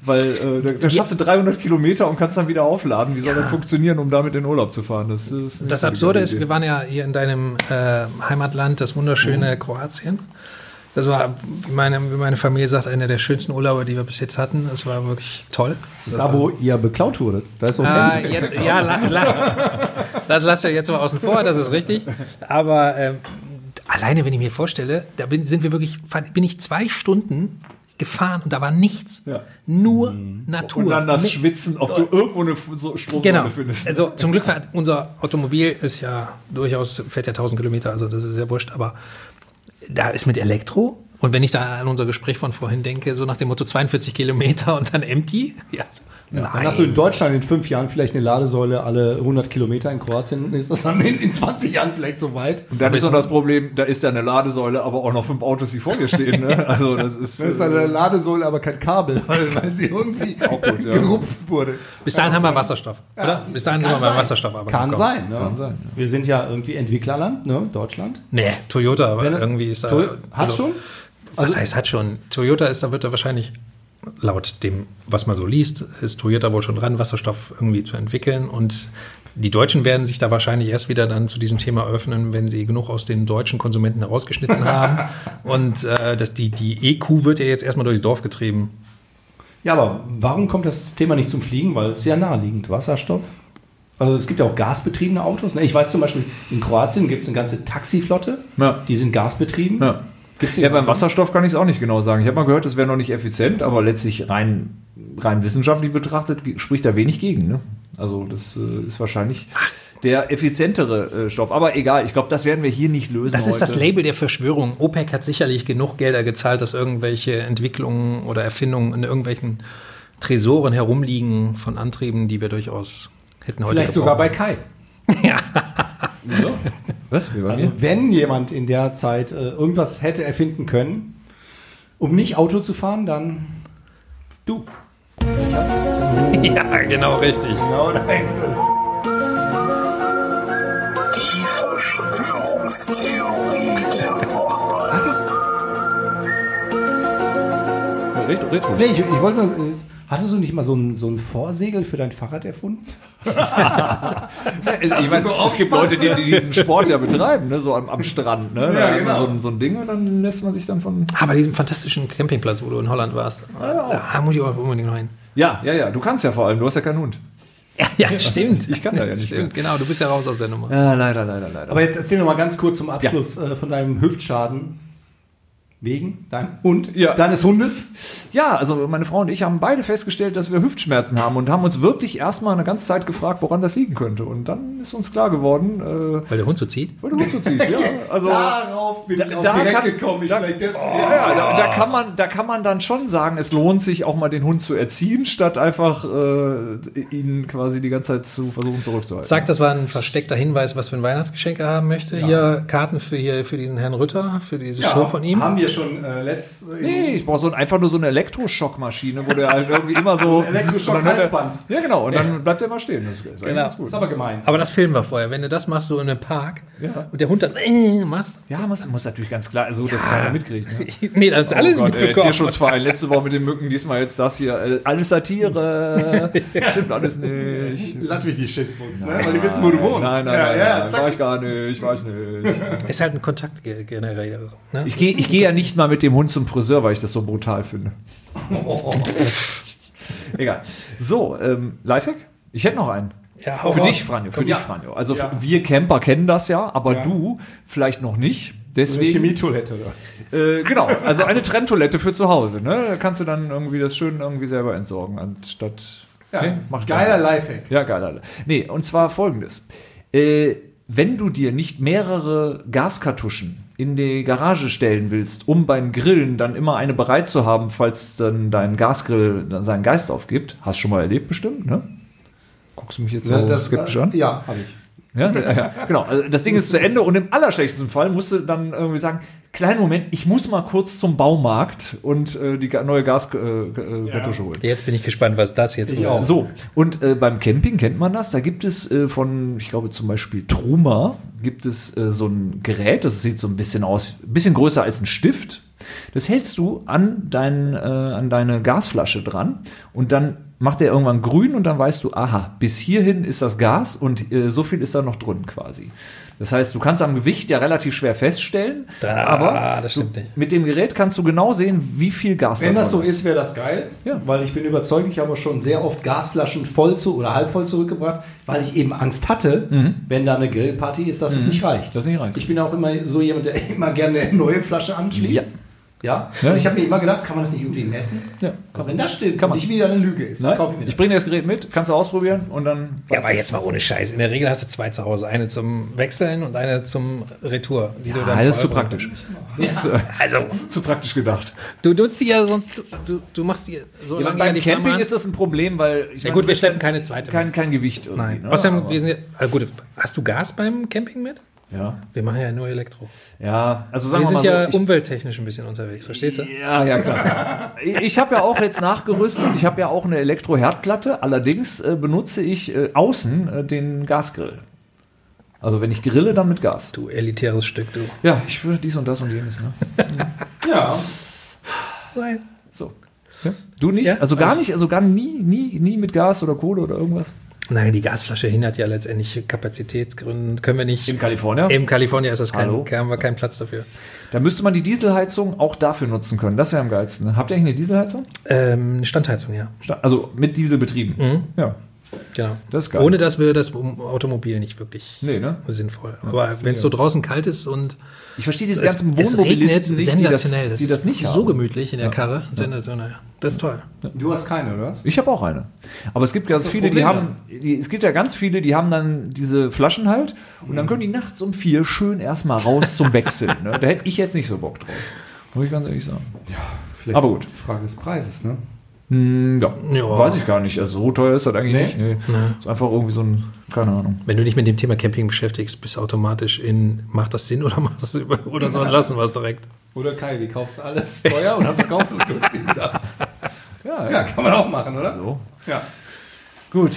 Weil äh, da, da schaffst du 300 Kilometer und kannst dann wieder aufladen. Wie soll das funktionieren, um damit in den Urlaub zu fahren? Das, ist Das so eine Absurde ist, wir waren ja hier in deinem äh, Heimatland, das wunderschöne Kroatien. Das war, wie meine, wie meine Familie sagt, einer der schönsten Urlaube, die wir bis jetzt hatten. Das war wirklich toll. Das ist da, wo ihr beklaut wurdet. Da ist so ein Ah, jetzt, ja, la, la, das lasst ihr jetzt mal außen vor, das ist richtig. Aber ähm, alleine, wenn ich mir vorstelle, da bin, sind wir wirklich, bin ich zwei Stunden gefahren und da war nichts. Ja. Nur Natur. Und dann das Schwitzen, ob du irgendwo eine so Stromsäule Genau. findest. Also zum Glück war unser Automobil ist ja durchaus, fährt ja 1000 Kilometer, also das ist ja wurscht, aber da ist mit Elektro. Und wenn ich da an unser Gespräch von vorhin denke, so nach dem Motto 42 Kilometer und dann empty, ja, Dann hast du in Deutschland in fünf Jahren vielleicht eine Ladesäule alle 100 Kilometer. In Kroatien ist das dann in, in 20 Jahren vielleicht so weit. Und dann ist noch das Problem, da ist ja eine Ladesäule, aber auch noch fünf Autos, die vor dir stehen. Ne? Also das ist, Das ist eine Ladesäule, aber kein Kabel, weil, weil sie irgendwie gut, ja. gerupft wurde. Bis dahin haben wir Wasserstoff, Ja, Bis dahin sind wir beim sein. Wasserstoff aber Kann sein, ne? Kann sein, Wir sind ja irgendwie Entwicklerland, ne? Deutschland. Nee, Toyota, aber irgendwie ist da. Toy- Hat also, schon? Was Also- heißt hat schon? Toyota ist, da wird da wahrscheinlich, laut dem, was man so liest, ist Toyota wohl schon dran, Wasserstoff irgendwie zu entwickeln. Und die Deutschen werden sich da wahrscheinlich erst wieder dann zu diesem Thema öffnen, wenn sie genug aus den deutschen Konsumenten herausgeschnitten haben. Und äh, dass die, die EQ wird ja jetzt erstmal durchs Dorf getrieben. Ja, aber warum kommt das Thema nicht zum Fliegen? Weil es ist ja naheliegend. Wasserstoff. Also es gibt ja auch gasbetriebene Autos. Ne? Ich weiß zum Beispiel, in Kroatien gibt es eine ganze Taxiflotte, Ja. die sind gasbetrieben. Ja. Gibt's Ja, beim Wasserstoff kann ich es auch nicht genau sagen. Ich habe mal gehört, das wäre noch nicht effizient, aber letztlich rein, rein wissenschaftlich betrachtet spricht da wenig gegen. Ne? Also das äh, ist wahrscheinlich der effizientere äh, Stoff. Aber egal, ich glaube, das werden wir hier nicht lösen. Das ist das heute. Label der Verschwörung. OPEC hat sicherlich genug Gelder gezahlt, dass irgendwelche Entwicklungen oder Erfindungen in irgendwelchen Tresoren herumliegen von Antrieben, die wir durchaus hätten heute Vielleicht sogar bei. Kai. Wieso? Was? Wie war Also wenn jemand in der Zeit äh, irgendwas hätte erfinden können, um nicht Auto zu fahren, dann du. Ja, genau richtig. Genau, da ist es. Die Verschwörungstheorie der Woche. Hattest, Retro, Retro. nee, ich, ich wollte mal, hattest du nicht mal so ein, so ein Vorsegel für dein Fahrrad erfunden? ich meine, so es gibt Leute, die, die diesen Sport ja betreiben, ne? so am, am Strand. Ne? Ja, genau. so, ein, so ein Ding und dann lässt man sich dann von. Ah, bei diesem fantastischen Campingplatz, wo du in Holland warst. Da muss ich auch unbedingt noch hin. Ja, ja, ja, du kannst ja vor allem, du hast ja keinen Hund. Ja, stimmt. Ich kann da ja nicht Stimmt, genau. Du bist ja raus aus der Nummer. Ja, leider, leider, leider. Aber jetzt erzähl noch mal ganz kurz zum Abschluss äh, von deinem Hüftschaden. Wegen deinem Hund, Ja. deines Hundes. Ja, also meine Frau und ich haben beide festgestellt, dass wir Hüftschmerzen haben und haben uns wirklich erstmal eine ganze Zeit gefragt, woran das liegen könnte. Und dann ist uns klar geworden, äh, Weil der Hund so zieht. weil der Hund so zieht. Ja, also, Darauf bin ich auch da direkt kann- gekommen. Ich da- vielleicht deswegen. ja, da, da, kann man, da kann man dann schon sagen, es lohnt sich auch mal den Hund zu erziehen, statt einfach äh, ihn quasi die ganze Zeit zu versuchen zurückzuhalten. Zack, das war ein versteckter Hinweis, was für ein Weihnachtsgeschenk er haben möchte. Hier Karten für, hier, für diesen Herrn Rütter, für diese Ja, Show von ihm. Haben wir schon äh, letzt. Nee, ich brauche so ein, einfach nur so eine Elektroschockmaschine, wo der halt irgendwie immer so. Elektroschock- und dann hört er- Halsband. Ja, genau. Und dann bleibt er mal stehen. Das ist Genau. ganz gut. ist aber gemein. Aber das filmen wir vorher. Wenn du das machst, so in einem Park, Ja. und der Hund dann äh, machst. Ja, muss, muss natürlich ganz klar, also das keiner mitkriegt. Ne? nee, das ist alles oh Gott, ey, mitbekommen. Tierschutzverein, letzte Woche mit den Mücken, diesmal jetzt das hier. Äh, alles Satire. Stimmt alles nicht. Ludwig die Schissbuchs, ne? Weil die wissen, wo du wohnst. Nein, nein, ja, nein, ja, nein, zack. war ich gar nicht, war ich nicht. ist halt ein Kontaktgenerator. Ne? Ich gehe ich geh ja nicht mal mit dem Hund zum Friseur, weil ich das so brutal finde. Egal. So, ähm, Lifehack? Ich hätte noch einen. Ja, hau für raus. dich, Franjo, für Komm, dich, ja. Franjo. Also Ja. wir Camper kennen das ja, aber Ja. du vielleicht noch nicht. So eine Deswegen, Chemietoilette, oder? äh, genau, also eine Trenntoilette für zu Hause. Ne? Da kannst du dann irgendwie das schön irgendwie selber entsorgen, anstatt. Ja, Nee, macht geiler. Lifehack. Ja, geil. Alter. Nee, und zwar folgendes. Äh, wenn du dir nicht mehrere Gaskartuschen in die Garage stellen willst, um beim Grillen dann immer eine bereit zu haben, falls dann dein Gasgrill dann seinen Geist aufgibt, hast schon mal erlebt bestimmt, ne? Guckst du mich jetzt so Ja, das, skeptisch äh, an? Ja, habe ich. Ja, ja, ja, genau. Also das Ding ist zu Ende und im allerschlechtesten Fall musst du dann irgendwie sagen, kleinen Moment, ich muss mal kurz zum Baumarkt und äh, die neue Gaskartusche äh, Kartusche holen. Jetzt bin ich gespannt, was das jetzt Ich auch. So, und äh, beim Camping kennt man das. Da gibt es äh, von, ich glaube zum Beispiel Truma, gibt es äh, so ein Gerät, das sieht so ein bisschen aus, ein bisschen größer als ein Stift. Das hältst du an, dein, äh, an deine Gasflasche dran und dann macht er irgendwann grün und dann weißt du, aha, bis hierhin ist das Gas und äh, so viel ist da noch drin quasi. Das heißt, du kannst am Gewicht ja relativ schwer feststellen, Da, aber das stimmt nicht. mit dem Gerät kannst du genau sehen, wie viel Gas Wenn da das so drin ist, wäre das geil. Ja. Weil ich bin überzeugt, ich habe schon sehr oft Gasflaschen voll zu oder halb voll zurückgebracht, weil ich eben Angst hatte, wenn da eine Grillparty ist, dass es nicht reicht. Das nicht reicht. Ich bin auch immer so jemand, der immer gerne eine neue Flasche anschließt. Ja. Ja. Und ich habe mir immer gedacht, kann man das nicht irgendwie messen? Ja. Aber wenn das stimmt Kann man. nicht wieder eine Lüge ist, Nein, kaufe ich mir ich das. bringe dir das Gerät mit, kannst du ausprobieren und dann. Ja, aber jetzt mal ohne Scheiß. In der Regel hast du zwei zu Hause. Eine zum Wechseln und eine zum Retour. Die du dann das ist zu praktisch. Das ist, äh, Also, zu praktisch gedacht. du nutzt die ja so, du, du, machst die so Ja, lange beim Camping ist das ein Problem, weil ich Ja meine, gut, wir schleppen keine zweite kein, kein Gewicht. Nein. Ne? Außerdem, wir sind ja, also gut, hast du Gas beim Camping mit? Ja. Wir machen ja nur Elektro. ja, also sagen Wir wir, sind mal ja so, umwelttechnisch ein bisschen unterwegs, verstehst du? ich, ja, ja, klar. Ich- ich habe ja auch jetzt nachgerüstet, ich habe ja auch eine Elektroherdplatte, allerdings äh, benutze ich äh, außen äh, den Gasgrill. Also wenn ich grille, dann mit Gas. Du elitäres Stück, du. Ja, ich würde dies und das und jenes. Ne? Ja. Nein. So. Du nicht? Ja. Also gar nicht, also gar nie, nie, nie mit Gas oder Kohle oder irgendwas? Nein, die Gasflasche hindert ja letztendlich Kapazitätsgründen. Können wir nicht. In Kalifornien? Im Kalifornien ist das kein, Hallo? haben wir keinen Platz dafür. Da müsste man die Dieselheizung auch dafür nutzen können. Das wäre am geilsten. Habt ihr eigentlich eine Dieselheizung? Ähm, eine Standheizung, ja. Also mit Diesel betrieben. Ja. Genau. Das ist geil. Ohne das wäre das Automobil nicht wirklich Nee, ne? sinnvoll. Aber wenn es so draußen kalt ist und Ich verstehe diese es, ganzen Wohnmobilisten nicht, die das, sensationell. Das, die das ist nicht so haben. gemütlich in der Karre. Sensationell. Das ist toll. Du hast keine, oder was? Ich habe auch eine. Aber es gibt ganz das viele, die Problem haben, die, es gibt ja ganz viele, die haben dann diese Flaschen halt und dann können die nachts um vier schön erstmal raus zum Wechseln. Ne? Da hätte ich jetzt nicht so Bock drauf. Muss ich ganz ehrlich sagen. Vielleicht Aber gut. Frage des Preises, ne? Hm, ja, Ja. weiß ich gar nicht. Also so teuer ist das eigentlich Nee? nicht. Nee. Ist einfach irgendwie so ein, keine Ahnung. Wenn du dich mit dem Thema Camping beschäftigst, bist du automatisch in, macht das Sinn oder macht das über, oder so, lassen wir es direkt. Oder Kai, wie kaufst du alles teuer und dann verkaufst du es günstig wieder? Ja, Ja, kann man auch machen, oder? So. Ja. Gut.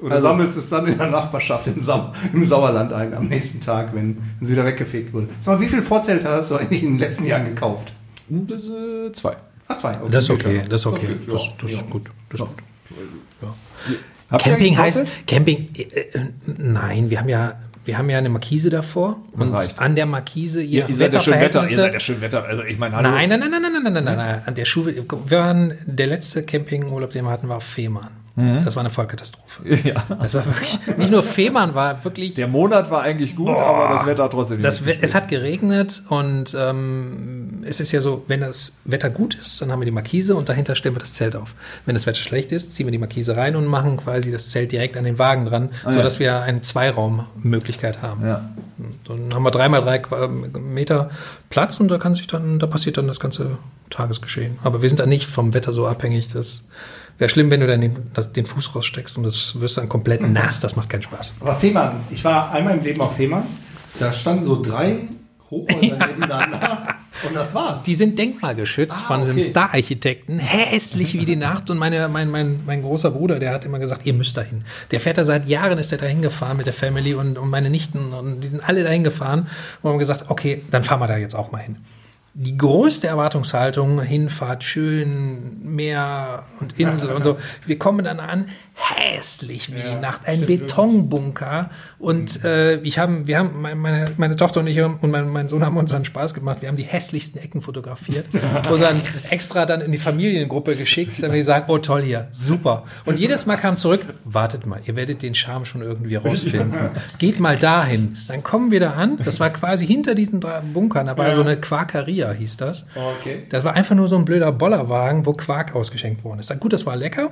Oder Also- sammelst es dann in der Nachbarschaft im, Sam im Sauerland ein am nächsten Tag, wenn, wenn sie wieder weggefegt wurde. Sag mal, wie viele Vorzelte hast du eigentlich in den letzten Jahren gekauft? Das, äh, zwei. Ah, zwei. Okay. Das ist okay, das ist okay. Das, das, das ist gut. Das ist gut. Ja. Camping heißt, Camping, äh, äh, nein, wir haben ja wir haben ja eine Markise davor das und reicht. an der Markise ihr, ihr seid Wetter, ihr seid ja schön Wetter. Also ich meine, hallo. Nein, nein, nein, nein, nein, nein, nein, nein. An der Schule, wir waren der letzte Campingurlaub, den wir hatten, war Fehmarn. Fehmarn. Das war eine Vollkatastrophe. Mhm. Ja. Das war wirklich, nicht nur Fehmarn war wirklich, Der Monat war eigentlich gut, aber das Wetter hat trotzdem nicht. das, We- es hat geregnet und ähm, es ist ja so, wenn das Wetter gut ist, dann haben wir die Markise und dahinter stellen wir das Zelt auf. Wenn das Wetter schlecht ist, ziehen wir die Markise rein und machen quasi das Zelt direkt an den Wagen dran, sodass wir eine Zweiraummöglichkeit haben. ja. Dann haben wir dreimal drei Meter Platz und da kann sich dann, da passiert dann das ganze Tagesgeschehen. Aber wir sind dann nicht vom Wetter so abhängig. Das wäre schlimm, wenn du dann den, das, den Fuß raussteckst und das wirst dann komplett nass. Das macht keinen Spaß. Aber Fehmarn, ich war einmal im Leben auf Fehmarn. Da standen so drei Hochhäuser nebeneinander und das war's. Die sind denkmalgeschützt Ah, von einem okay. Star-Architekten. Hässlich wie die Nacht. Und meine, mein, mein, mein großer Bruder, der hat immer gesagt, ihr müsst dahin. Der fährt da seit Jahren, ist er dahin gefahren mit der Family und, und meine Nichten und die sind alle dahin gefahren. Und haben gesagt, okay, dann fahren wir da jetzt auch mal hin. Die größte Erwartungshaltung, Hinfahrt, schön, Meer und Insel und so. Wir kommen dann an, hässlich wie die Nacht, ein Betonbunker. Und äh, ich haben, wir haben, meine- meine, Tochter und ich und mein, mein Sohn haben uns dann Spaß gemacht. Wir haben die hässlichsten Ecken fotografiert und dann extra dann in die Familiengruppe geschickt, damit die sagen, oh toll hier, super. Und jedes Mal kam zurück, wartet mal, ihr werdet den Charme schon irgendwie rausfinden. Geht mal dahin. Dann kommen wir da an. Das war quasi hinter diesen drei Bunkern. Da war so eine Quakeria, hieß das. Okay. Das war einfach nur so ein blöder Bollerwagen, wo Quark ausgeschenkt worden ist. Gut, das war lecker.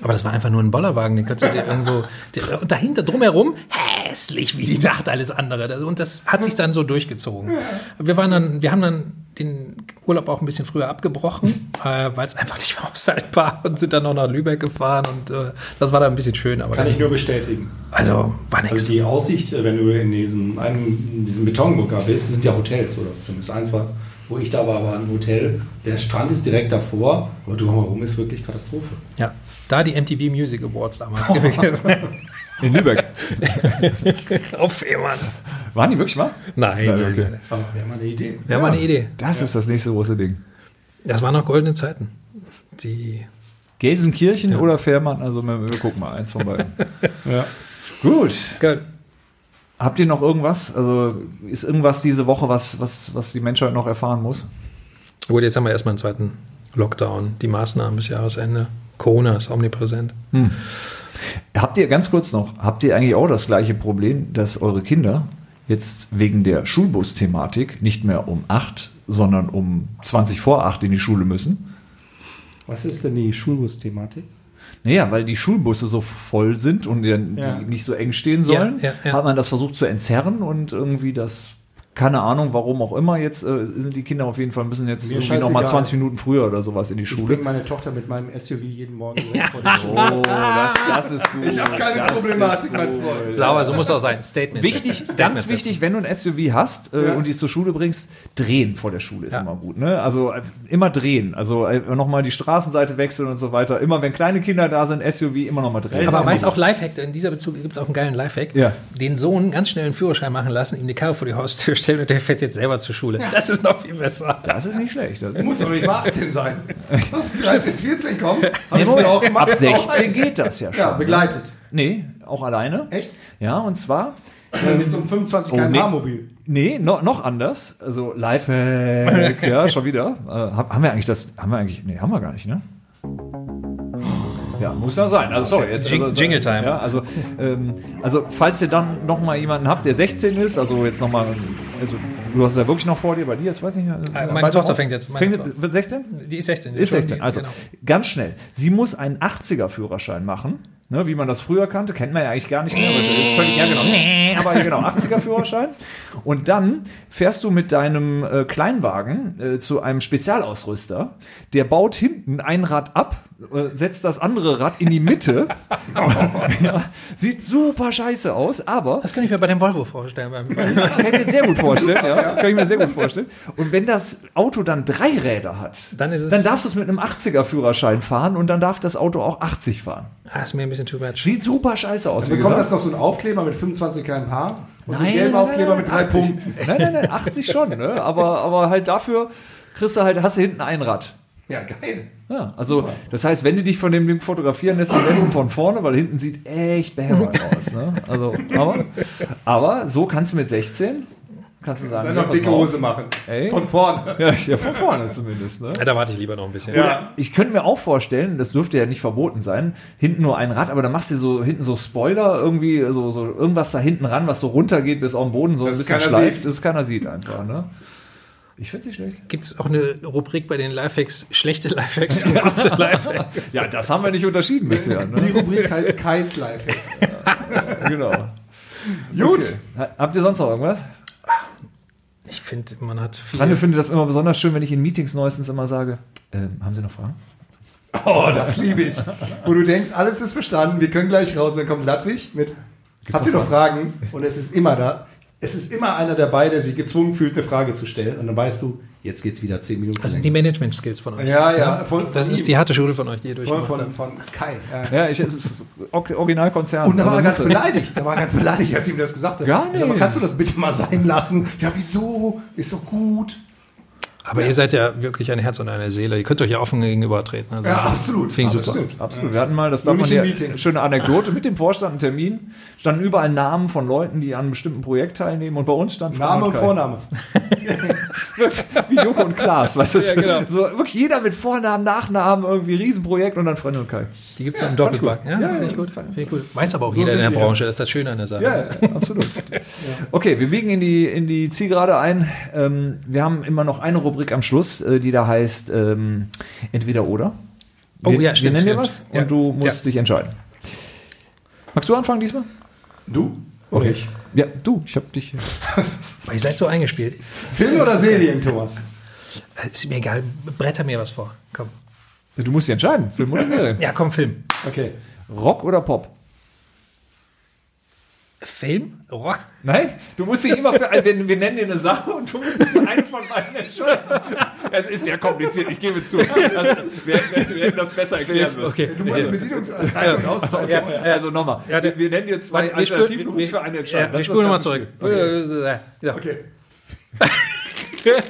Aber das war einfach nur ein Bollerwagen, den kannst du dir irgendwo. Und dahinter drumherum hässlich wie die Nacht alles andere. Und das hat sich dann so durchgezogen. Wir waren dann, wir haben dann den Urlaub auch ein bisschen früher abgebrochen, äh, weil es einfach nicht mehr aushaltbar und sind dann noch nach Lübeck gefahren und äh, das war dann ein bisschen schön. Aber Kann dann, ich nur bestätigen. also war nichts. Also die Aussicht, äh, wenn du in diesem, einem, in diesem Betonbunker bist, das sind ja Hotels, oder zumindest eins war, wo ich da war, war ein Hotel. Der Strand ist direkt davor, aber drumherum ist wirklich Katastrophe. Ja, da die MTV Music Awards damals gewesen. In Lübeck. Auf Fehmarn. Waren die wirklich mal? Nein, Ja, nein, okay. nein. Aber wäre mal eine Idee. Wäre mal eine Idee. Das ist das nächste große Ding. Das waren noch goldene Zeiten. Die Gelsenkirchen oder Fährmann, also wir, wir gucken mal, eins von beiden. Ja. Gut. Geil. Habt ihr noch irgendwas? Also ist irgendwas diese Woche, was, was, was die Menschheit noch erfahren muss? Gut, jetzt haben wir erstmal einen zweiten Lockdown. Die Maßnahmen bis Jahresende. Corona ist omnipräsent. Habt ihr ganz kurz noch, habt ihr eigentlich auch das gleiche Problem, dass eure Kinder jetzt wegen der Schulbus-Thematik nicht mehr um 8, sondern um 20 vor 8 in die Schule müssen? Was ist denn die Schulbus-Thematik? Naja, weil die Schulbusse so voll sind und die, Ja. nicht so eng stehen sollen, ja, ja. hat man das versucht zu entzerren und irgendwie das, keine Ahnung, warum auch immer, jetzt äh, sind die Kinder auf jeden Fall, müssen jetzt Mir irgendwie nochmal scheißegal. 20 Minuten früher oder sowas in die Ich Schule. bringe meine Tochter mit meinem SUV jeden Morgen direkt vor die Schule. Oh, das, das ist gut. Ich habe keine das Problematik, mein. Freund. Sauber, so muss auch sein. Statement. Wichtig, setzen. ganz Statement wichtig, wenn du ein SUV hast äh, Ja. und die zur Schule bringst, drehen vor der Schule ist Ja. immer gut. Ne? Also äh, immer drehen. Also äh, nochmal die Straßenseite wechseln und so weiter. Immer wenn kleine Kinder da sind, SUV immer nochmal drehen. Aber weiß auch Lifehack, in dieser Bezug gibt es auch einen geilen Lifehack. Ja. Den Sohn ganz schnell einen Führerschein machen lassen, ihm die Karre vor die Haustür stellen und der fährt jetzt selber zur Schule. Das ist noch viel besser. das ist nicht schlecht. Das Muss doch nicht mal 18 sein. Was, mit 13, 14 kommen? Nee, auch gemacht. ab 16 geht das ja schon. Ja, begleitet. Nee, auch alleine. Echt? Ja, und zwar, Mit so einem 25 Oh, km/h nee. Mobil. nee, no, noch anders. Also Lifehack, ja, schon wieder. Äh, hab- haben wir eigentlich das, haben wir eigentlich, nee, haben wir gar nicht, ne? Ja, muss ja sein. Also sorry, jetzt Jing- also, Jingle Time. Ja, also, ähm, also falls ihr dann noch mal jemanden habt, der 16 ist, also jetzt noch mal, also du hast es ja wirklich noch vor dir, bei dir, jetzt weiß ich nicht. Äh, meine Tochter fängt jetzt- meine Fängt, Tochter. wird 16? Die ist 16. Ist schon 16. die- Also genau. ganz schnell. Sie muss einen 80er Führerschein machen, ne, wie man das früher kannte. Kennt man ja eigentlich gar nicht mehr. ist völlig, ja, genau. Aber genau, 80er Führerschein. Und dann fährst du mit deinem äh, Kleinwagen äh, zu einem Spezialausrüster. Der baut hinten ein Rad ab, setzt das andere Rad in die Mitte. ja, sieht super scheiße aus, aber Das kann ich mir bei dem Volvo vorstellen. Beim, kann ich mir sehr gut vorstellen. Ja, kann ich mir sehr gut vorstellen. Und wenn das Auto dann drei Räder hat, Dann ist es- dann darfst du es mit einem 80er Führerschein fahren und dann darf das Auto auch 80 fahren. ah, ist mir ein bisschen too much. Sieht super scheiße aus. wie Bekommt das noch so ein Aufkleber mit 25 km/h? Und so Nein, einen gelben nein, Aufkleber nein, mit drei 80. Punkten. Nein, nein, nein, 80 schon, ne? Aber, aber halt dafür kriegst du halt, hast du hinten ein Rad. Ja, geil. Ja, also das heißt, wenn du dich von dem Ding fotografieren lässt, am besten von vorne, weil hinten sieht echt behämmert aus. Ne? Also, aber, aber so kannst du mit 16 kannst du sagen, Dann ja, noch dicke. Hose machen. Ey. Von vorne. Ja, ja, von vorne zumindest. Ne? Ja, da warte ich lieber noch ein bisschen. Ja. Ich könnte mir auch vorstellen, das dürfte ja nicht verboten sein, hinten nur ein Rad, aber dann machst du so hinten so Spoiler, irgendwie so, so irgendwas da hinten ran, was so runtergeht bis auf den Boden, so ein bisschen keiner schleift, sieht. dass es keiner sieht einfach. Ne? Ich finde nicht schlecht. Gibt es auch eine Rubrik bei den Lifehacks, schlechte Lifehacks und gute Lifehacks? Ja, das haben wir nicht unterschieden bisher. Die Ne? Rubrik heißt Kais Lifehacks. genau. Gut. Okay. Ha- Habt ihr sonst noch irgendwas? Ich finde, man hat viel. Franjo findet das immer besonders schön, wenn ich in Meetings neuestens immer sage, ähm, haben Sie noch Fragen? Oh, das liebe ich. Wo du denkst, alles ist verstanden, wir können gleich raus. Dann kommt Ludwig mit, habt ihr noch Fragen? Und es ist immer da. Es ist immer einer dabei, der sich gezwungen fühlt, eine Frage zu stellen. Und dann weißt du, jetzt geht's wieder zehn Minuten. das sind die Management-Skills von euch. ja, ja. Von, Das von ist die harte Schule von euch, die ihr von, durchgemacht von, habt. von Kai. Ja. Ja, ich, es ist Or- Originalkonzern. Und da war er Also ganz muss- beleidigt. Da war er ganz beleidigt, als ihm das gesagt hat. Gar Ich sag mal, nicht. kannst du das bitte mal sein lassen? Ja, wieso? Ist doch gut. Aber ihr seid ja wirklich ein Herz und eine Seele. Ihr könnt euch ja offen gegenübertreten. Also Ja, das absolut. Finde ich super. stimmt. Absolut. Wir hatten mal, das darf man ja, schöne Anekdote, mit dem Vorstand einen Termin, standen überall Namen von Leuten, die an einem bestimmten Projekt teilnehmen und bei uns stand Name und. Vorname. Wie Joko und Klaas, weißt du? Ja, genau. so, wirklich jeder mit Vornamen, Nachnamen, irgendwie Riesenprojekt und dann Freunde und Kai. Die gibt es ja, im Doppelpack. Ja, Ja, finde ich gut. Finde ich gut. Weiß aber auch So jeder in der. Branche. Das ist das Schöne an der Sache. Ja, ja, absolut. Okay, wir biegen in die, in die Zielgerade ein. Ähm, wir haben immer noch eine Rubrik am Schluss, äh, die da heißt ähm, entweder oder. Oh, wir, ja, stimmt, Wir nennen dir was Ja. und du musst dich entscheiden. Magst du anfangen diesmal? Du? Oder ich? Ja, du, ich habe dich. Ihr seid so eingespielt. Film oder Serien, Thomas? Äh, Ist mir egal. Bretter mir was vor. Komm. Du musst dich entscheiden, Film oder Serie. Ja, komm, Film. Okay. Rock oder Pop? Film? Oh. Nein, du musst dich immer für ein, wir, wir nennen dir eine Sache und du musst dich für einen von beiden entscheiden. Es ist sehr kompliziert, ich gebe zu. Also, wir, wir, wir hätten das besser erklären müssen. Okay. Du musst Bedienungsanleitung auszahlen. Ja, ja. Also nochmal, Ja, wir, wir nennen dir zwei Warte, Alternativen, du musst für eine entscheiden. Ja, wir spulen nochmal zurück. Ja. Okay.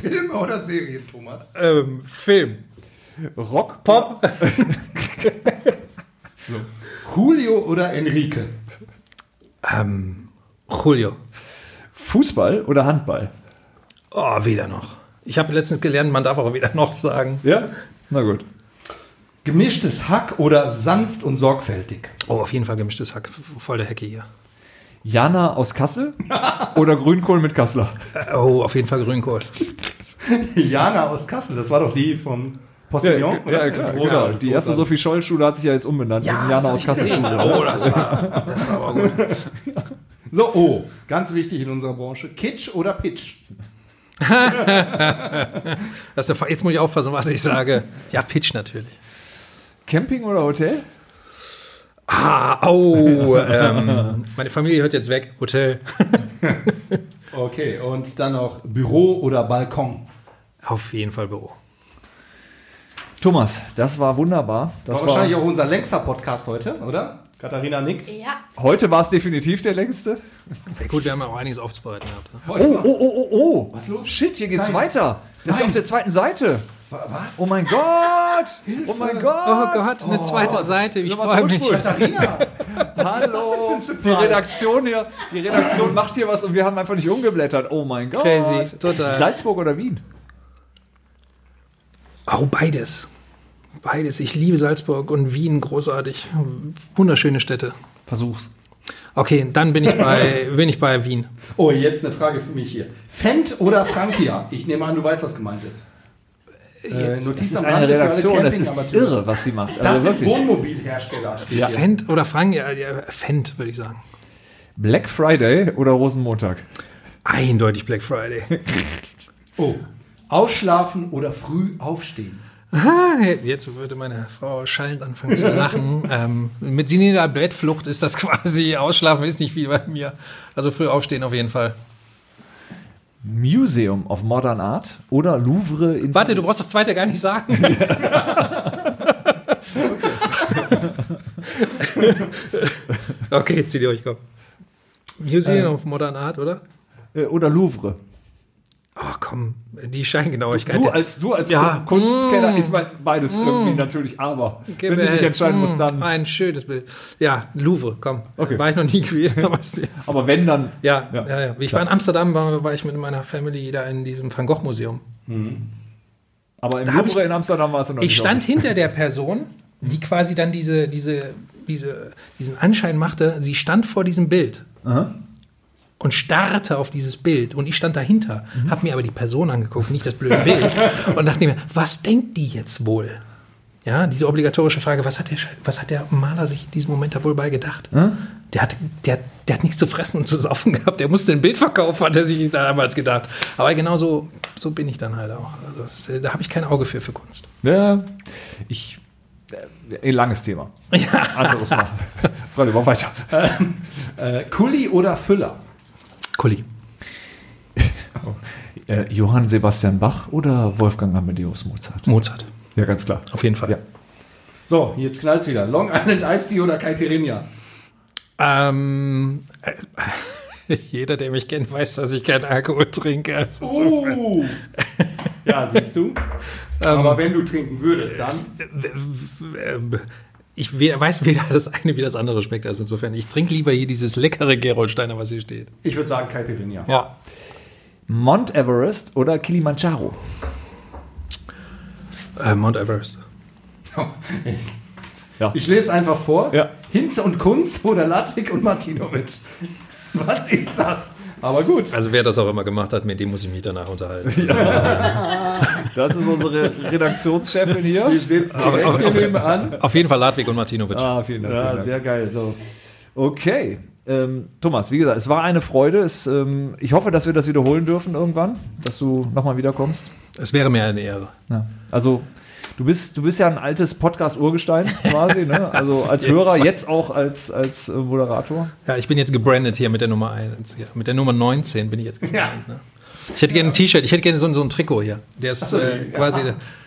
Filme oder Serien, Thomas? Ähm, Film. Rock, Pop. Julio oder Enrique? Ähm, Julio. Fußball oder Handball? Oh, weder noch. Ich habe letztens gelernt, man darf auch wieder noch sagen. Ja? Na gut. Gemischtes Hack oder sanft und sorgfältig? Oh, auf jeden Fall gemischtes Hack. Voll der Hecke hier. Jana aus Kassel oder Grünkohl mit Kassler? Äh, Oh, auf jeden Fall Grünkohl. Jana aus Kassel, das war doch die vom Postillon? Ja, ja, klar, genau. Die erste Sophie Scholl-Schule hat sich ja jetzt umbenannt. in Jana aus Kassel. Oh, das war, das war aber gut. So, oh, ganz wichtig in unserer Branche. Kitsch oder Pitch? Das ist jetzt muss ich aufpassen, was ich sage. Ja, Pitch natürlich. Camping oder Hotel? Ah, oh, ähm, meine Familie hört jetzt weg. Hotel. Okay, und dann noch Büro oder Balkon? Auf jeden Fall Büro. Thomas, das war wunderbar. Das war wahrscheinlich auch unser längster Podcast heute, oder? Katharina nickt. Ja, Heute war es definitiv der längste. Ja, gut, wir haben ja auch einiges aufzubereiten gehabt. Ne? Oh, oh, oh, oh, oh. Was los? Shit, hier geht's Nein. weiter. Das ist Nein. auf der zweiten Seite. Was? Oh mein Gott. Oh mein Gott. Oh Gott, eine zweite Seite. Ich freue mich. Katharina! Hallo. denn für ein Die? Redaktion hier, die Redaktion macht hier was und wir haben einfach nicht umgeblättert. Oh mein Gott. Crazy, total. Salzburg oder Wien? Oh, beides. Beides. Ich liebe Salzburg und Wien großartig. Wunderschöne Städte. Versuch's. Okay, dann bin ich bei, bin ich bei Wien. Oh, jetzt eine Frage für mich hier. Fendt oder Frankia? Ich nehme an, du weißt, was gemeint ist. Äh, Das Notiz ist am eine Redaktion, das ist irre, was sie macht. Das Also sind wirklich. Wohnmobilhersteller. hier. Fendt oder Frank? Ja, ja, Fendt, würde ich sagen. Black Friday oder Rosenmontag? Eindeutig Black Friday. Oh. Ausschlafen oder früh aufstehen? Jetzt würde meine Frau schallend anfangen zu lachen. ähm, mit Sinida Bettflucht ist das quasi, Ausschlafen ist nicht viel bei mir. Also früh aufstehen auf jeden Fall. Museum of Modern Art oder Louvre in Warte, du brauchst das zweite gar nicht sagen. okay, zieh dir euch, komm. Museum of Modern Art, oder? äh, oder Louvre. Oh, komm, die Scheingenauigkeit. Du als du als Ja. Kunstkenner, Mm. ich meine beides irgendwie natürlich, aber Gib wenn du dich entscheiden musst, Mm, dann. Ein schönes Bild. Ja, Louvre, komm. Okay. War ich noch nie gewesen, aber es Aber wenn dann, Ja, Ja. ja, ja. Ich war in Amsterdam, war, war ich mit meiner Family da in diesem Van Gogh Museum. aber im Da Louvre in Amsterdam war es noch Ich nicht. stand hinter der Person, die quasi dann diese, diese, diese, diesen Anschein machte. Sie stand vor diesem Bild und starrte auf dieses Bild und ich stand dahinter, Mhm. habe mir aber die Person angeguckt, nicht das blöde Bild und dachte mir, was denkt die jetzt wohl? Ja, diese obligatorische Frage, was hat der, was hat der Maler sich in diesem Moment da wohl bei gedacht? Der, hat, der, der hat nichts zu fressen und zu saufen gehabt. Der musste ein Bild verkaufen, hat er sich damals gedacht. Aber genau so, so bin ich dann halt auch. Also das, äh, da habe ich kein Auge für, für Kunst. Ja, ich. Äh, langes Thema. Ja. Anderes Mal. Freunde, mach weiter. Äh, Kulli oder Füller? Kuli. Äh, Johann Sebastian Bach oder Wolfgang Amadeus Mozart? Mozart. Ja, ganz klar. Auf jeden Fall. Ja. So, jetzt knallt's wieder. Long Island Iced Tea oder Caipirinha? Ähm, äh, jeder, der mich kennt, weiß, dass ich keinen Alkohol trinke. Also Uh. ja, siehst du. Aber wenn du trinken würdest, dann. Ich we- weiß weder das eine wie das andere schmeckt. Also insofern, ich trinke lieber hier dieses leckere Gerolsteiner, was hier steht. Ich würde sagen Caipirinha. Ja. Mount Everest oder Kilimanjaro? Äh, Mount Everest. Ich lese einfach vor. Ja. Hinze und Kunz oder Ladwig und Martinovic. Was ist das? Aber gut. Also wer das auch immer gemacht hat, mit dem muss ich mich danach unterhalten. Das ist unsere Redaktionschefin hier. Die sitzt direkt auf- hier auf- nebenan. Auf jeden Fall Ladwig und Martinovic. Ah, vielen Dank. Ja, vielen Dank. sehr geil. So. Okay. Ähm, Thomas, wie gesagt, es war eine Freude. Es, ähm, ich hoffe, dass wir das wiederholen dürfen irgendwann, dass du nochmal wiederkommst. Es wäre mir eine Ehre. Ja. Also, du bist, du bist ja ein altes Podcast-Urgestein quasi, ne? Also als Hörer, jetzt auch als, als äh, Moderator. Ja, ich bin jetzt gebrandet hier mit der Nummer 1. Hier. Mit der Nummer 19 bin ich jetzt gebrandet. Ne? Ich hätte gerne ein T-Shirt, ich hätte gerne so, so ein Trikot hier. Der ist äh, quasi,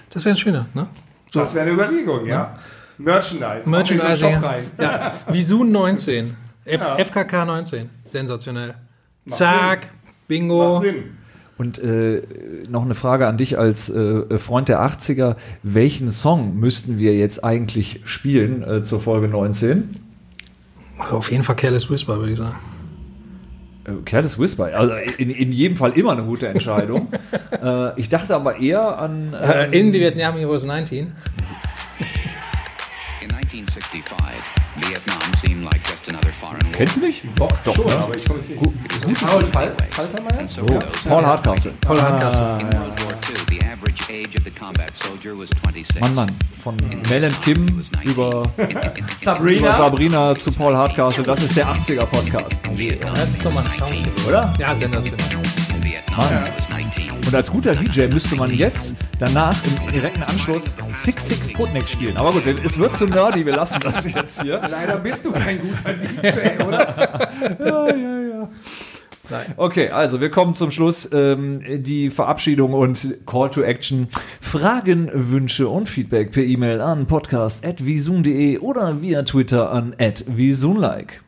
das wäre ein schöner, ne? Das wäre eine Überlegung, ja. Merchandise. In so einen Shop rein. Ja, Visun 19. F FKK 19. Sensationell. Zack, Bingo. Macht Sinn. Und äh, noch eine Frage an dich als äh, Freund der 80er. Welchen Song müssten wir jetzt eigentlich spielen äh, zur Folge 19? Auf jeden Fall Careless Whisper, würde ich sagen. Äh, Careless Whisper. Also in, in jedem Fall immer eine gute Entscheidung. äh, ich dachte aber eher an. Äh, ähm, in the Vietnam Heroes 19. Kennst du nicht? Doch, schon, aber ich komme jetzt nicht. Ist das Harold Fal Faltermeier? So those Paul Hardcastle. Paul Hardcastle. In World War II, the average age of the combat soldier was 26. Mann, Mann. Von Mel and Kim über, über Sabrina. Sabrina zu Paul Hardcastle. Das ist der 80er Podcast. Das ist nochmal ein Sound. Oder? Ja, sensationell. Was 19. Und als guter DJ müsste man jetzt danach im direkten Anschluss Six Six Sputnik spielen. Aber gut, es wird zu nerdy, wir lassen das jetzt hier. Leider bist du kein guter DJ, oder? ja, ja, ja. Okay, also wir kommen zum Schluss. Ähm, die Verabschiedung und Call to Action. Fragen, Wünsche und Feedback per E-Mail an podcast.visun.de oder via Twitter an @visunlike.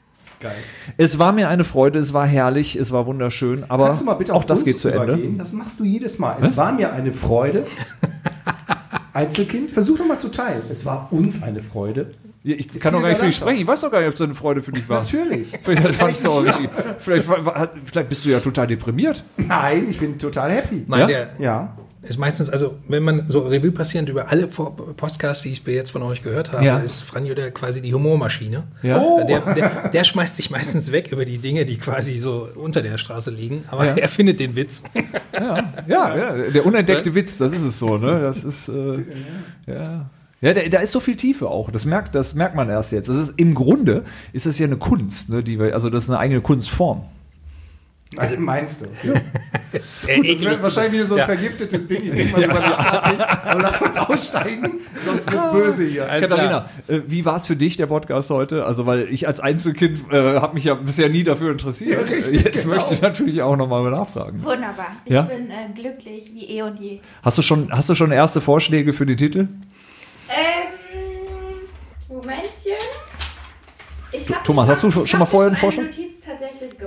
Geil. Es war mir eine Freude, es war herrlich, es war wunderschön, aber Kannst du mal bitte auch das geht zu Ende. Das machst du jedes Mal. Es war mir eine Freude. Einzelkind, versuch doch mal zu teilen. Es war uns eine Freude. Ich Ist kann doch gar nicht für dich viel sprechen. Ich weiß doch gar nicht, ob es eine Freude für dich war. Natürlich. Vielleicht, fandst du auch richtig. Vielleicht, war- war- vielleicht bist du ja total deprimiert. Nein, ich bin total happy. Nein, Ja? der, Ja. Ist meistens, also wenn man so Revue passierend über alle Po- Podcasts, die ich bis jetzt von euch gehört habe, Ja. ist Franjo der quasi die Humormaschine. Ja. Oh. Der, der, der schmeißt sich meistens weg über die Dinge, die quasi so unter der Straße liegen, aber er findet den Witz. Ja, ja, der unentdeckte Witz, das ist es so, ne? Das ist, äh, ja. Ja, da, da ist so viel Tiefe auch. Das merkt, das merkt man erst jetzt. Das ist, Im Grunde ist das ja eine Kunst, ne? Die wir, also das ist eine eigene Kunstform. Also meinst du? Das ist sehr Das eklig wird wahrscheinlich wieder so ein Ja. vergiftetes Ding. Ich denke mal über die Art. Aber lass uns aussteigen, sonst wird's böse hier. Alles Katharina, äh, wie war es für dich, der Podcast heute? Also, weil ich als Einzelkind äh, habe mich ja bisher nie dafür interessiert. Ja, richtig, Jetzt genau. möchte ich natürlich auch nochmal nachfragen. Wunderbar. Ich Ja? bin äh, glücklich wie eh und je. Hast du schon, hast du schon erste Vorschläge für den Titel? Ähm, Momentchen. Ich hab- Thomas, ich hast du schon mal vorher einen Vorschlag? Notiz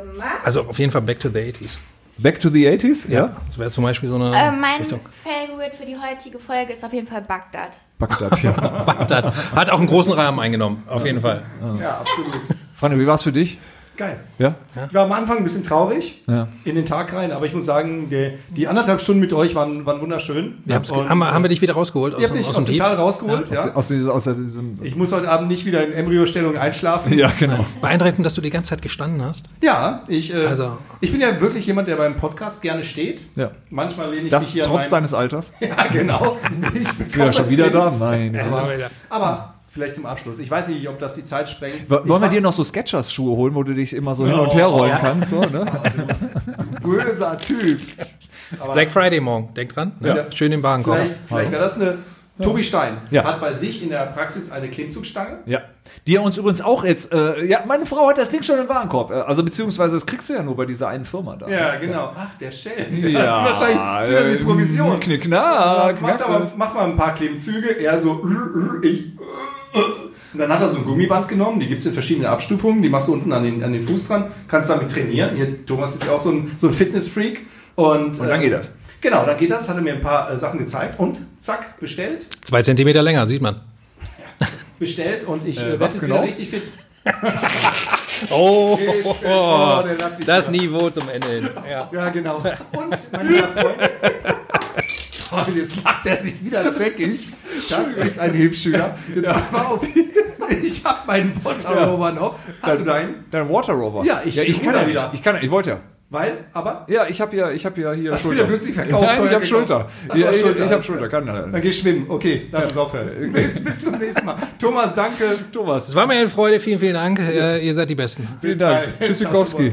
gemacht. Also auf jeden Fall Back to the 80s. Back to the 80s? Das wäre zum Beispiel so eine äh, mein Richtung. Favorite für die heutige Folge ist auf jeden Fall Bagdad. Bagdad, ja. Bagdad. Hat auch einen großen Rahmen eingenommen, auf jeden Fall. Ja, absolut. Franjo, wie war es für dich? Geil. Ja? Ich war am Anfang ein bisschen traurig Ja. in den Tag rein, aber ich muss sagen, die, die anderthalb Stunden mit euch waren, waren wunderschön. Wir Und, haben, wir, haben wir dich wieder rausgeholt aus, mich aus aus dem? Tal rausgeholt, ja. Aus, diesem, aus diesem, Ich muss heute Abend nicht wieder in Embryostellung einschlafen. ja, genau. Beeindruckend, dass du die ganze Zeit gestanden hast. Ja, ich, äh, Also- ich bin ja wirklich jemand, der beim Podcast gerne steht. Ja. Manchmal lehne ich mich Das hier an trotz deines Alters? Ja, genau. Ich Ist bekomme wieder schon wieder hin. da? Nein. Aber, aber vielleicht zum Abschluss. Ich weiß nicht, ob das die Zeit sprengt. Wollen wir dir noch so Sketchers-Schuhe holen, wo du dich immer so hin und her rollen kannst? So, ne? böser Typ. Aber Black Friday morgen, denk dran. Ne? Ja. Schön den Warenkorb. vielleicht vielleicht wäre das eine. Tobi Stein Ja. hat bei sich in der Praxis eine Klimmzugstange. Ja. Die er uns übrigens auch jetzt, äh, ja, meine Frau hat das Ding schon im Warenkorb. Äh, Also beziehungsweise das kriegst du ja nur bei dieser einen Firma da. Ja, genau. Ach, der Schelm. Der Ja, hat wahrscheinlich zieht er sich äh, Provision. Knickknack. Mach, aber, mach mal ein paar Klimmzüge. Er so, ich. Und dann hat er so ein Gummiband genommen, die gibt es in verschiedenen Abstufungen, die machst du unten an den, an den Fuß dran, kannst damit trainieren. Hier, Thomas ist ja auch so ein, so ein Fitnessfreak. Und, Und dann geht das. Genau, dann geht das, hat er mir ein paar äh, Sachen gezeigt und zack, bestellt. Zwei Zentimeter länger, sieht man. Bestellt und ich äh, Äh, werde was jetzt genau? wieder richtig fit. Oh, Oh, lacht mich das. Niveau zum Ende hin. Ja. Ja, genau. Und, mein lieber Oh, jetzt lacht er sich wieder zweckig. Das ist ein Hilfsschüler. Jetzt mach mal auf. Ich habe meinen Botterover noch. Hast du deinen? Dein Water Rover. Ja, ich- ja, ich ich kann ja wieder. Ich kann, ich wollte ja. Weil, aber, Ja, ich habe ja, ich habe ja hier Hast du wieder günstig verkauft, Nein, ich habe Schulter. Ja, auch ich Schulter, ich habe Schulter. Kann, dann geh schwimmen. Okay, lass uns aufhören. Bis, bis zum nächsten Mal. Thomas, danke. Thomas, Es war mir eine Freude, vielen, vielen Dank. Äh, ihr seid die Besten. vielen Dank. Tschüssikowski.